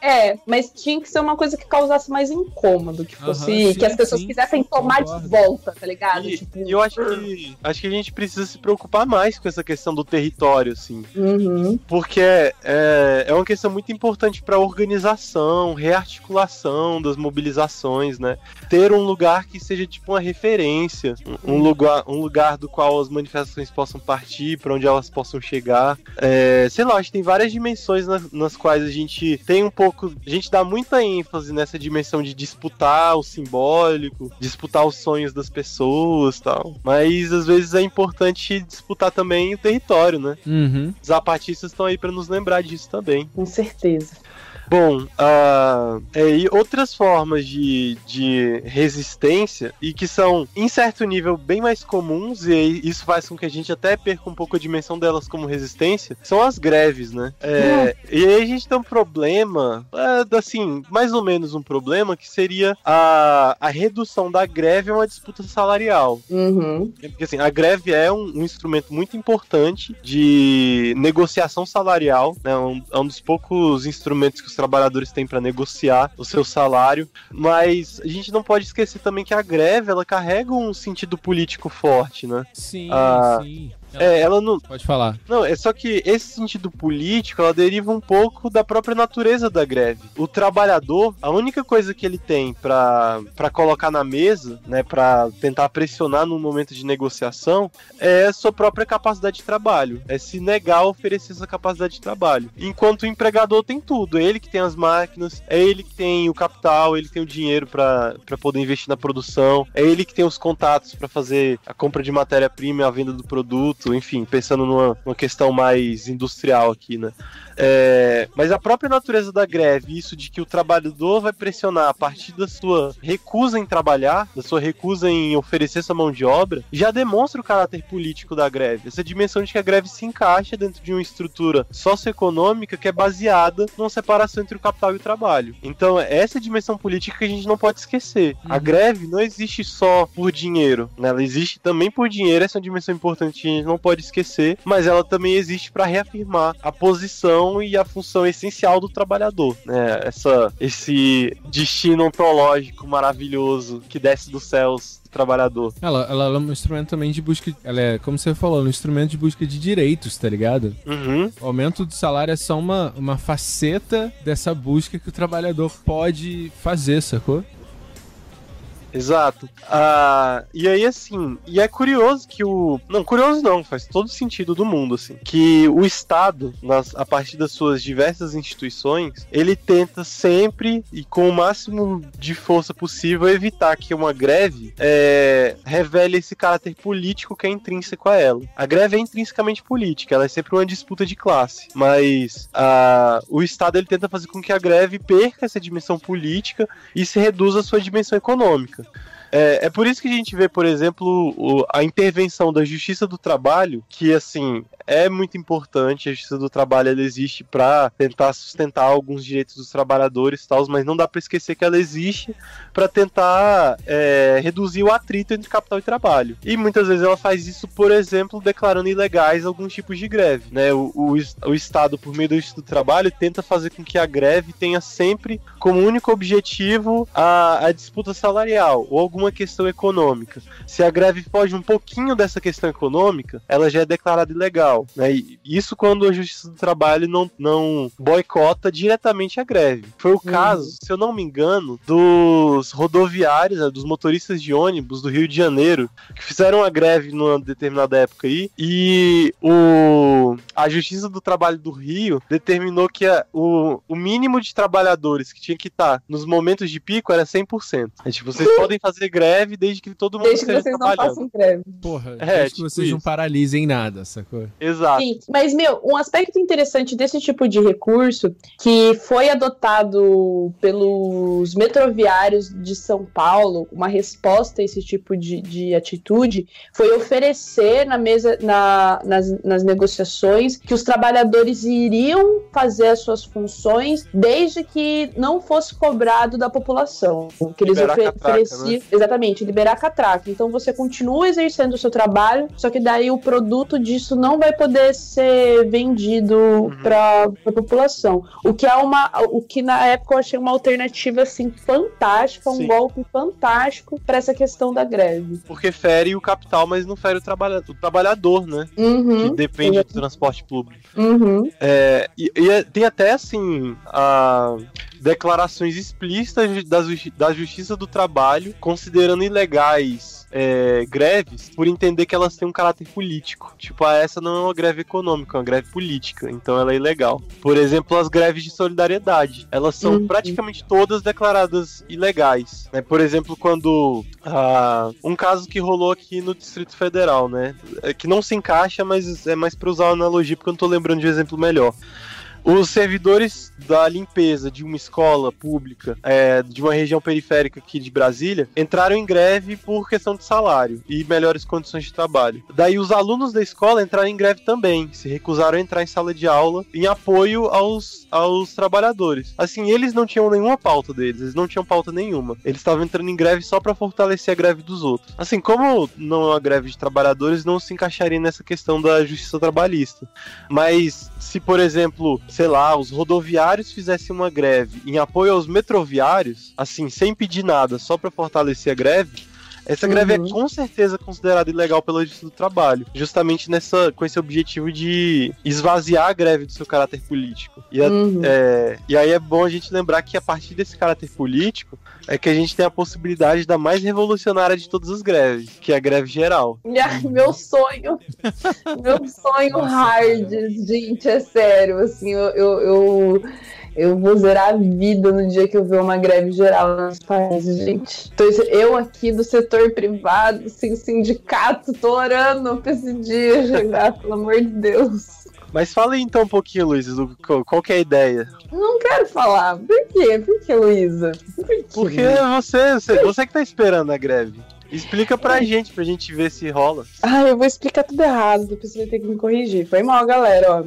É, mas tinha que ser uma coisa que causasse mais incômodo, que fosse. Aham, sim, que as pessoas sim, quisessem tomar concordo. de volta, tá ligado? E, Tipo, eu acho que, acho que a gente precisa se preocupar mais com essa questão do território, assim. uhum. Porque é, é uma questão muito importante para organização, rearticulação das mobilizações, né? Ter um lugar que seja tipo uma referência, um um lugar, um lugar do qual as manifestações possam partir, para onde elas possam chegar. É, sei lá, acho que tem várias dimensões nas, nas quais a gente tem um pouco, a gente dá muita ênfase nessa dimensão de disputar o simbólico, disputar os sonhos das pessoas, tal. Mas às vezes é importante disputar também o território, né? Uhum. Os zapatistas estão aí para nos lembrar disso também. Com certeza. Bom, ah, é, e outras formas de, de resistência, e que são, em certo nível, bem mais comuns, e aí isso faz com que a gente até perca um pouco a dimensão delas como resistência, são as greves, né? É, E aí a gente tem um problema, é, assim, mais ou menos um problema, que seria a, a redução da greve a uma disputa salarial. Uhum. Porque assim, a greve é um, um instrumento muito importante de negociação salarial, né? Um, é um dos poucos instrumentos que os trabalhadores têm para negociar o seu salário. Mas a gente não pode esquecer também que a greve ela carrega um sentido político forte, né? Sim, Ah, sim. É, ela não, Pode falar. não, é só que esse sentido político, ela deriva um pouco da própria natureza da greve. O trabalhador, a única coisa que ele tem pra colocar na mesa, né, para tentar pressionar no momento de negociação, é a sua própria capacidade de trabalho. É se negar a oferecer essa capacidade de trabalho. Enquanto o empregador tem tudo, é ele que tem as máquinas, é ele que tem o capital, ele tem o dinheiro pra poder investir na produção, é ele que tem os contatos pra fazer a compra de matéria-prima e a venda do produto, enfim, pensando numa, numa questão mais industrial aqui, né? É, mas a própria natureza da greve, isso de que o trabalhador vai pressionar a partir da sua recusa em trabalhar, da sua recusa em oferecer sua mão de obra, já demonstra o caráter político da greve. Essa dimensão de que a greve se encaixa dentro de uma estrutura socioeconômica que é baseada numa separação entre o capital e o trabalho. Então, essa é a dimensão política que a gente não pode esquecer. A Uhum. greve não existe só por dinheiro, né? ela existe também por dinheiro, essa é uma dimensão importante que a gente não pode esquecer, mas ela também existe para reafirmar a posição e a função essencial do trabalhador, né? Essa, esse destino ontológico maravilhoso que desce dos céus do trabalhador. Ela, ela é um instrumento também de busca. Ela é, como você falou, um instrumento de busca de direitos, tá ligado? Uhum. O aumento do salário é só uma, uma faceta dessa busca que o trabalhador pode fazer, sacou? Exato. Ah, e aí, assim, e é curioso que o. Não, curioso não, faz todo sentido do mundo, assim. Que o Estado, nas, a partir das suas diversas instituições, ele tenta sempre e com o máximo de força possível evitar que uma greve é, revele esse caráter político que é intrínseco a ela. A greve é intrinsecamente política, ela é sempre uma disputa de classe. Mas ah, o Estado ele tenta fazer com que a greve perca essa dimensão política e se reduza a sua dimensão econômica. É, é por isso que a gente vê, por exemplo, o- a intervenção da Justiça do Trabalho, que assim é muito importante. A Justiça do Trabalho ela existe para tentar sustentar alguns direitos dos trabalhadores, e tal, mas não dá para esquecer que ela existe para tentar é, reduzir o atrito entre capital e trabalho. E muitas vezes ela faz isso, por exemplo, declarando ilegais alguns tipos de greve. Né? O, o, o Estado, por meio do Justiça do Trabalho, tenta fazer com que a greve tenha sempre como único objetivo a, a disputa salarial ou alguma questão econômica. Se a greve foge um pouquinho dessa questão econômica, ela já é declarada ilegal. Né? E isso quando a Justiça do Trabalho não, não boicota diretamente a greve. Foi o caso, se eu não me engano, dos rodoviários, né, dos motoristas de ônibus do Rio de Janeiro, que fizeram a greve numa determinada época aí, e o, a Justiça do Trabalho do Rio determinou que a, o, o mínimo de trabalhadores que tinha que estar nos momentos de pico era 100%. É, tipo, vocês podem fazer greve desde que todo mundo Desde que vocês não façam greve. Porra, É, desde que tipo vocês não isso. paralisem nada, sacou? Exato. Sim, mas, meu, um aspecto interessante desse tipo de recurso que foi adotado pelos metroviários de São Paulo, uma resposta a esse tipo de, de atitude, foi oferecer na mesa, na- nas, nas negociações, que os trabalhadores iriam fazer as suas funções desde que não fosse cobrado da população. Que eles catraca, ofereciam. Exatamente, liberar catraca. Então você continua exercendo o seu trabalho, só que daí o produto disso não vai poder ser vendido Uhum. para a população. O que é uma, o que na época eu achei uma alternativa assim fantástica, um Sim. golpe fantástico para essa questão da greve. Porque fere o capital, mas não fere o, trabalha o trabalhador, né? Que Uhum, depende do transporte público. uhum. É, e, e é- tem até assim a, declarações explícitas da, justi- da Justiça do Trabalho considerando ilegais é, greves por entender que elas têm um caráter político. Tipo, ah, essa não é uma greve econômica, é uma greve política, então ela é ilegal. Por exemplo, as greves de solidariedade, elas são Uhum. praticamente todas declaradas ilegais. né? Por exemplo, quando ah, um caso que rolou aqui no Distrito Federal, né? é que não se encaixa, mas é mais para usar uma analogia porque eu não tô lembrando de um exemplo melhor. Os servidores da limpeza de uma escola pública é, de uma região periférica aqui de Brasília entraram em greve por questão de salário e melhores condições de trabalho. Daí os alunos da escola entraram em greve também, se recusaram a entrar em sala de aula em apoio aos, aos trabalhadores. Assim, eles não tinham nenhuma pauta deles, eles não tinham pauta nenhuma. Eles estavam entrando em greve só para fortalecer a greve dos outros. Assim, como não é uma greve de trabalhadores, não se encaixaria nessa questão da justiça trabalhista. Mas se, por exemplo, sei lá, os rodoviários fizessem uma greve em apoio aos metroviários, assim, sem pedir nada, só pra fortalecer a greve, essa greve Uhum. é com certeza considerada ilegal pela Justiça do Trabalho, justamente nessa, com esse objetivo de esvaziar a greve do seu caráter político. E, a- Uhum. é, e aí é bom a gente lembrar que a partir desse caráter político é que a gente tem a possibilidade da mais revolucionária de todas as greves, que é a greve geral. Ai, meu sonho. meu sonho hard, gente, é sério. Assim, eu, eu, eu, eu vou zerar a vida no dia que eu ver uma greve geral nos países, gente. Então, eu aqui do setor privado, sem sindicato, tô orando pra esse dia chegar, pelo amor de Deus. Mas fala aí então um pouquinho, do, qual, que é a ideia? Não quero falar. Por quê? Por que, Luísa? Por quê? Porque você, você, você que tá esperando a greve. Explica pra gente, pra gente ver se rola. Ah, eu vou explicar tudo errado, depois você vai ter que me corrigir. Foi mal, galera, ó.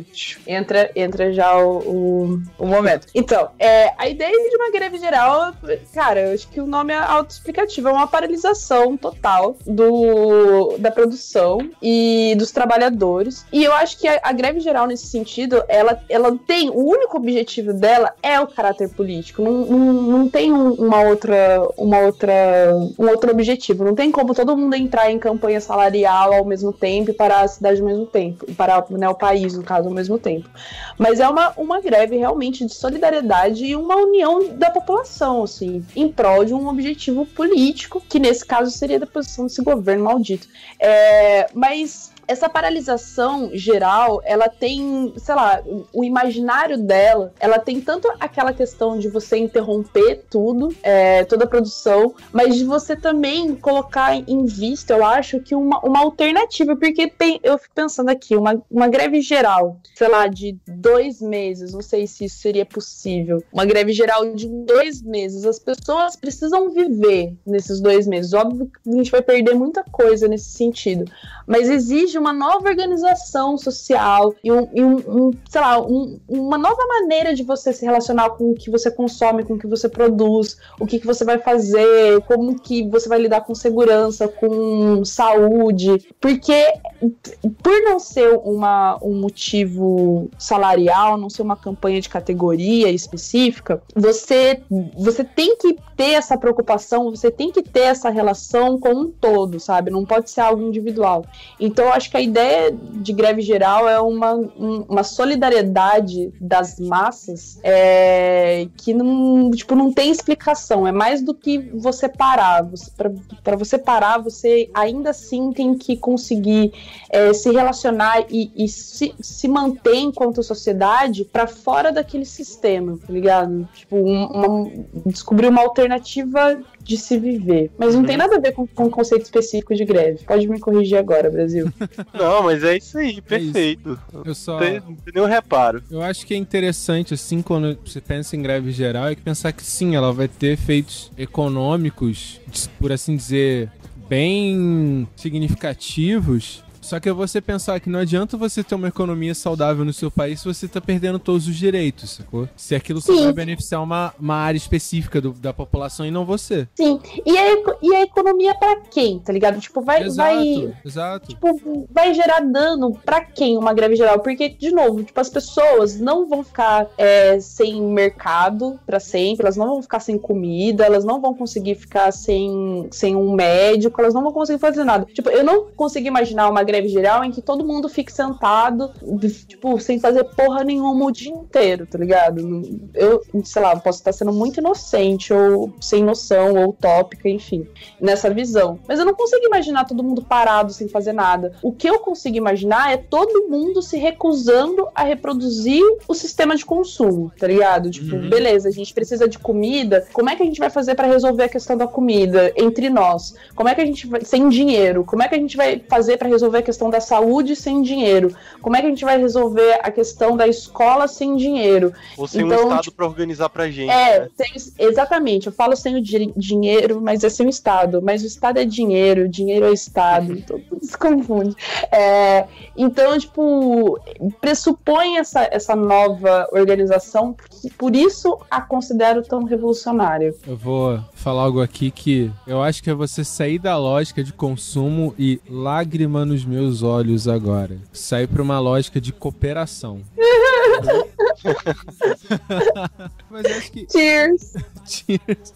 Entra, entra já o, o, o momento. Então, é, a ideia de uma greve geral, cara, eu acho que o nome é autoexplicativo, é uma paralisação total do, da produção e dos trabalhadores. E eu acho que a, a greve geral, nesse sentido, ela, ela tem, o único objetivo dela é o caráter político. Não, não, não tem um- uma outra, uma outra, um outro objetivo. Não tem como todo mundo entrar em campanha salarial ao mesmo tempo e parar a cidade ao mesmo tempo. E parar né, o país, no caso, ao mesmo tempo. Mas é uma, uma greve realmente de solidariedade e uma união da população, assim, em prol de um objetivo político, que nesse caso seria da posição desse governo maldito. É, mas essa paralisação geral, ela tem, sei lá, o, imaginário dela, ela tem tanto aquela questão de você interromper tudo, é, toda a produção, mas de você também colocar em vista, eu acho, que uma, uma alternativa, porque tem, eu fico pensando aqui, uma, uma greve geral, sei lá, de dois meses, não sei se isso seria possível, uma greve geral de dois meses, as pessoas precisam viver nesses dois meses, óbvio que a gente vai perder muita coisa nesse sentido, mas exige uma nova organização social e, um, e um- um, sei lá, um- uma nova maneira de você se relacionar com o que você consome, com o que você produz, o que, que você vai fazer, como que você vai lidar com segurança, com saúde, porque por não ser uma, um motivo salarial, não ser uma campanha de categoria específica, você, você tem que ter essa preocupação, você tem que ter essa relação com um todo, sabe? Não pode ser algo individual. Então, acho que a ideia de greve geral é uma, um- uma solidariedade das massas é, que não, tipo, não tem explicação. É mais do que você parar. Para você parar, você ainda assim tem que conseguir é, se relacionar e, e se, se manter enquanto sociedade para fora daquele sistema, tá ligado? Tipo, um- uma- descobrir uma alternativa de se viver. Mas não tem nada a ver com, com um conceito específico de greve. Pode me corrigir agora, Brasil. Não, mas é isso aí, perfeito. Eu só. Não tem, não tem nenhum reparo. Eu acho que é interessante, assim, quando você pensa em greve geral, é que pensar que sim, ela vai ter efeitos econômicos, por assim dizer, bem significativos. Só que é você pensar que não adianta você ter uma economia saudável no seu país se você tá perdendo todos os direitos, sacou? Se aquilo só Sim. vai beneficiar uma, uma área específica do- da população e não você. Sim. E a, e a economia pra quem, tá ligado? Tipo, vai, exato, vai, exato. tipo, vai gerar dano pra quem uma greve geral? Porque, de novo, tipo, as pessoas não vão ficar é, sem mercado pra sempre, elas não vão ficar sem comida, elas não vão conseguir ficar sem, sem um médico, elas não vão conseguir fazer nada. Tipo, eu não consigo imaginar uma greve geral em que todo mundo fique sentado, tipo, sem fazer porra nenhuma o dia inteiro, tá ligado? Eu, sei lá, posso estar sendo muito inocente, ou sem noção, ou utópica, enfim nessa visão. Mas eu não consigo imaginar todo mundo parado sem fazer nada. O que eu consigo imaginar é todo mundo se recusando a reproduzir o sistema de consumo, tá ligado? Tipo, Uhum. beleza, a gente precisa de comida. Como é que a gente vai fazer para resolver a questão da comida entre nós? Como é que a gente vai sem dinheiro? Como é que a gente vai fazer para resolver a questão da saúde sem dinheiro? Como é que a gente vai resolver a questão da escola sem dinheiro? Ou sem um Então, estado pra organizar pra gente. É, né? sem- exatamente. Eu falo sem o di- dinheiro, mas é sem o Estado. Mas o Estado é dinheiro, o dinheiro é Estado. Então tudo se confunde. É, então, tipo, pressupõe essa, essa nova organização, que por isso a considero tão revolucionária. Eu vou falar algo aqui que eu acho que é você sair da lógica de consumo e lágrima nos meus olhos agora. Sair pra uma lógica de cooperação. Mas eu acho que Cheers! Cheers.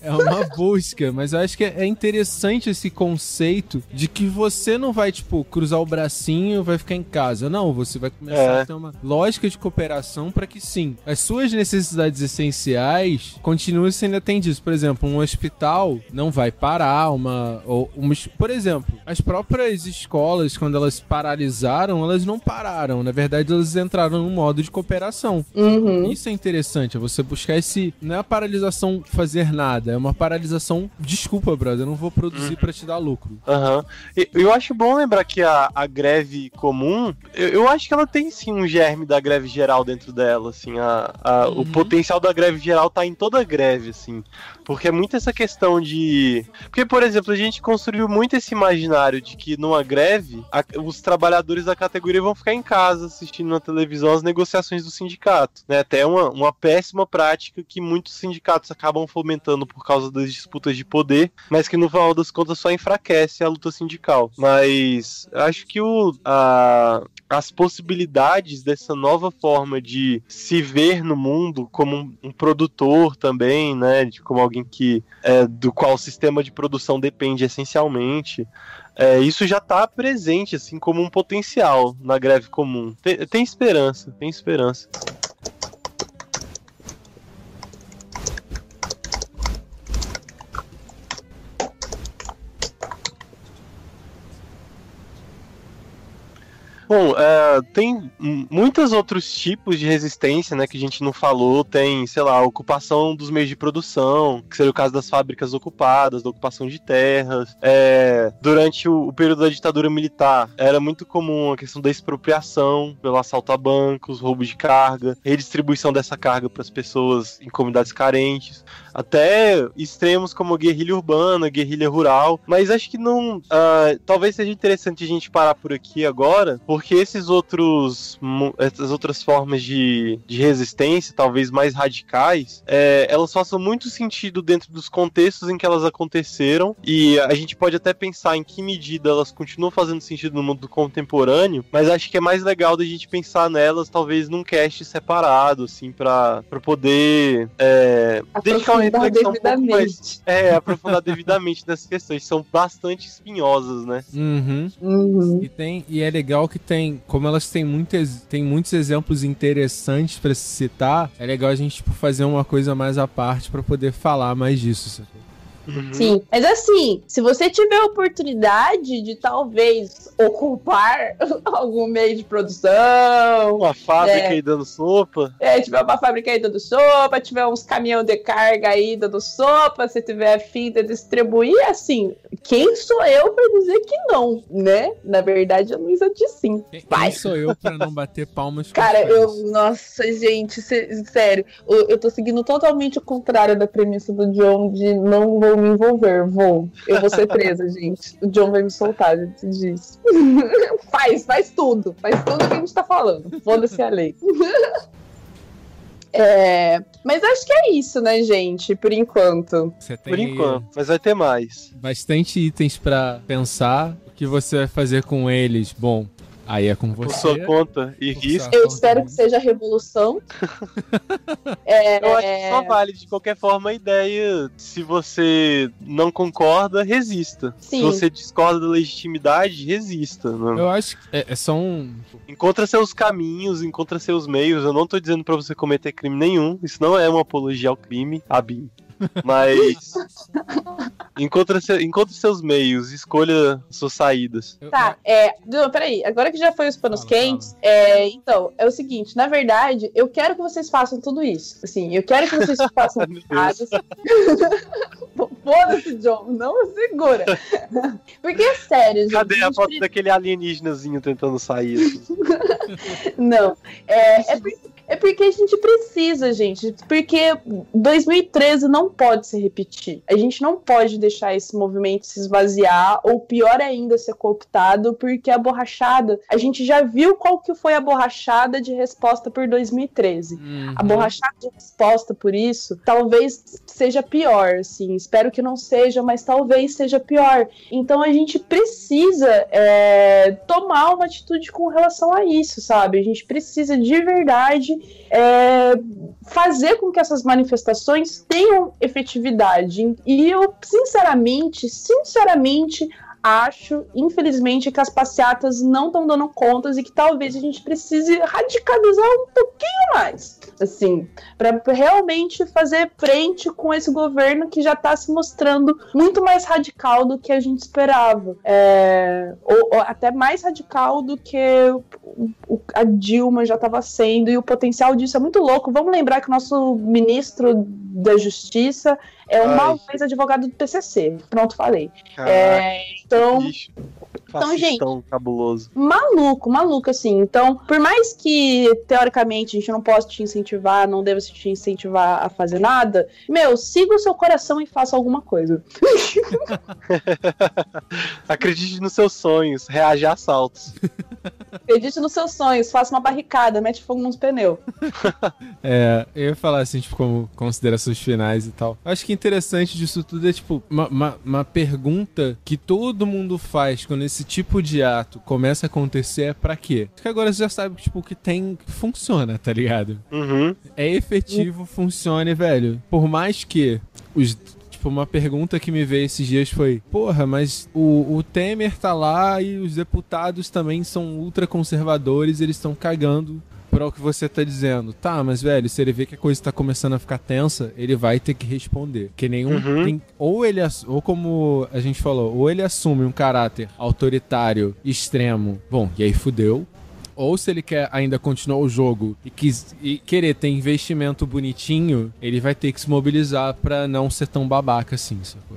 É uma busca, mas eu acho que é interessante esse conceito de que você não vai, tipo, cruzar o bracinho e vai ficar em casa. Não, você vai começar É. a ter uma lógica de cooperação para que sim, as suas necessidades essenciais continuem sendo atendidas. Por exemplo, um hospital não vai parar, uma, ou uma. Por exemplo, as próprias escolas, quando elas paralisaram, elas não pararam. Na verdade, elas entraram num modo de cooperação. Uhum. Isso é interessante, é você buscar esse. Não é a paralisação fazer nada, é uma paralisação. Desculpa, brother, eu não vou produzir pra te dar lucro. Aham. E- Eu acho bom lembrar que a, a greve comum, eu, eu acho que ela tem sim um germe da greve geral dentro dela, assim, a, a- o Uhum. potencial da greve geral tá em toda a greve, assim, porque é muito essa questão de... Porque, por exemplo, a gente construiu muito esse imaginário de que numa greve, a- os trabalhadores da categoria vão ficar em casa assistindo na televisão as negociações do sindicato, né, até uma, uma péssima prática que muitos sindicatos acabam fomentando por causa das disputas de poder, mas que no final das contas só enfraquece a luta sindical. Mas acho que o, a- as possibilidades dessa nova forma de se ver no mundo como um, um produtor também, né, de como alguém que é, do qual o sistema de produção depende essencialmente. é, isso já está presente assim como um potencial na greve comum. Tem, tem esperança, tem esperança. Bom, é, tem muitos outros tipos de resistência, né, que a gente não falou. Tem, sei lá, ocupação dos meios de produção, que seria o caso das fábricas ocupadas, da ocupação de terras. É, durante o, o período da ditadura militar, era muito comum a questão da expropriação pelo assalto a bancos, roubo de carga, redistribuição dessa carga para as pessoas em comunidades carentes, até extremos como guerrilha urbana, guerrilha rural. Mas acho que não. ah, talvez seja interessante a gente parar por aqui agora, porque esses outros. essas outras formas de, de resistência, talvez mais radicais, é, elas façam muito sentido dentro dos contextos em que elas aconteceram. E a gente pode até pensar em que medida elas continuam fazendo sentido no mundo contemporâneo, mas acho que é mais legal da gente pensar nelas, talvez num cast separado, assim, para poder é, dedicar um reflexão um pouco mais- devidamente. É, aprofundar devidamente nessas questões. São bastante espinhosas, né? Uhum. Uhum. E, tem, e é legal que tem, como elas têm, muitas, têm muitos exemplos interessantes pra se citar, é legal a gente tipo, fazer uma coisa mais à parte pra poder falar mais disso. sacou? Uhum. Sim, mas assim, se você tiver a oportunidade de talvez ocupar algum meio de produção, Uma fábrica É. aí dando sopa. é, tiver uma fábrica aí dando sopa, tiver uns caminhão de carga aí dando sopa, se tiver afim de distribuir, assim, quem sou eu pra dizer que não, né? Na verdade, a Luísa disse sim. Quem, Vai. quem sou eu pra não bater palmas com Cara, eu. Nossa, gente, sé- sério. Eu, eu tô seguindo totalmente o contrário da premissa do John de não vou me envolver, vou. Eu vou ser presa, gente. O John vai me soltar, gente disso. faz, faz tudo. Faz tudo que a gente tá falando. Foda-se a lei. É, mas acho que é isso, né, gente? Por enquanto. Você tem Por enquanto. Mas vai ter mais. bastante itens pra pensar. O que você vai fazer com eles? Bom, aí é com Por você. sua conta e Por risco. Eu espero que seja a revolução. É, Eu acho que só vale de qualquer forma a ideia. Se você não concorda, resista. Sim. Se você discorda da legitimidade, resista. né? Eu acho que é, é só um. Encontra seus caminhos, encontra seus meios. Eu não tô dizendo pra você cometer crime nenhum. Isso não é uma apologia ao crime, Abim. Mas. encontra, seu, encontre seus meios, escolha suas saídas. Tá, é. Não, peraí, agora que já foi os panos Fala, quentes, é, então, é o seguinte, na verdade, eu quero que vocês façam tudo isso. Assim, eu quero que vocês façam piadas. Foda-se, John, não segura. Porque é sério, gente. Cadê a foto pre- daquele alienígenazinho tentando sair? assim? Não. É, é, por- é porque a gente precisa, gente. Porque 2013 não pode se repetir. A gente não pode deixar esse movimento se esvaziar, ou pior ainda, ser cooptado, porque a borrachada. A gente já viu qual que foi a borrachada de resposta por 2013. Uhum. A borrachada de resposta por isso talvez seja pior, assim. Espero que não seja, mas talvez seja pior. Então a gente precisa é, tomar uma atitude com relação a isso, sabe? A gente precisa de verdade é, fazer com que essas manifestações tenham efetividade. E eu, sinceramente, sinceramente, acho, infelizmente, que as passeatas não estão dando contas e que talvez a gente precise radicalizar um pouquinho mais, assim, para realmente fazer frente com esse governo que já está se mostrando muito mais radical do que a gente esperava, É, ou, ou até mais radical do que o- a Dilma já estava sendo e o potencial disso é muito louco. Vamos lembrar que o nosso ministro da Justiça é um Ai. mau advogado do PCC. Pronto, falei. Caraca, É, então, então, Fascistão cabuloso. maluco, maluco, assim. Então, por mais que, teoricamente, a gente não possa te incentivar, não deva te incentivar a fazer nada, meu, siga o seu coração e faça alguma coisa. Acredite nos seus sonhos, reaja a assaltos. Acredite nos seus sonhos, faça uma barricada, mete fogo nos pneus. É, eu ia falar assim, tipo, como considerações finais e tal. Acho que interessante disso tudo é, tipo, uma, uma, uma pergunta que todo mundo faz quando esse tipo de ato começa a acontecer é pra quê? Porque agora você já sabe, tipo, que tem. que funciona, tá ligado? Uhum. É efetivo, funcione, velho. Por mais que os. Tipo, uma pergunta que me veio esses dias foi: Porra, mas o, o Temer tá lá e os deputados também são ultraconservadores, eles estão cagando para o que você tá dizendo. Tá, mas velho, se ele vê que a coisa tá começando a ficar tensa, ele vai ter que responder. Que nenhum. Uhum. tem- ou ele. Ou como a gente falou, ou ele assume um caráter autoritário extremo. Bom, e aí fudeu. Ou se ele quer ainda continuar o jogo e, quis, e querer ter investimento bonitinho, ele vai ter que se mobilizar pra não ser tão babaca assim, sacou?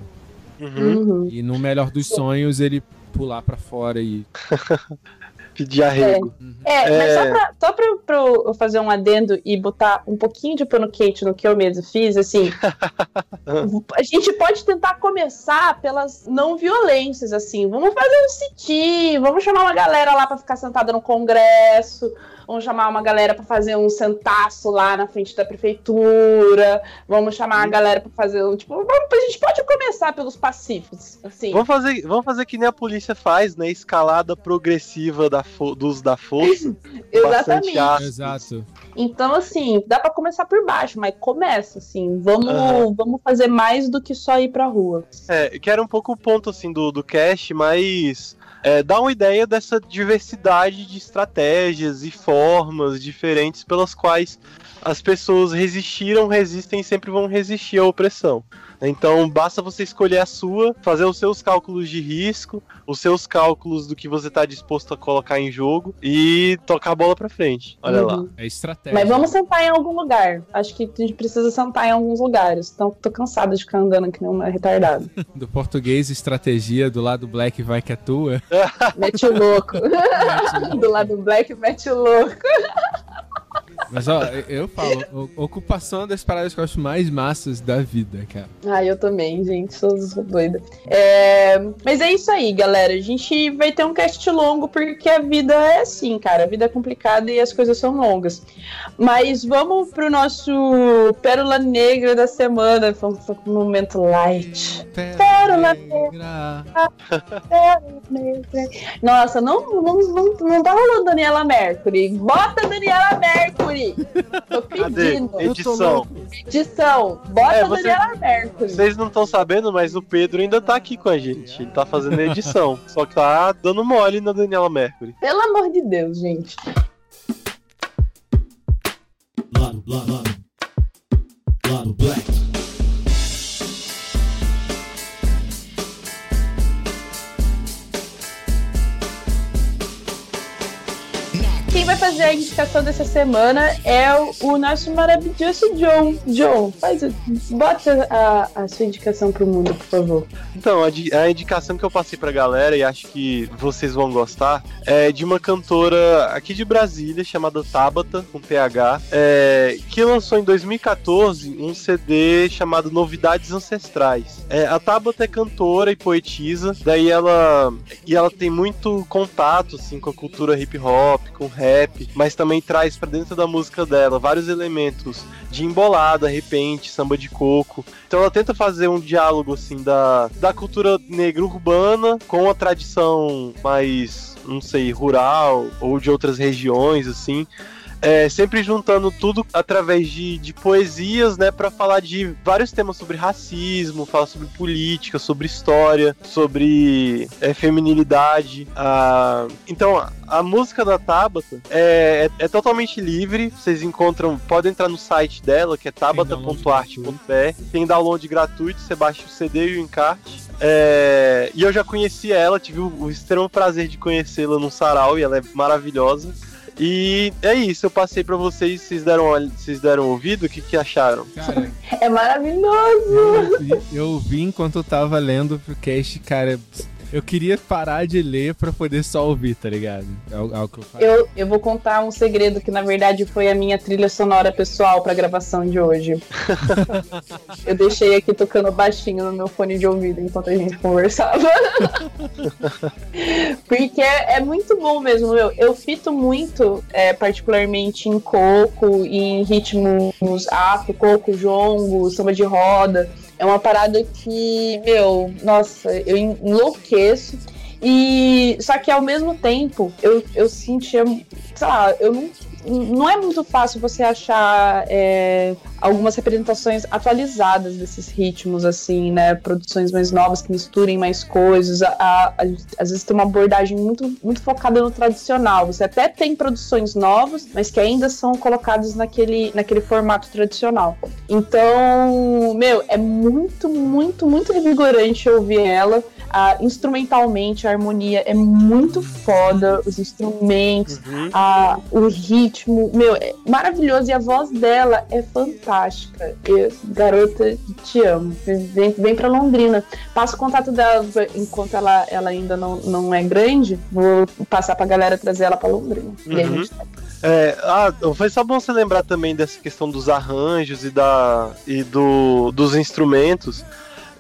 Uhum. Uhum. E no melhor dos sonhos, ele pular pra fora e. Pedir arrego. É, É. mas só, pra, só pra, pra eu fazer um adendo e botar um pouquinho de pano quente no que eu mesmo fiz, assim, a gente pode tentar começar pelas não violências, assim, vamos fazer um sit vamos chamar uma galera lá pra ficar sentada no congresso, vamos chamar uma galera pra fazer um sentaço lá na frente da prefeitura, vamos chamar a galera pra fazer, um, tipo, vamos, a gente pode começar pelos pacíficos, assim. Vamos fazer, vamos fazer que nem a polícia faz, né? Escalada progressiva da fo- do uso da força. Exatamente. Exato. Então, assim, dá pra começar por baixo, mas começa, assim. Vamos, vamos fazer mais do que só ir pra rua. É, que era um pouco o ponto assim do, do cast, mas é, dá uma ideia dessa diversidade de estratégias e formas diferentes pelas quais as pessoas resistiram, resistem e sempre vão resistir à opressão. Então basta você escolher a sua, fazer os seus cálculos de risco, os seus cálculos do que você está disposto a colocar em jogo e tocar a bola pra frente. Olha lá. Uhum. É estratégia. Mas vamos sentar em algum lugar. Acho que a gente precisa sentar em alguns lugares. Então, tô cansada de ficar andando que nem uma retardada. Do português, estratégia, do lado black vai que é tua. Mete o louco. Do lado black, mete o louco. Mas ó, eu falo, ocupação é das paradas que eu acho mais massas da vida, cara. Ah, eu também, gente, sou, sou doida. É, Mas é isso aí, galera. A gente vai ter um cast longo porque a vida é assim, cara. A vida é complicada e as coisas são longas. Mas vamos pro nosso Pérola Negra da semana. Vamos pro momento light. Pérola negra. Pérola Negra. Nossa, não, não, não, não tá rolando Daniela Mercury. Bota Daniela Mercury. Tô Cadê? pedindo. Edição. Edição. Bota É, você- Daniela Mercury. Vocês não estão sabendo, mas o Pedro ainda tá aqui com a gente. Ele tá fazendo a edição. só que tá dando mole na Daniela Mercury. Pelo amor de Deus, gente. Lado, lado, lado. Lado Black. Vai fazer a indicação dessa semana é o, nosso maravilhoso John. John, faz, bota a, a sua indicação pro mundo, por favor. Então, a, a indicação que eu passei pra galera, e acho que vocês vão gostar, é de uma cantora aqui de Brasília, chamada Tabata, com TH, é, que lançou em 2014 um CD chamado Novidades Ancestrais. É, a Tabata é cantora e poetisa, daí ela, e ela tem muito contato assim, com a cultura hip hop, com rap, mas também traz pra dentro da música dela vários elementos de embolada, repente, samba de coco. Então ela tenta fazer um diálogo assim da, da cultura negra urbana com a tradição mais, não sei, rural ou de outras regiões assim. É, sempre juntando tudo através de, de poesias, né, para falar de vários temas sobre racismo, falar sobre política, sobre história, sobre é, feminilidade. Ah, então, a, a música da Tabata é, é, é totalmente livre. Vocês encontram, podem entrar no site dela, que é tabata.arte.br. Tem download gratuito, você baixa o CD e o encarte. É, e eu já conheci ela, tive o, o extremo prazer de conhecê-la num sarau e ela é maravilhosa. E é isso, eu passei pra vocês, vocês deram, vocês deram ouvido, o que, que acharam? Cara, É maravilhoso! eu vi, eu vi enquanto eu tava lendo pro cast, cara. Eu queria parar de ler pra poder só ouvir, tá ligado? É o, é o que eu faço. Eu, eu vou contar um segredo que, na verdade, foi a minha trilha sonora pessoal pra gravação de hoje. eu deixei aqui tocando baixinho no meu fone de ouvido enquanto a gente conversava. Porque é, é muito bom mesmo, meu. Eu fito muito, é, particularmente em coco e em ritmos afro, coco, jongo, samba de roda. É uma parada que, meu, nossa, eu enlouqueço. E só que ao mesmo tempo eu, eu sentia, sei lá, eu não, não é muito fácil você achar é, algumas representações atualizadas desses ritmos, assim, né? Produções mais novas que misturem mais coisas. A, a- às vezes tem uma abordagem muito, muito focada no tradicional. Você até tem produções novas, mas que ainda são colocadas naquele, naquele formato tradicional. Então, meu, é muito, muito, muito revigorante ouvir ela. Ah, instrumentalmente, a harmonia é muito foda, os instrumentos, a, o ritmo, meu, é maravilhoso. E a voz dela é fantástica. Eu, garota, te amo. Vem, vem pra Londrina. Passa o contato dela enquanto ela, ela ainda não, não é grande. Vou passar pra galera trazer ela pra Londrina. E aí a Uhum. gente tá É, ah, foi só bom você lembrar também dessa questão dos arranjos e, da, e do, dos instrumentos.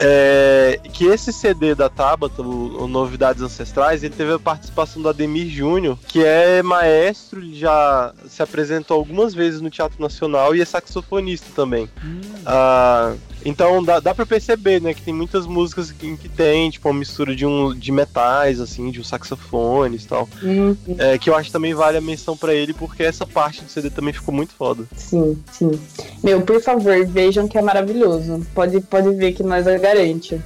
É, que esse CD da Tabata, o, o Novidades Ancestrais, ele teve a participação do Ademir Júnior, que é maestro, já se apresentou algumas vezes no Teatro Nacional e é saxofonista também. Ah, Então dá, dá pra perceber, né, que tem muitas músicas que, que tem, tipo, uma mistura de, um, de metais, assim, de um saxofones e tal. Uhum. É, que eu acho que também vale a menção pra ele, porque essa parte do CD também ficou muito foda. Sim, sim. Meu, por favor, vejam que é maravilhoso. Pode, pode ver que nós a garante.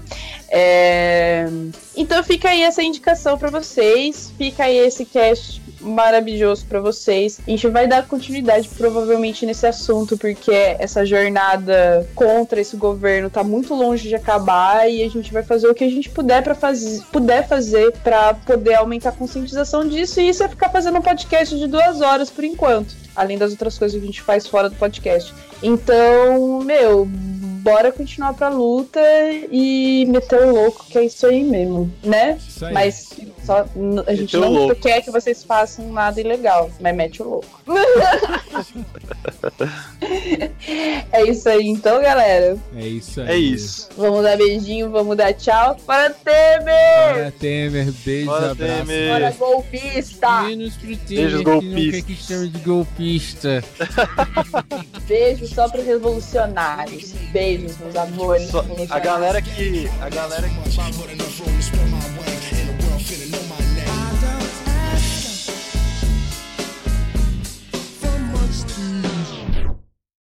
É, Então fica aí essa indicação pra vocês. Fica aí esse cast maravilhoso pra vocês. A gente vai dar continuidade provavelmente nesse assunto, porque essa jornada contra esse governo tá muito longe de acabar e a gente vai fazer o que a gente puder para fazer, puder fazer para poder aumentar a conscientização disso e isso é ficar fazendo um podcast de duas horas por enquanto, além das outras coisas que a gente faz fora do podcast. Então, meu, bora continuar pra luta e meter o louco, que é isso aí mesmo, né? Isso aí. Mas só, a gente não louco. quer que vocês façam nada ilegal, mas mete o louco. é isso aí, então, galera. É isso aí. É isso. Vamos dar beijinho, vamos dar tchau. Bora, Temer! Bora, Temer. Beijo, Bora, abraço. Temer. Bora, golpista! Menos pro Temer, Beijos que não quer golpistas. que chame de golpista. Beijo só para revolucionários. Beijos, meus amores. Só- a galera que. A galera que.